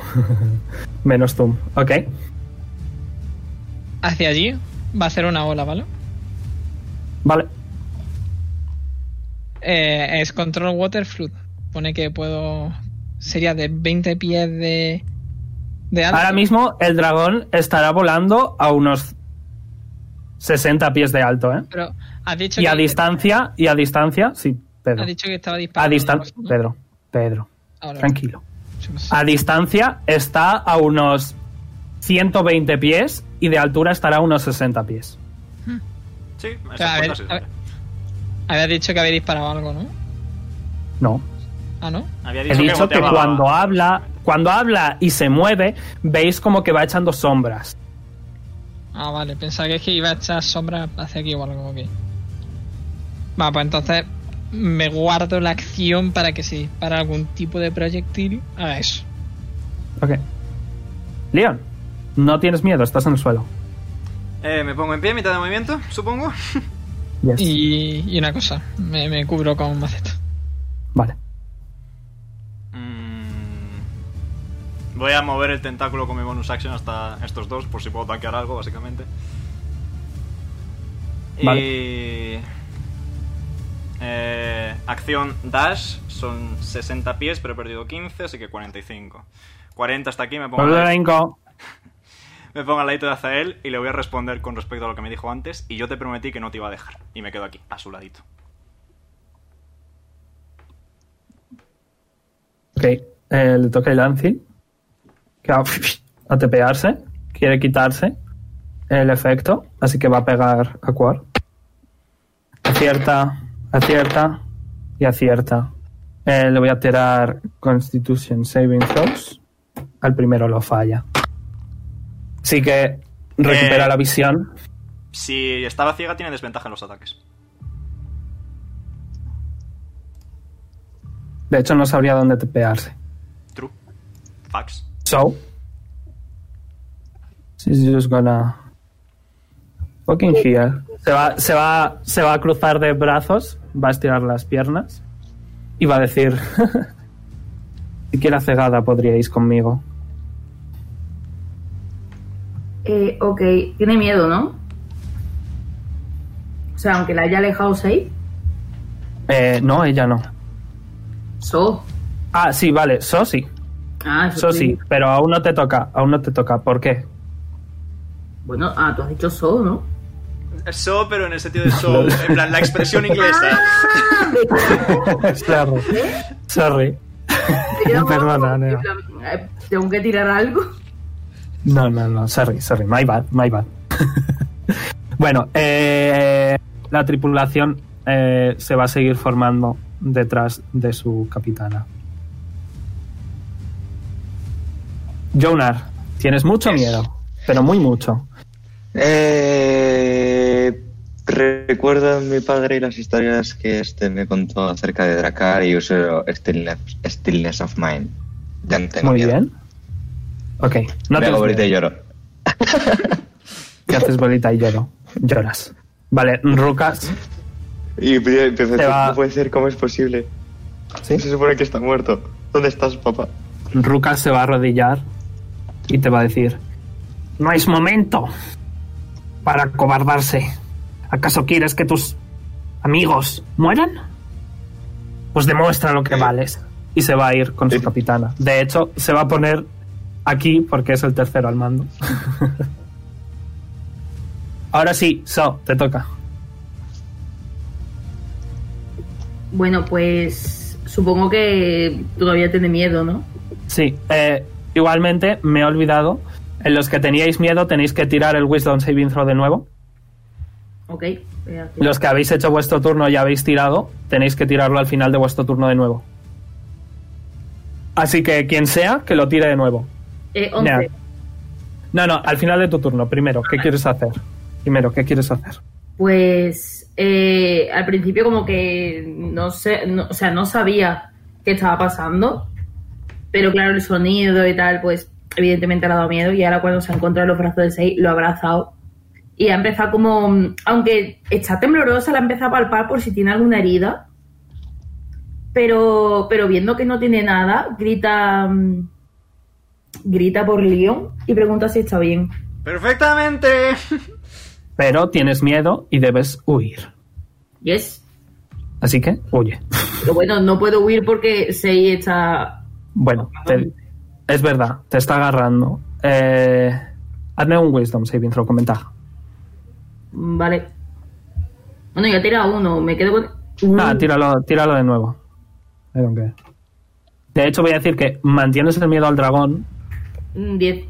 Menos zoom. Ok. Hacia allí va a hacer una ola, ¿vale? Vale. Eh, es Control Water Flood. Pone que puedo. Sería de 20 pies de. de alto. Ahora mismo el dragón estará volando a unos 60 pies de alto, ¿eh? Pero has dicho Y a distancia, y a distancia, sí, Pedro. Has dicho que estaba A disparando. distancia, ¿no? Pedro, Pedro, Ahora, tranquilo. A distancia está a unos 120 pies y de altura estará a unos 60 pies. Sí, a ver, cosa sí. a ver. Habías dicho que había disparado algo, ¿no? No. Ah, ¿no? Había He dicho que cuando habla, cuando habla y se mueve, veis como que va echando sombras. Ah, vale. Pensaba que es que iba a echar sombra hacia aquí o algo, ok. Va, pues entonces me guardo la acción para que si dispara algún tipo de proyectil, haga eso. Ok. Leon, no tienes miedo, estás en el suelo. Eh, me pongo en pie, mitad de movimiento, supongo. Yes. Y, y una cosa, me, me cubro con maceta. Vale. Voy a mover el tentáculo con mi bonus action hasta estos dos, por si puedo tanquear algo, básicamente. Y... eh, acción dash son 60 pies, pero he perdido 15, así que 45. 40 hasta aquí, me pongo, a la, Cinco. me pongo al ladito de Azael y le voy a responder con respecto a lo que me dijo antes. Y yo te prometí que no te iba a dejar. Y me quedo aquí, a su ladito. Ok, eh, le toca el Lancy. Que va a tepearse. Quiere quitarse el efecto. Así que va a pegar a Quar. Acierta, acierta y acierta. Eh, le voy a tirar Constitution Saving Throws. Al primero lo falla. Así que recupera Eh. la visión. Si estaba ciega, tiene desventaja en los ataques. De hecho, no sabría dónde tepearse. True. Fax. So, she's just gonna fucking heal. Se va, se va, se va a cruzar de brazos, va a estirar las piernas y va a decir: Siquiera cegada podríais conmigo. Eh, ok, tiene miedo, ¿no? O sea, aunque la haya alejado 6, Eh, no, ella no. so. Ah, sí, vale, So sí. Ah, eso So sí. pero aún no te toca, aún no te toca. ¿Por qué? Bueno, ah, tú has dicho so, ¿no? So, pero en el sentido de so. En plan, la expresión inglesa. Sorry. Sorry. Perdona, Nea. Eh, Tengo que tirar algo. No, no, no, sorry, sorry, my bad, my bad. bueno, eh, la tripulación eh, se va a seguir formando detrás de su capitana. Jonar, tienes mucho miedo, pero muy mucho. Eh, recuerdo a mi padre y las historias que este me contó acerca de Dracar y uso Stillness, Stillness of Mind. Ya no tengo Muy miedo. bien. Ok, no me te hago bolita y lloro. que haces bolita y lloro. Lloras. Vale, Rucas, Y empiezo a Te decir, va- no puede ser, ¿cómo es posible? ¿sí? Se supone que está muerto. ¿Dónde estás, papá? Rucas se va a arrodillar y te va a decir: No es momento para cobardarse. ¿Acaso quieres que tus amigos mueran? Pues demuestra lo que vales. Y se va a ir con su capitana. De hecho, se va a poner aquí porque es el tercero al mando. Ahora sí, So, te toca. Bueno, pues supongo que todavía tiene miedo, ¿no? Sí, eh, igualmente me he olvidado. En los que teníais miedo tenéis que tirar el Wisdom Saving Throw de nuevo. Ok. Los que habéis hecho vuestro turno y habéis tirado, tenéis que tirarlo al final de vuestro turno de nuevo. Así que quien sea, que lo tire de nuevo. Eh, 11. Nea. No, no, al final de tu turno. Primero, ¿qué quieres hacer? Primero, ¿qué quieres hacer? Pues eh, al principio como que no sé, no- o sea, no sabía qué estaba pasando, pero claro, el sonido y tal, pues evidentemente le ha dado miedo y ahora cuando se ha encontrado en los brazos de Sei lo ha abrazado y ha empezado como, aunque está temblorosa, la ha empezado a palpar por si tiene alguna herida, pero, pero viendo que no tiene nada, grita, grita por Leon y pregunta si está bien. ¡Perfectamente! Pero tienes miedo y debes huir. Yes. Así que huye. Pero bueno, no puedo huir porque Sei está Bueno, te- es verdad, te está agarrando. Eh, hazme un Wisdom Saving Throw con ventaja. Mm, Vale. Bueno, ya he tirado uno. Me quedo con. Uh, Ah, tíralo, tíralo de nuevo. I don't care. De hecho, voy a decir que mantienes el miedo al dragón mm, 10.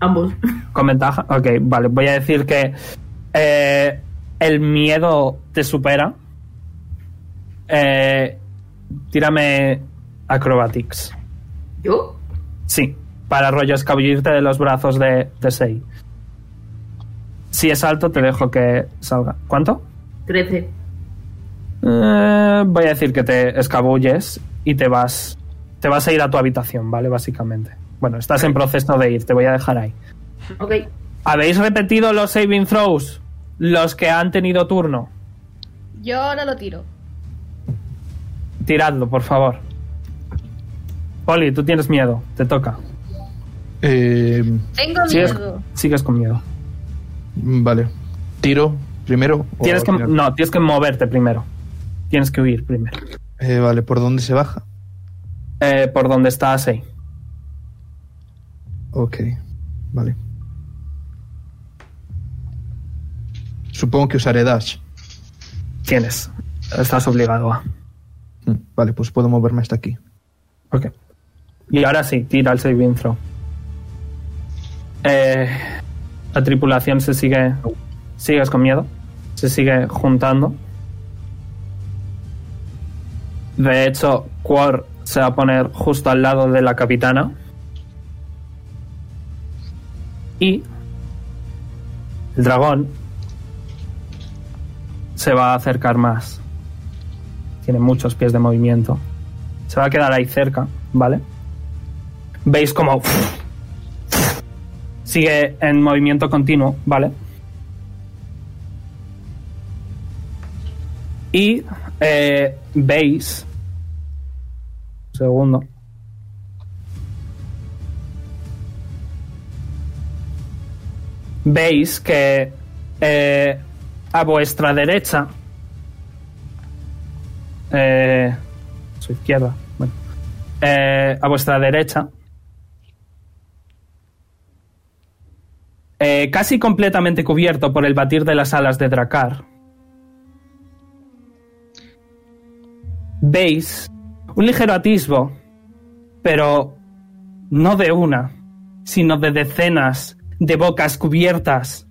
Ambos. con ventaja. Ok, vale. Voy a decir que eh, el miedo te supera. Eh, tírame acrobatics. ¿Yo? Sí, para rollo escabullirte de los brazos de, de Sei. Si es alto, te dejo que salga. ¿Cuánto? 13. Eh, voy a decir que te escabulles y te vas. Te vas a ir a tu habitación, ¿vale? Básicamente. Bueno, estás en proceso de ir, te voy a dejar ahí. Ok. ¿Habéis repetido los saving throws? Los que han tenido turno. Yo ahora lo tiro. Tiradlo, por favor. Oli, tú tienes miedo, te toca. Eh, Tengo miedo. Sigues con miedo. Mm, vale. ¿Tiro primero? Tienes que, no, tienes que moverte primero. Tienes que huir primero. Eh, vale, ¿por dónde se baja? Eh, por donde está Asei. Ok, vale. Supongo que usaré dash. Tienes. Estás obligado a. Mm, vale, pues puedo moverme hasta aquí. Ok. Y ahora sí, tira el saving throw. Eh, la tripulación se sigue. ¿Sigues con miedo? Se sigue juntando. De hecho, Quor se va a poner justo al lado de la capitana. Y. El dragón. Se va a acercar más. Tiene muchos pies de movimiento. Se va a quedar ahí cerca, ¿vale? Veis como sigue en movimiento continuo, ¿vale? Y eh, veis... Un segundo. Veis que eh, a vuestra derecha... Eh, su izquierda. Bueno. Eh, a vuestra derecha Eh, casi completamente cubierto por el batir de las alas de Dracar. Veis un ligero atisbo, pero no de una, sino de decenas de bocas cubiertas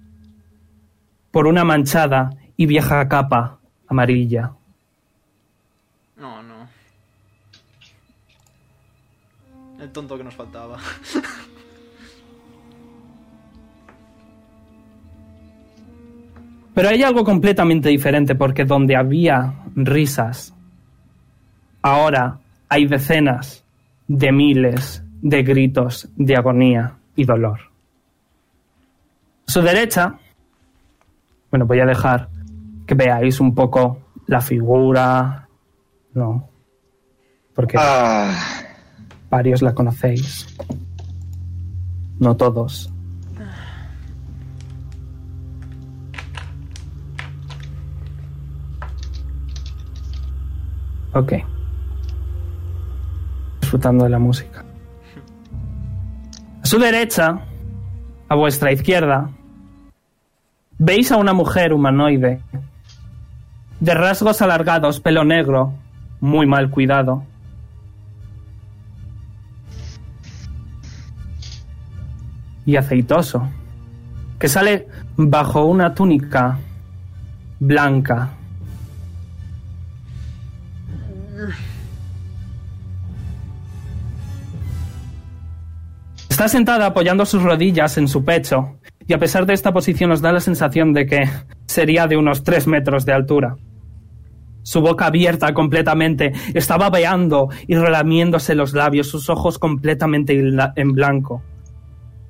por una manchada y vieja capa amarilla. No, no. El tonto que nos faltaba. Pero hay algo completamente diferente porque donde había risas, ahora hay decenas de miles de gritos de agonía y dolor. A su derecha, bueno, voy a dejar que veáis un poco la figura, no, porque Ah, varios la conocéis, no todos. Ok. Disfrutando de la música. A su derecha, a vuestra izquierda, veis a una mujer humanoide, de rasgos alargados, pelo negro, muy mal cuidado. Y aceitoso, que sale bajo una túnica blanca Está sentada apoyando sus rodillas en su pecho y a pesar de esta posición os da la sensación de que sería de unos 3 metros de altura. Su boca abierta completamente, está babeando y relamiéndose los labios, sus ojos completamente en blanco.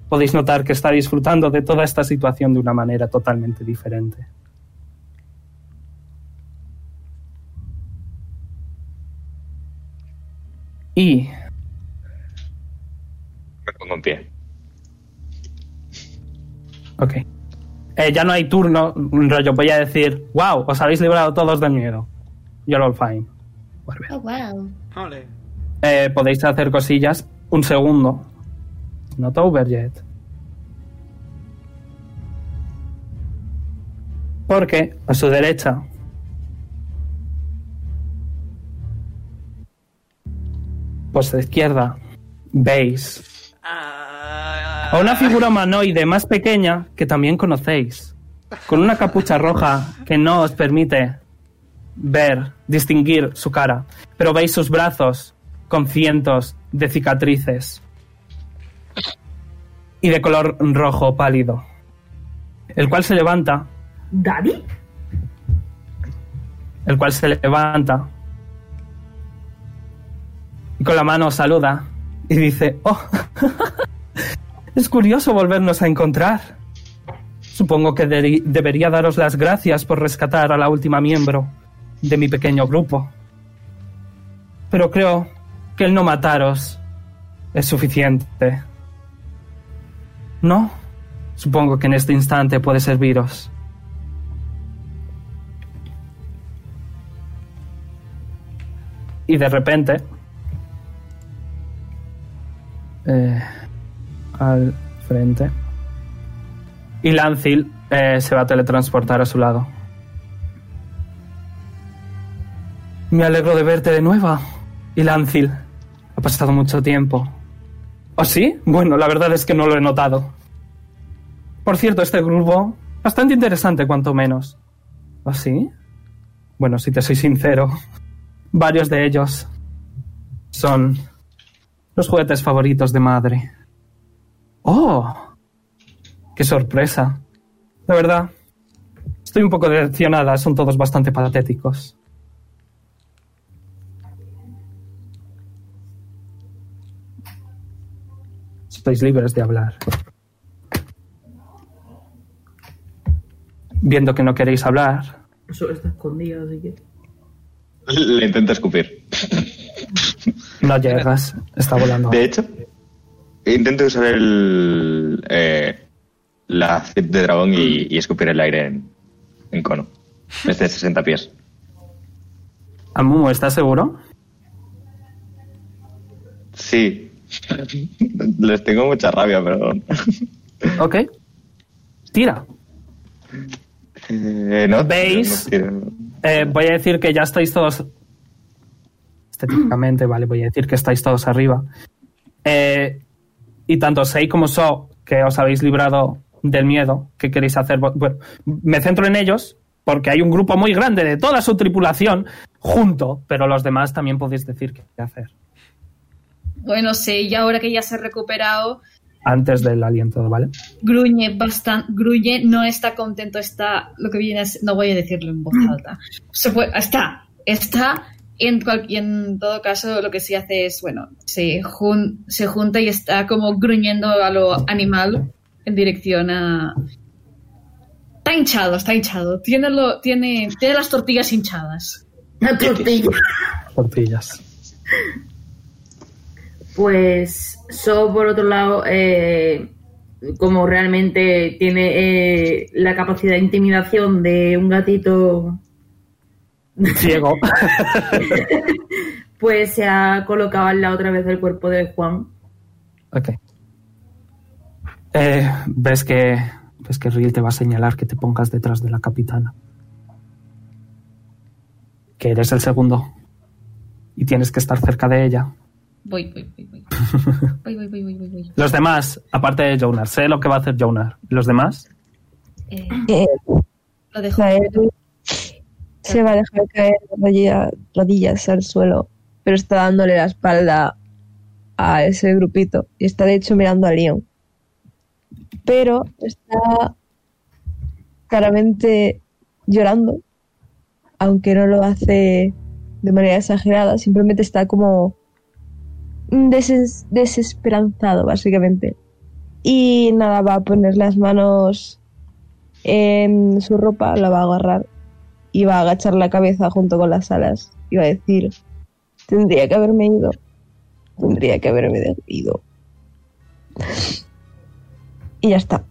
Podéis notar que está disfrutando de toda esta situación de una manera totalmente diferente. Y me pongo en pie. Ok. Eh, ya no hay turno, un rollo. Voy a decir, wow, os habéis librado todos del miedo. You're all fine. Vuelve. Oh, wow. Eh, podéis hacer cosillas. Un segundo. Not over yet. Porque a su derecha. Vuestra izquierda. Veis a una figura humanoide más pequeña que también conocéis, con una capucha roja que no os permite ver, distinguir su cara, pero veis sus brazos con cientos de cicatrices y de color rojo pálido, el cual se levanta, ¿Daddy? el cual se levanta y con la mano saluda y dice, oh, es curioso volvernos a encontrar. Supongo que debería daros las gracias por rescatar a la última miembro de mi pequeño grupo. Pero creo que el no mataros es suficiente. ¿No? Supongo que en este instante puede serviros. Y de repente... eh, al frente. Y Lancil Eh, se va a teletransportar a su lado. Me alegro de verte de nuevo, Ilancil. Ha pasado mucho tiempo. ¿Oh, sí? Bueno, la verdad es que no lo he notado. Por cierto, este grupo, bastante interesante, cuanto menos. ¿Oh, sí? Bueno, si te soy sincero, varios de ellos son los juguetes favoritos de madre. ¡Oh! ¡Qué sorpresa! De verdad, estoy un poco decepcionada, son todos bastante patéticos. Estáis libres de hablar. Viendo que no queréis hablar, Eso está escondido, así que. Le intento escupir. No llegas, está volando. De hecho, intento usar el, eh, la zip de dragón y, y escupir el aire en, en cono. Desde 60 pies. Amumu, ¿estás seguro? Sí. Les tengo mucha rabia, perdón. Ok. Tira. Eh, no, ¿Veis? no Eh, voy a decir que ya estáis todos. Estéticamente, vale, voy a decir que estáis todos arriba. Eh, y tanto Sei como So, que os habéis librado del miedo, ¿qué queréis hacer? Bueno, me centro en ellos porque hay un grupo muy grande de toda su tripulación junto, pero los demás también podéis decir qué hacer Bueno, sí, y ahora que ya se ha recuperado, antes del aliento, ¿vale? gruñe bastante, gruñe, no está contento, está, lo que viene es, no voy a decirlo en voz alta. Se está, está, en, cual- y en todo caso lo que sí hace es, bueno, se, jun- se junta y está como gruñendo a lo animal en dirección a... Está hinchado, está hinchado. Tiene, lo, tiene, tiene las tortillas hinchadas. Una tortilla. Tortillas. Pues So, por otro lado, eh, como realmente tiene eh, la capacidad de intimidación de un gatito, Ciego. pues se ha colocado al lado otra vez del cuerpo de Juan. Ok. Eh, ves que ves que Riel te va a señalar que te pongas detrás de la capitana. Que eres el segundo. Y tienes que estar cerca de ella. Voy, voy, voy, voy. Voy, voy, voy, voy, voy, voy. Los demás, aparte de Jonar, sé lo que va a hacer Jonar. ¿Los demás? Eh, Eh, lo dejo. Se va a dejar caer rodillas al suelo, pero está dándole la espalda a ese grupito y está de hecho mirando a Leon. Pero está claramente llorando, aunque no lo hace de manera exagerada, simplemente está como deses- desesperanzado, básicamente. Y nada, va a poner las manos en su ropa, la va a agarrar va a agachar la cabeza junto con las alas va a decir, tendría que haberme ido, tendría que haberme ido. Y ya está.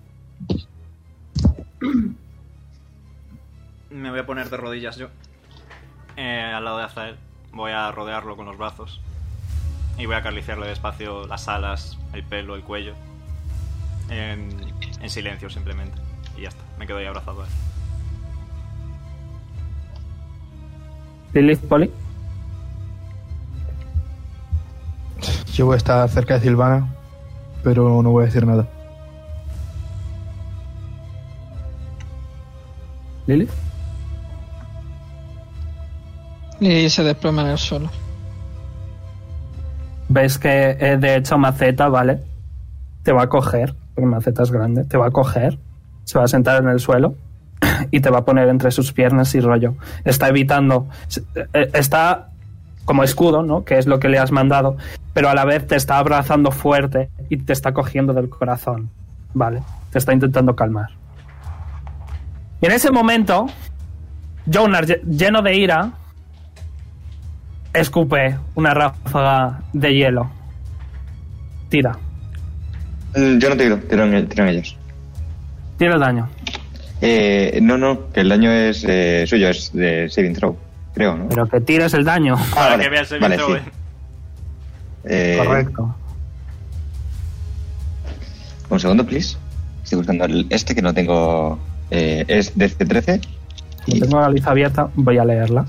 Me voy a poner de rodillas yo. Eh, al lado de Azael. Voy a rodearlo con los brazos. Y voy a acariciarle despacio las alas, el pelo, el cuello. En, en silencio simplemente. Y ya está. Me quedo ahí abrazado a él. Lilith, Polly. Yo voy a estar cerca de Silvana, pero no voy a decir nada. Lilith. Y se desploma en el suelo. Ves que eh, de hecho Maceta, ¿vale? Te va a coger, porque Maceta es grande, te va a coger, se va a sentar en el suelo y te va a poner entre sus piernas y rollo. Está evitando, eh, está como escudo, ¿no? Que es lo que le has mandado, pero a la vez te está abrazando fuerte y te está cogiendo del corazón, ¿vale? Te está intentando calmar. Y en ese momento, Jonar, lle- lleno de ira, escupe una ráfaga de hielo. Tira. Mm, Yo no tiro, tiran, el- tiran ellos. Tira el daño. Eh, no, no, que el daño es eh, suyo, es de saving throw, creo, ¿no? Pero que tires el daño. Ah, Para vale, que veas el vale, sí. eh. Eh, Correcto. Un segundo, please. Estoy buscando el- este que no tengo Eh, es DC13. Como tengo la lista abierta, voy a leerla.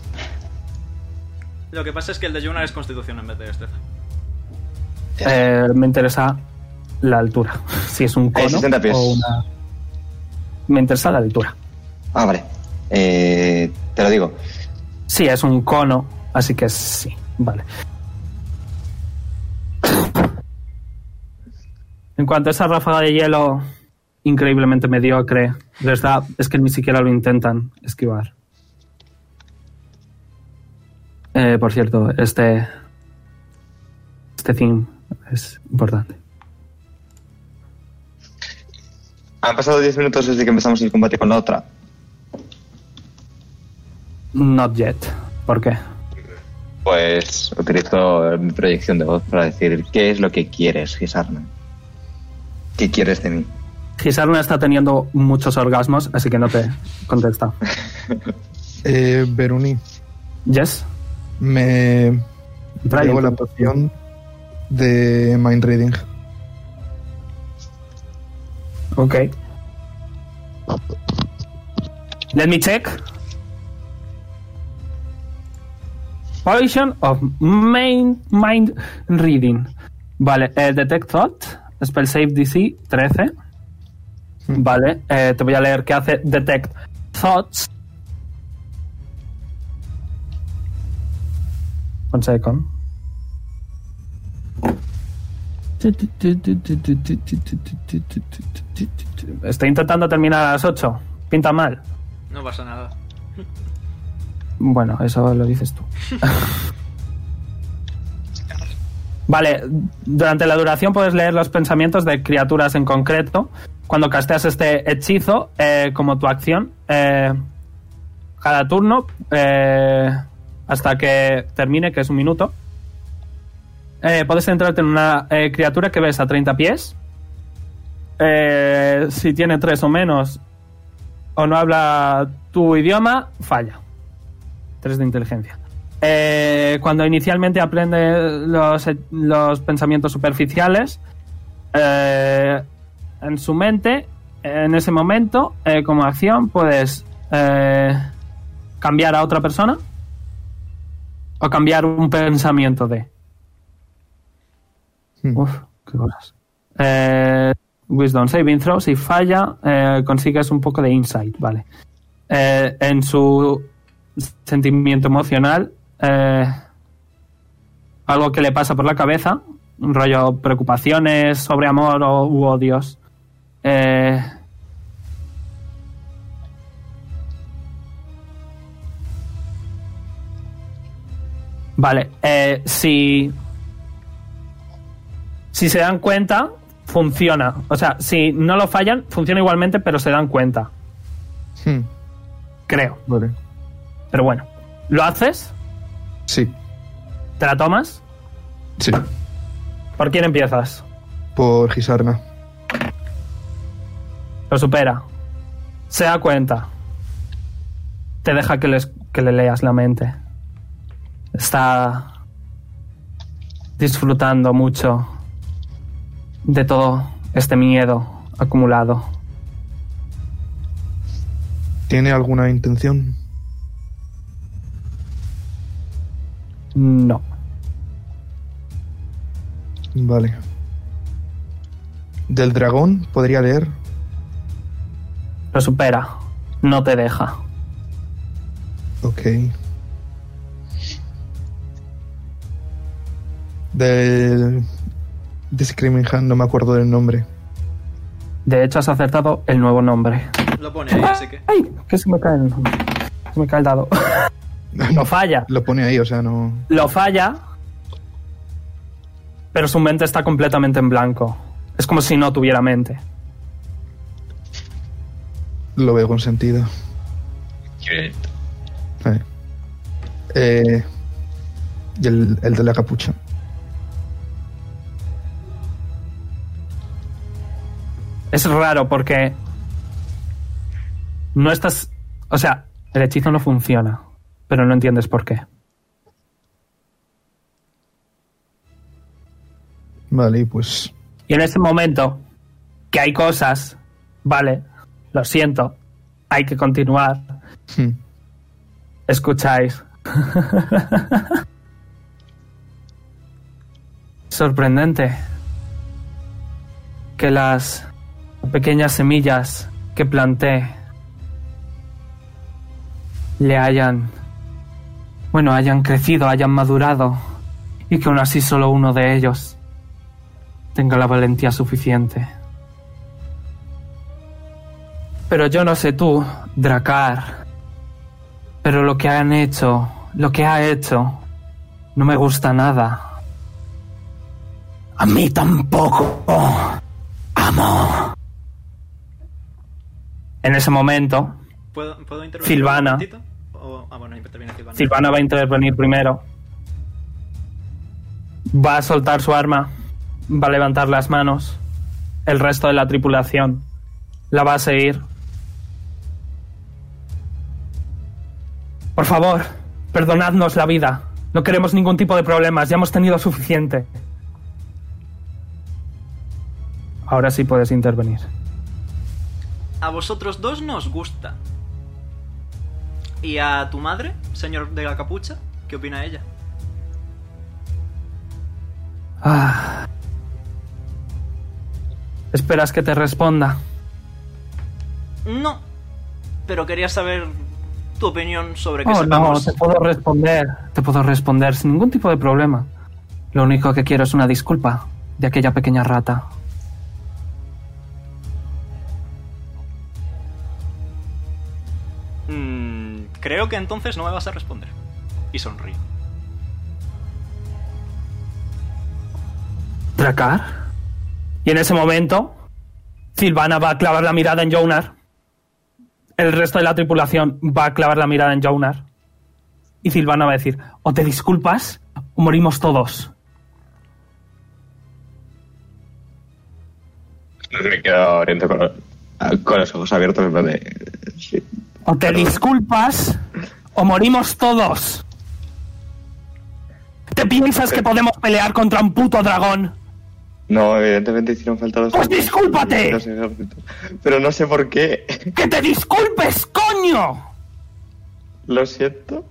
Lo que pasa es que el de Jonar es constitución en vez de destreza. Eh, me interesa la altura. Si es un cono 60 pies. o una... Me interesa la altura. Ah, vale. Eh, te lo digo. Sí, es un cono, así que sí. Vale. En cuanto a esa ráfaga de hielo increíblemente mediocre, les da, es que ni siquiera lo intentan esquivar. Eh, por cierto, este este theme es importante. Han pasado 10 minutos desde que empezamos el combate con la otra. Not yet. ¿Por qué? Pues utilizo mi proyección de voz para decir qué es lo que quieres, Gisarna. ¿Qué quieres de mí? Gisarna está teniendo muchos orgasmos, así que no te contesta. Eh, Veruni, Yes. me llevo la poción de Mind Reading. Ok. Let me check. Potion of main mind reading. Vale, eh, Detect Thought, Spell Save DC 13. Vale, eh, te voy a leer qué hace Detect Thoughts. One second. Estoy intentando terminar a las 8. Pinta mal. No pasa nada. Bueno, eso lo dices tú. vale, durante la duración puedes leer los pensamientos de criaturas en concreto. Cuando casteas este hechizo, eh, como tu acción, eh, cada turno, eh, hasta que termine, que es un minuto, eh, puedes centrarte en una eh, criatura que ves a 30 pies. Eh, si tiene 3 o menos, o no habla tu idioma, falla. 3 de inteligencia. Eh, cuando inicialmente aprende los, los pensamientos superficiales, en su mente, en ese momento, como acción, puedes cambiar a otra persona o cambiar un pensamiento de. Hmm. Uf, qué cosas. Eh, wisdom saving throw, si falla, eh, consigues un poco de insight, vale. Eh, en su sentimiento emocional, eh, algo que le pasa por la cabeza, un rollo preocupaciones sobre amor o, u odios. Eh, vale, eh, si si se dan cuenta, funciona. O sea, si no lo fallan, funciona igualmente, pero se dan cuenta. Hmm, Creo. Vale. Pero bueno. ¿Lo haces? Sí, ¿Te la tomas? sí. ¿Por quién empiezas? Por Gisarna. Lo supera. Se da cuenta. Te deja que, les- que le leas la mente. Está disfrutando mucho de todo este miedo acumulado. ¿Tiene alguna intención? No. Vale. Del dragón podría leer. Lo supera. No te deja. Ok. Del. De Screaming Hand, no me acuerdo del nombre. De hecho, has acertado el nuevo nombre. Lo pone ahí, así que. ¡Ay! Que se me cae el, se me cae el dado. Lo falla. Lo pone ahí, o sea, no. Lo falla. Pero su mente está completamente en blanco. Es como si no tuviera mente. Lo veo con sentido. Eh. Eh, y el, el de la capucha. Es raro porque no estás... O sea, el hechizo no funciona, pero no entiendes por qué. Vale, y pues. Y en ese momento, que hay cosas, vale, lo siento, hay que continuar. Hmm. Escucháis. Sorprendente que las pequeñas semillas que planté le hayan, bueno, hayan crecido, hayan madurado y que aún así solo uno de ellos tenga la valentía suficiente. Pero yo no sé tú, Dracar, pero lo que han hecho, lo que ha hecho, no me gusta nada. A mí tampoco. Amo. En ese momento, ¿Puedo, ¿puedo intervenir Silvana. O- ah, bueno, interviene Silvana. Silvana va a intervenir primero. Va a soltar su arma. Va a levantar las manos. El resto de la tripulación la va a seguir. Por favor, perdonadnos la vida. No queremos ningún tipo de problemas. Ya hemos tenido suficiente. Ahora sí puedes intervenir. A vosotros dos nos gusta. ¿Y a tu madre, señor de la capucha? ¿Qué opina ella? Ah. ¿Esperas que te responda? No. Pero quería saber tu opinión sobre que Oh, no, sepamos... te puedo responder. Te puedo responder sin ningún tipo de problema. Lo único que quiero es una disculpa de aquella pequeña rata. Creo que entonces no me vas a responder. Y sonrío. ¿Dracar? Y en ese momento, Silvana va a clavar la mirada en Jonar. El resto de la tripulación va a clavar la mirada en Jonar. Y Silvana va a decir, o te disculpas o morimos todos. Me quedo oriento con, con los ojos abiertos en plan de... sí. O te disculpas o morimos todos. ¿Te piensas que podemos pelear contra un puto dragón? No, evidentemente hicieron falta dos... ¡Pues discúlpate! Pero no sé por qué. ¡Que te disculpes, coño! Lo siento.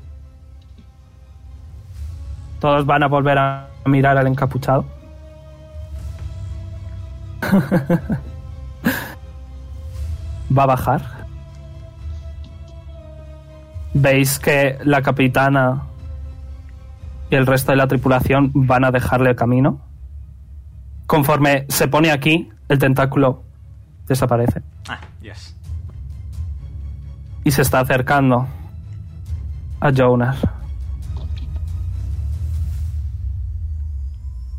Todos van a volver a mirar al encapuchado. Va a bajar. Veis que la capitana y el resto de la tripulación van a dejarle el camino. Conforme se pone aquí, el tentáculo desaparece Ah, yes. y se está acercando a Jonas.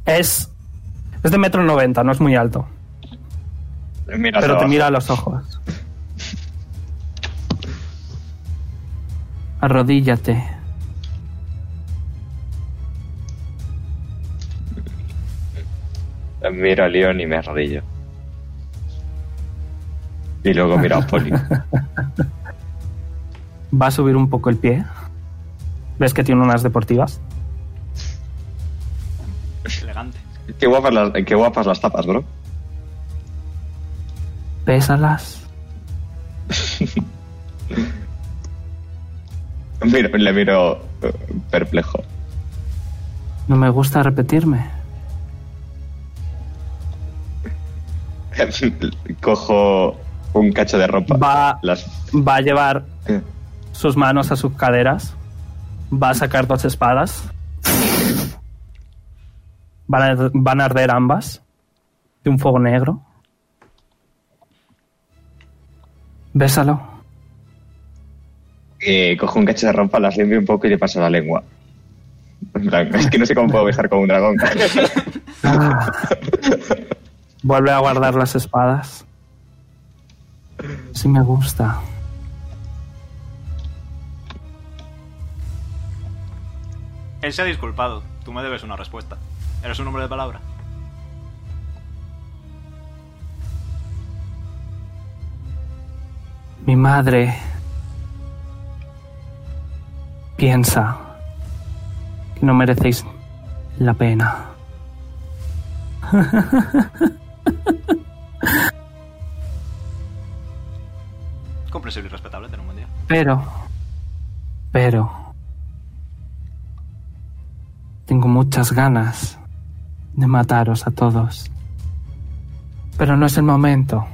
Es, es de metro noventa, no es muy alto, Mira pero te abajo. mira a los ojos. Arrodíllate. Miro a Leon y me arrodillo. Y luego miro a Poli. Va a subir un poco el pie. ¿Ves que tiene unas deportivas? Elegante. qué, guapas las, qué guapas las tapas, bro. Pésalas. Miro- le miro eh, perplejo. No me gusta repetirme. Cojo un cacho de ropa. Va, Las... va a llevar eh, sus manos a sus caderas. Va a sacar dos espadas. Van a, van a arder ambas. De un fuego negro. Bésalo. Eh, cojo un cacho de ropa, las limpio un poco y le paso la lengua. Es que no sé cómo puedo besar con un dragón. Ah. Vuelve a guardar las espadas. Sí me gusta. Él se ha disculpado. Tú me debes una respuesta. ¿Eres un hombre de palabra? Mi madre piensa que no merecéis la pena. Comprensible y respetable. a tener un buen día. Pero, pero, tengo muchas ganas de mataros a todos. Pero no es el momento.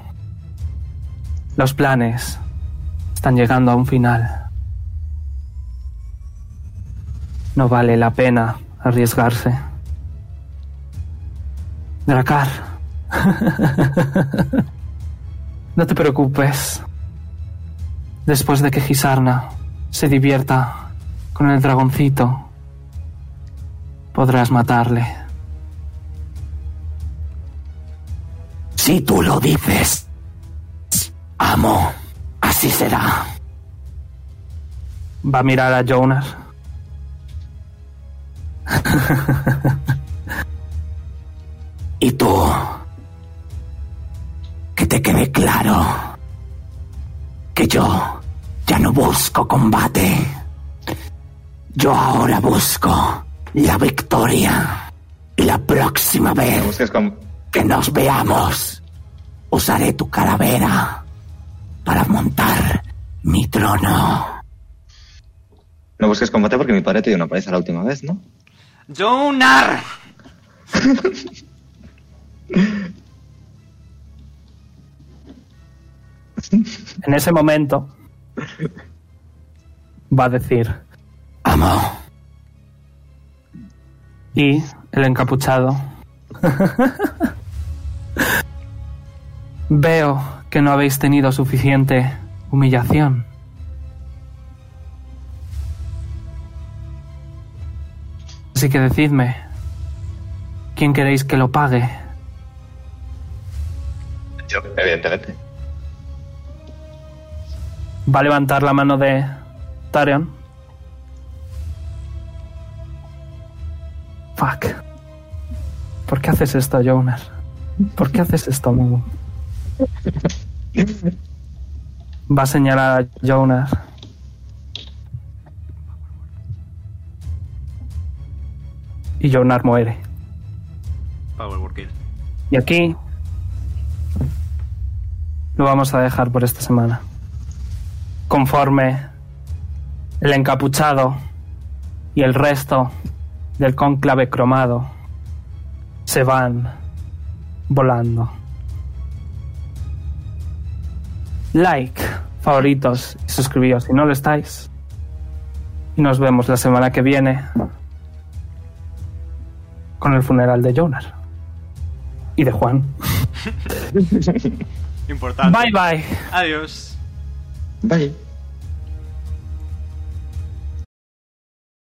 Los planes están llegando a un final. No vale la pena arriesgarse. Dracar. no te preocupes. Después de que Gisarna se divierta con el dragoncito, podrás matarle. Si tú lo dices, amo, así será. Va a mirar a Jonas. Y tú, que te quede claro que yo ya no busco combate. Yo ahora busco la victoria. Y la próxima vez que nos veamos, usaré tu calavera para montar mi trono. no busques combate porque mi padre te dio una paliza la última vez, ¿no? ¡Jonar! En ese momento va a decir Amo, y el encapuchado. Veo que no habéis tenido suficiente humillación. Así que decidme, ¿quién queréis que lo pague? Yo, evidentemente. Va a levantar la mano de Tarion. Fuck. ¿Por qué haces esto, Jonas? ¿Por qué haces esto, Mugu? Va a señalar a Jonas. Y Jonas muere. Power Kill. Y aquí lo vamos a dejar por esta semana. Conforme el encapuchado y el resto del cónclave cromado se van volando. Like, favoritos y suscribíos si no lo estáis. Y nos vemos la semana que viene con el funeral de Jonas y de Juan. Importante. Bye bye. Adiós. Bye.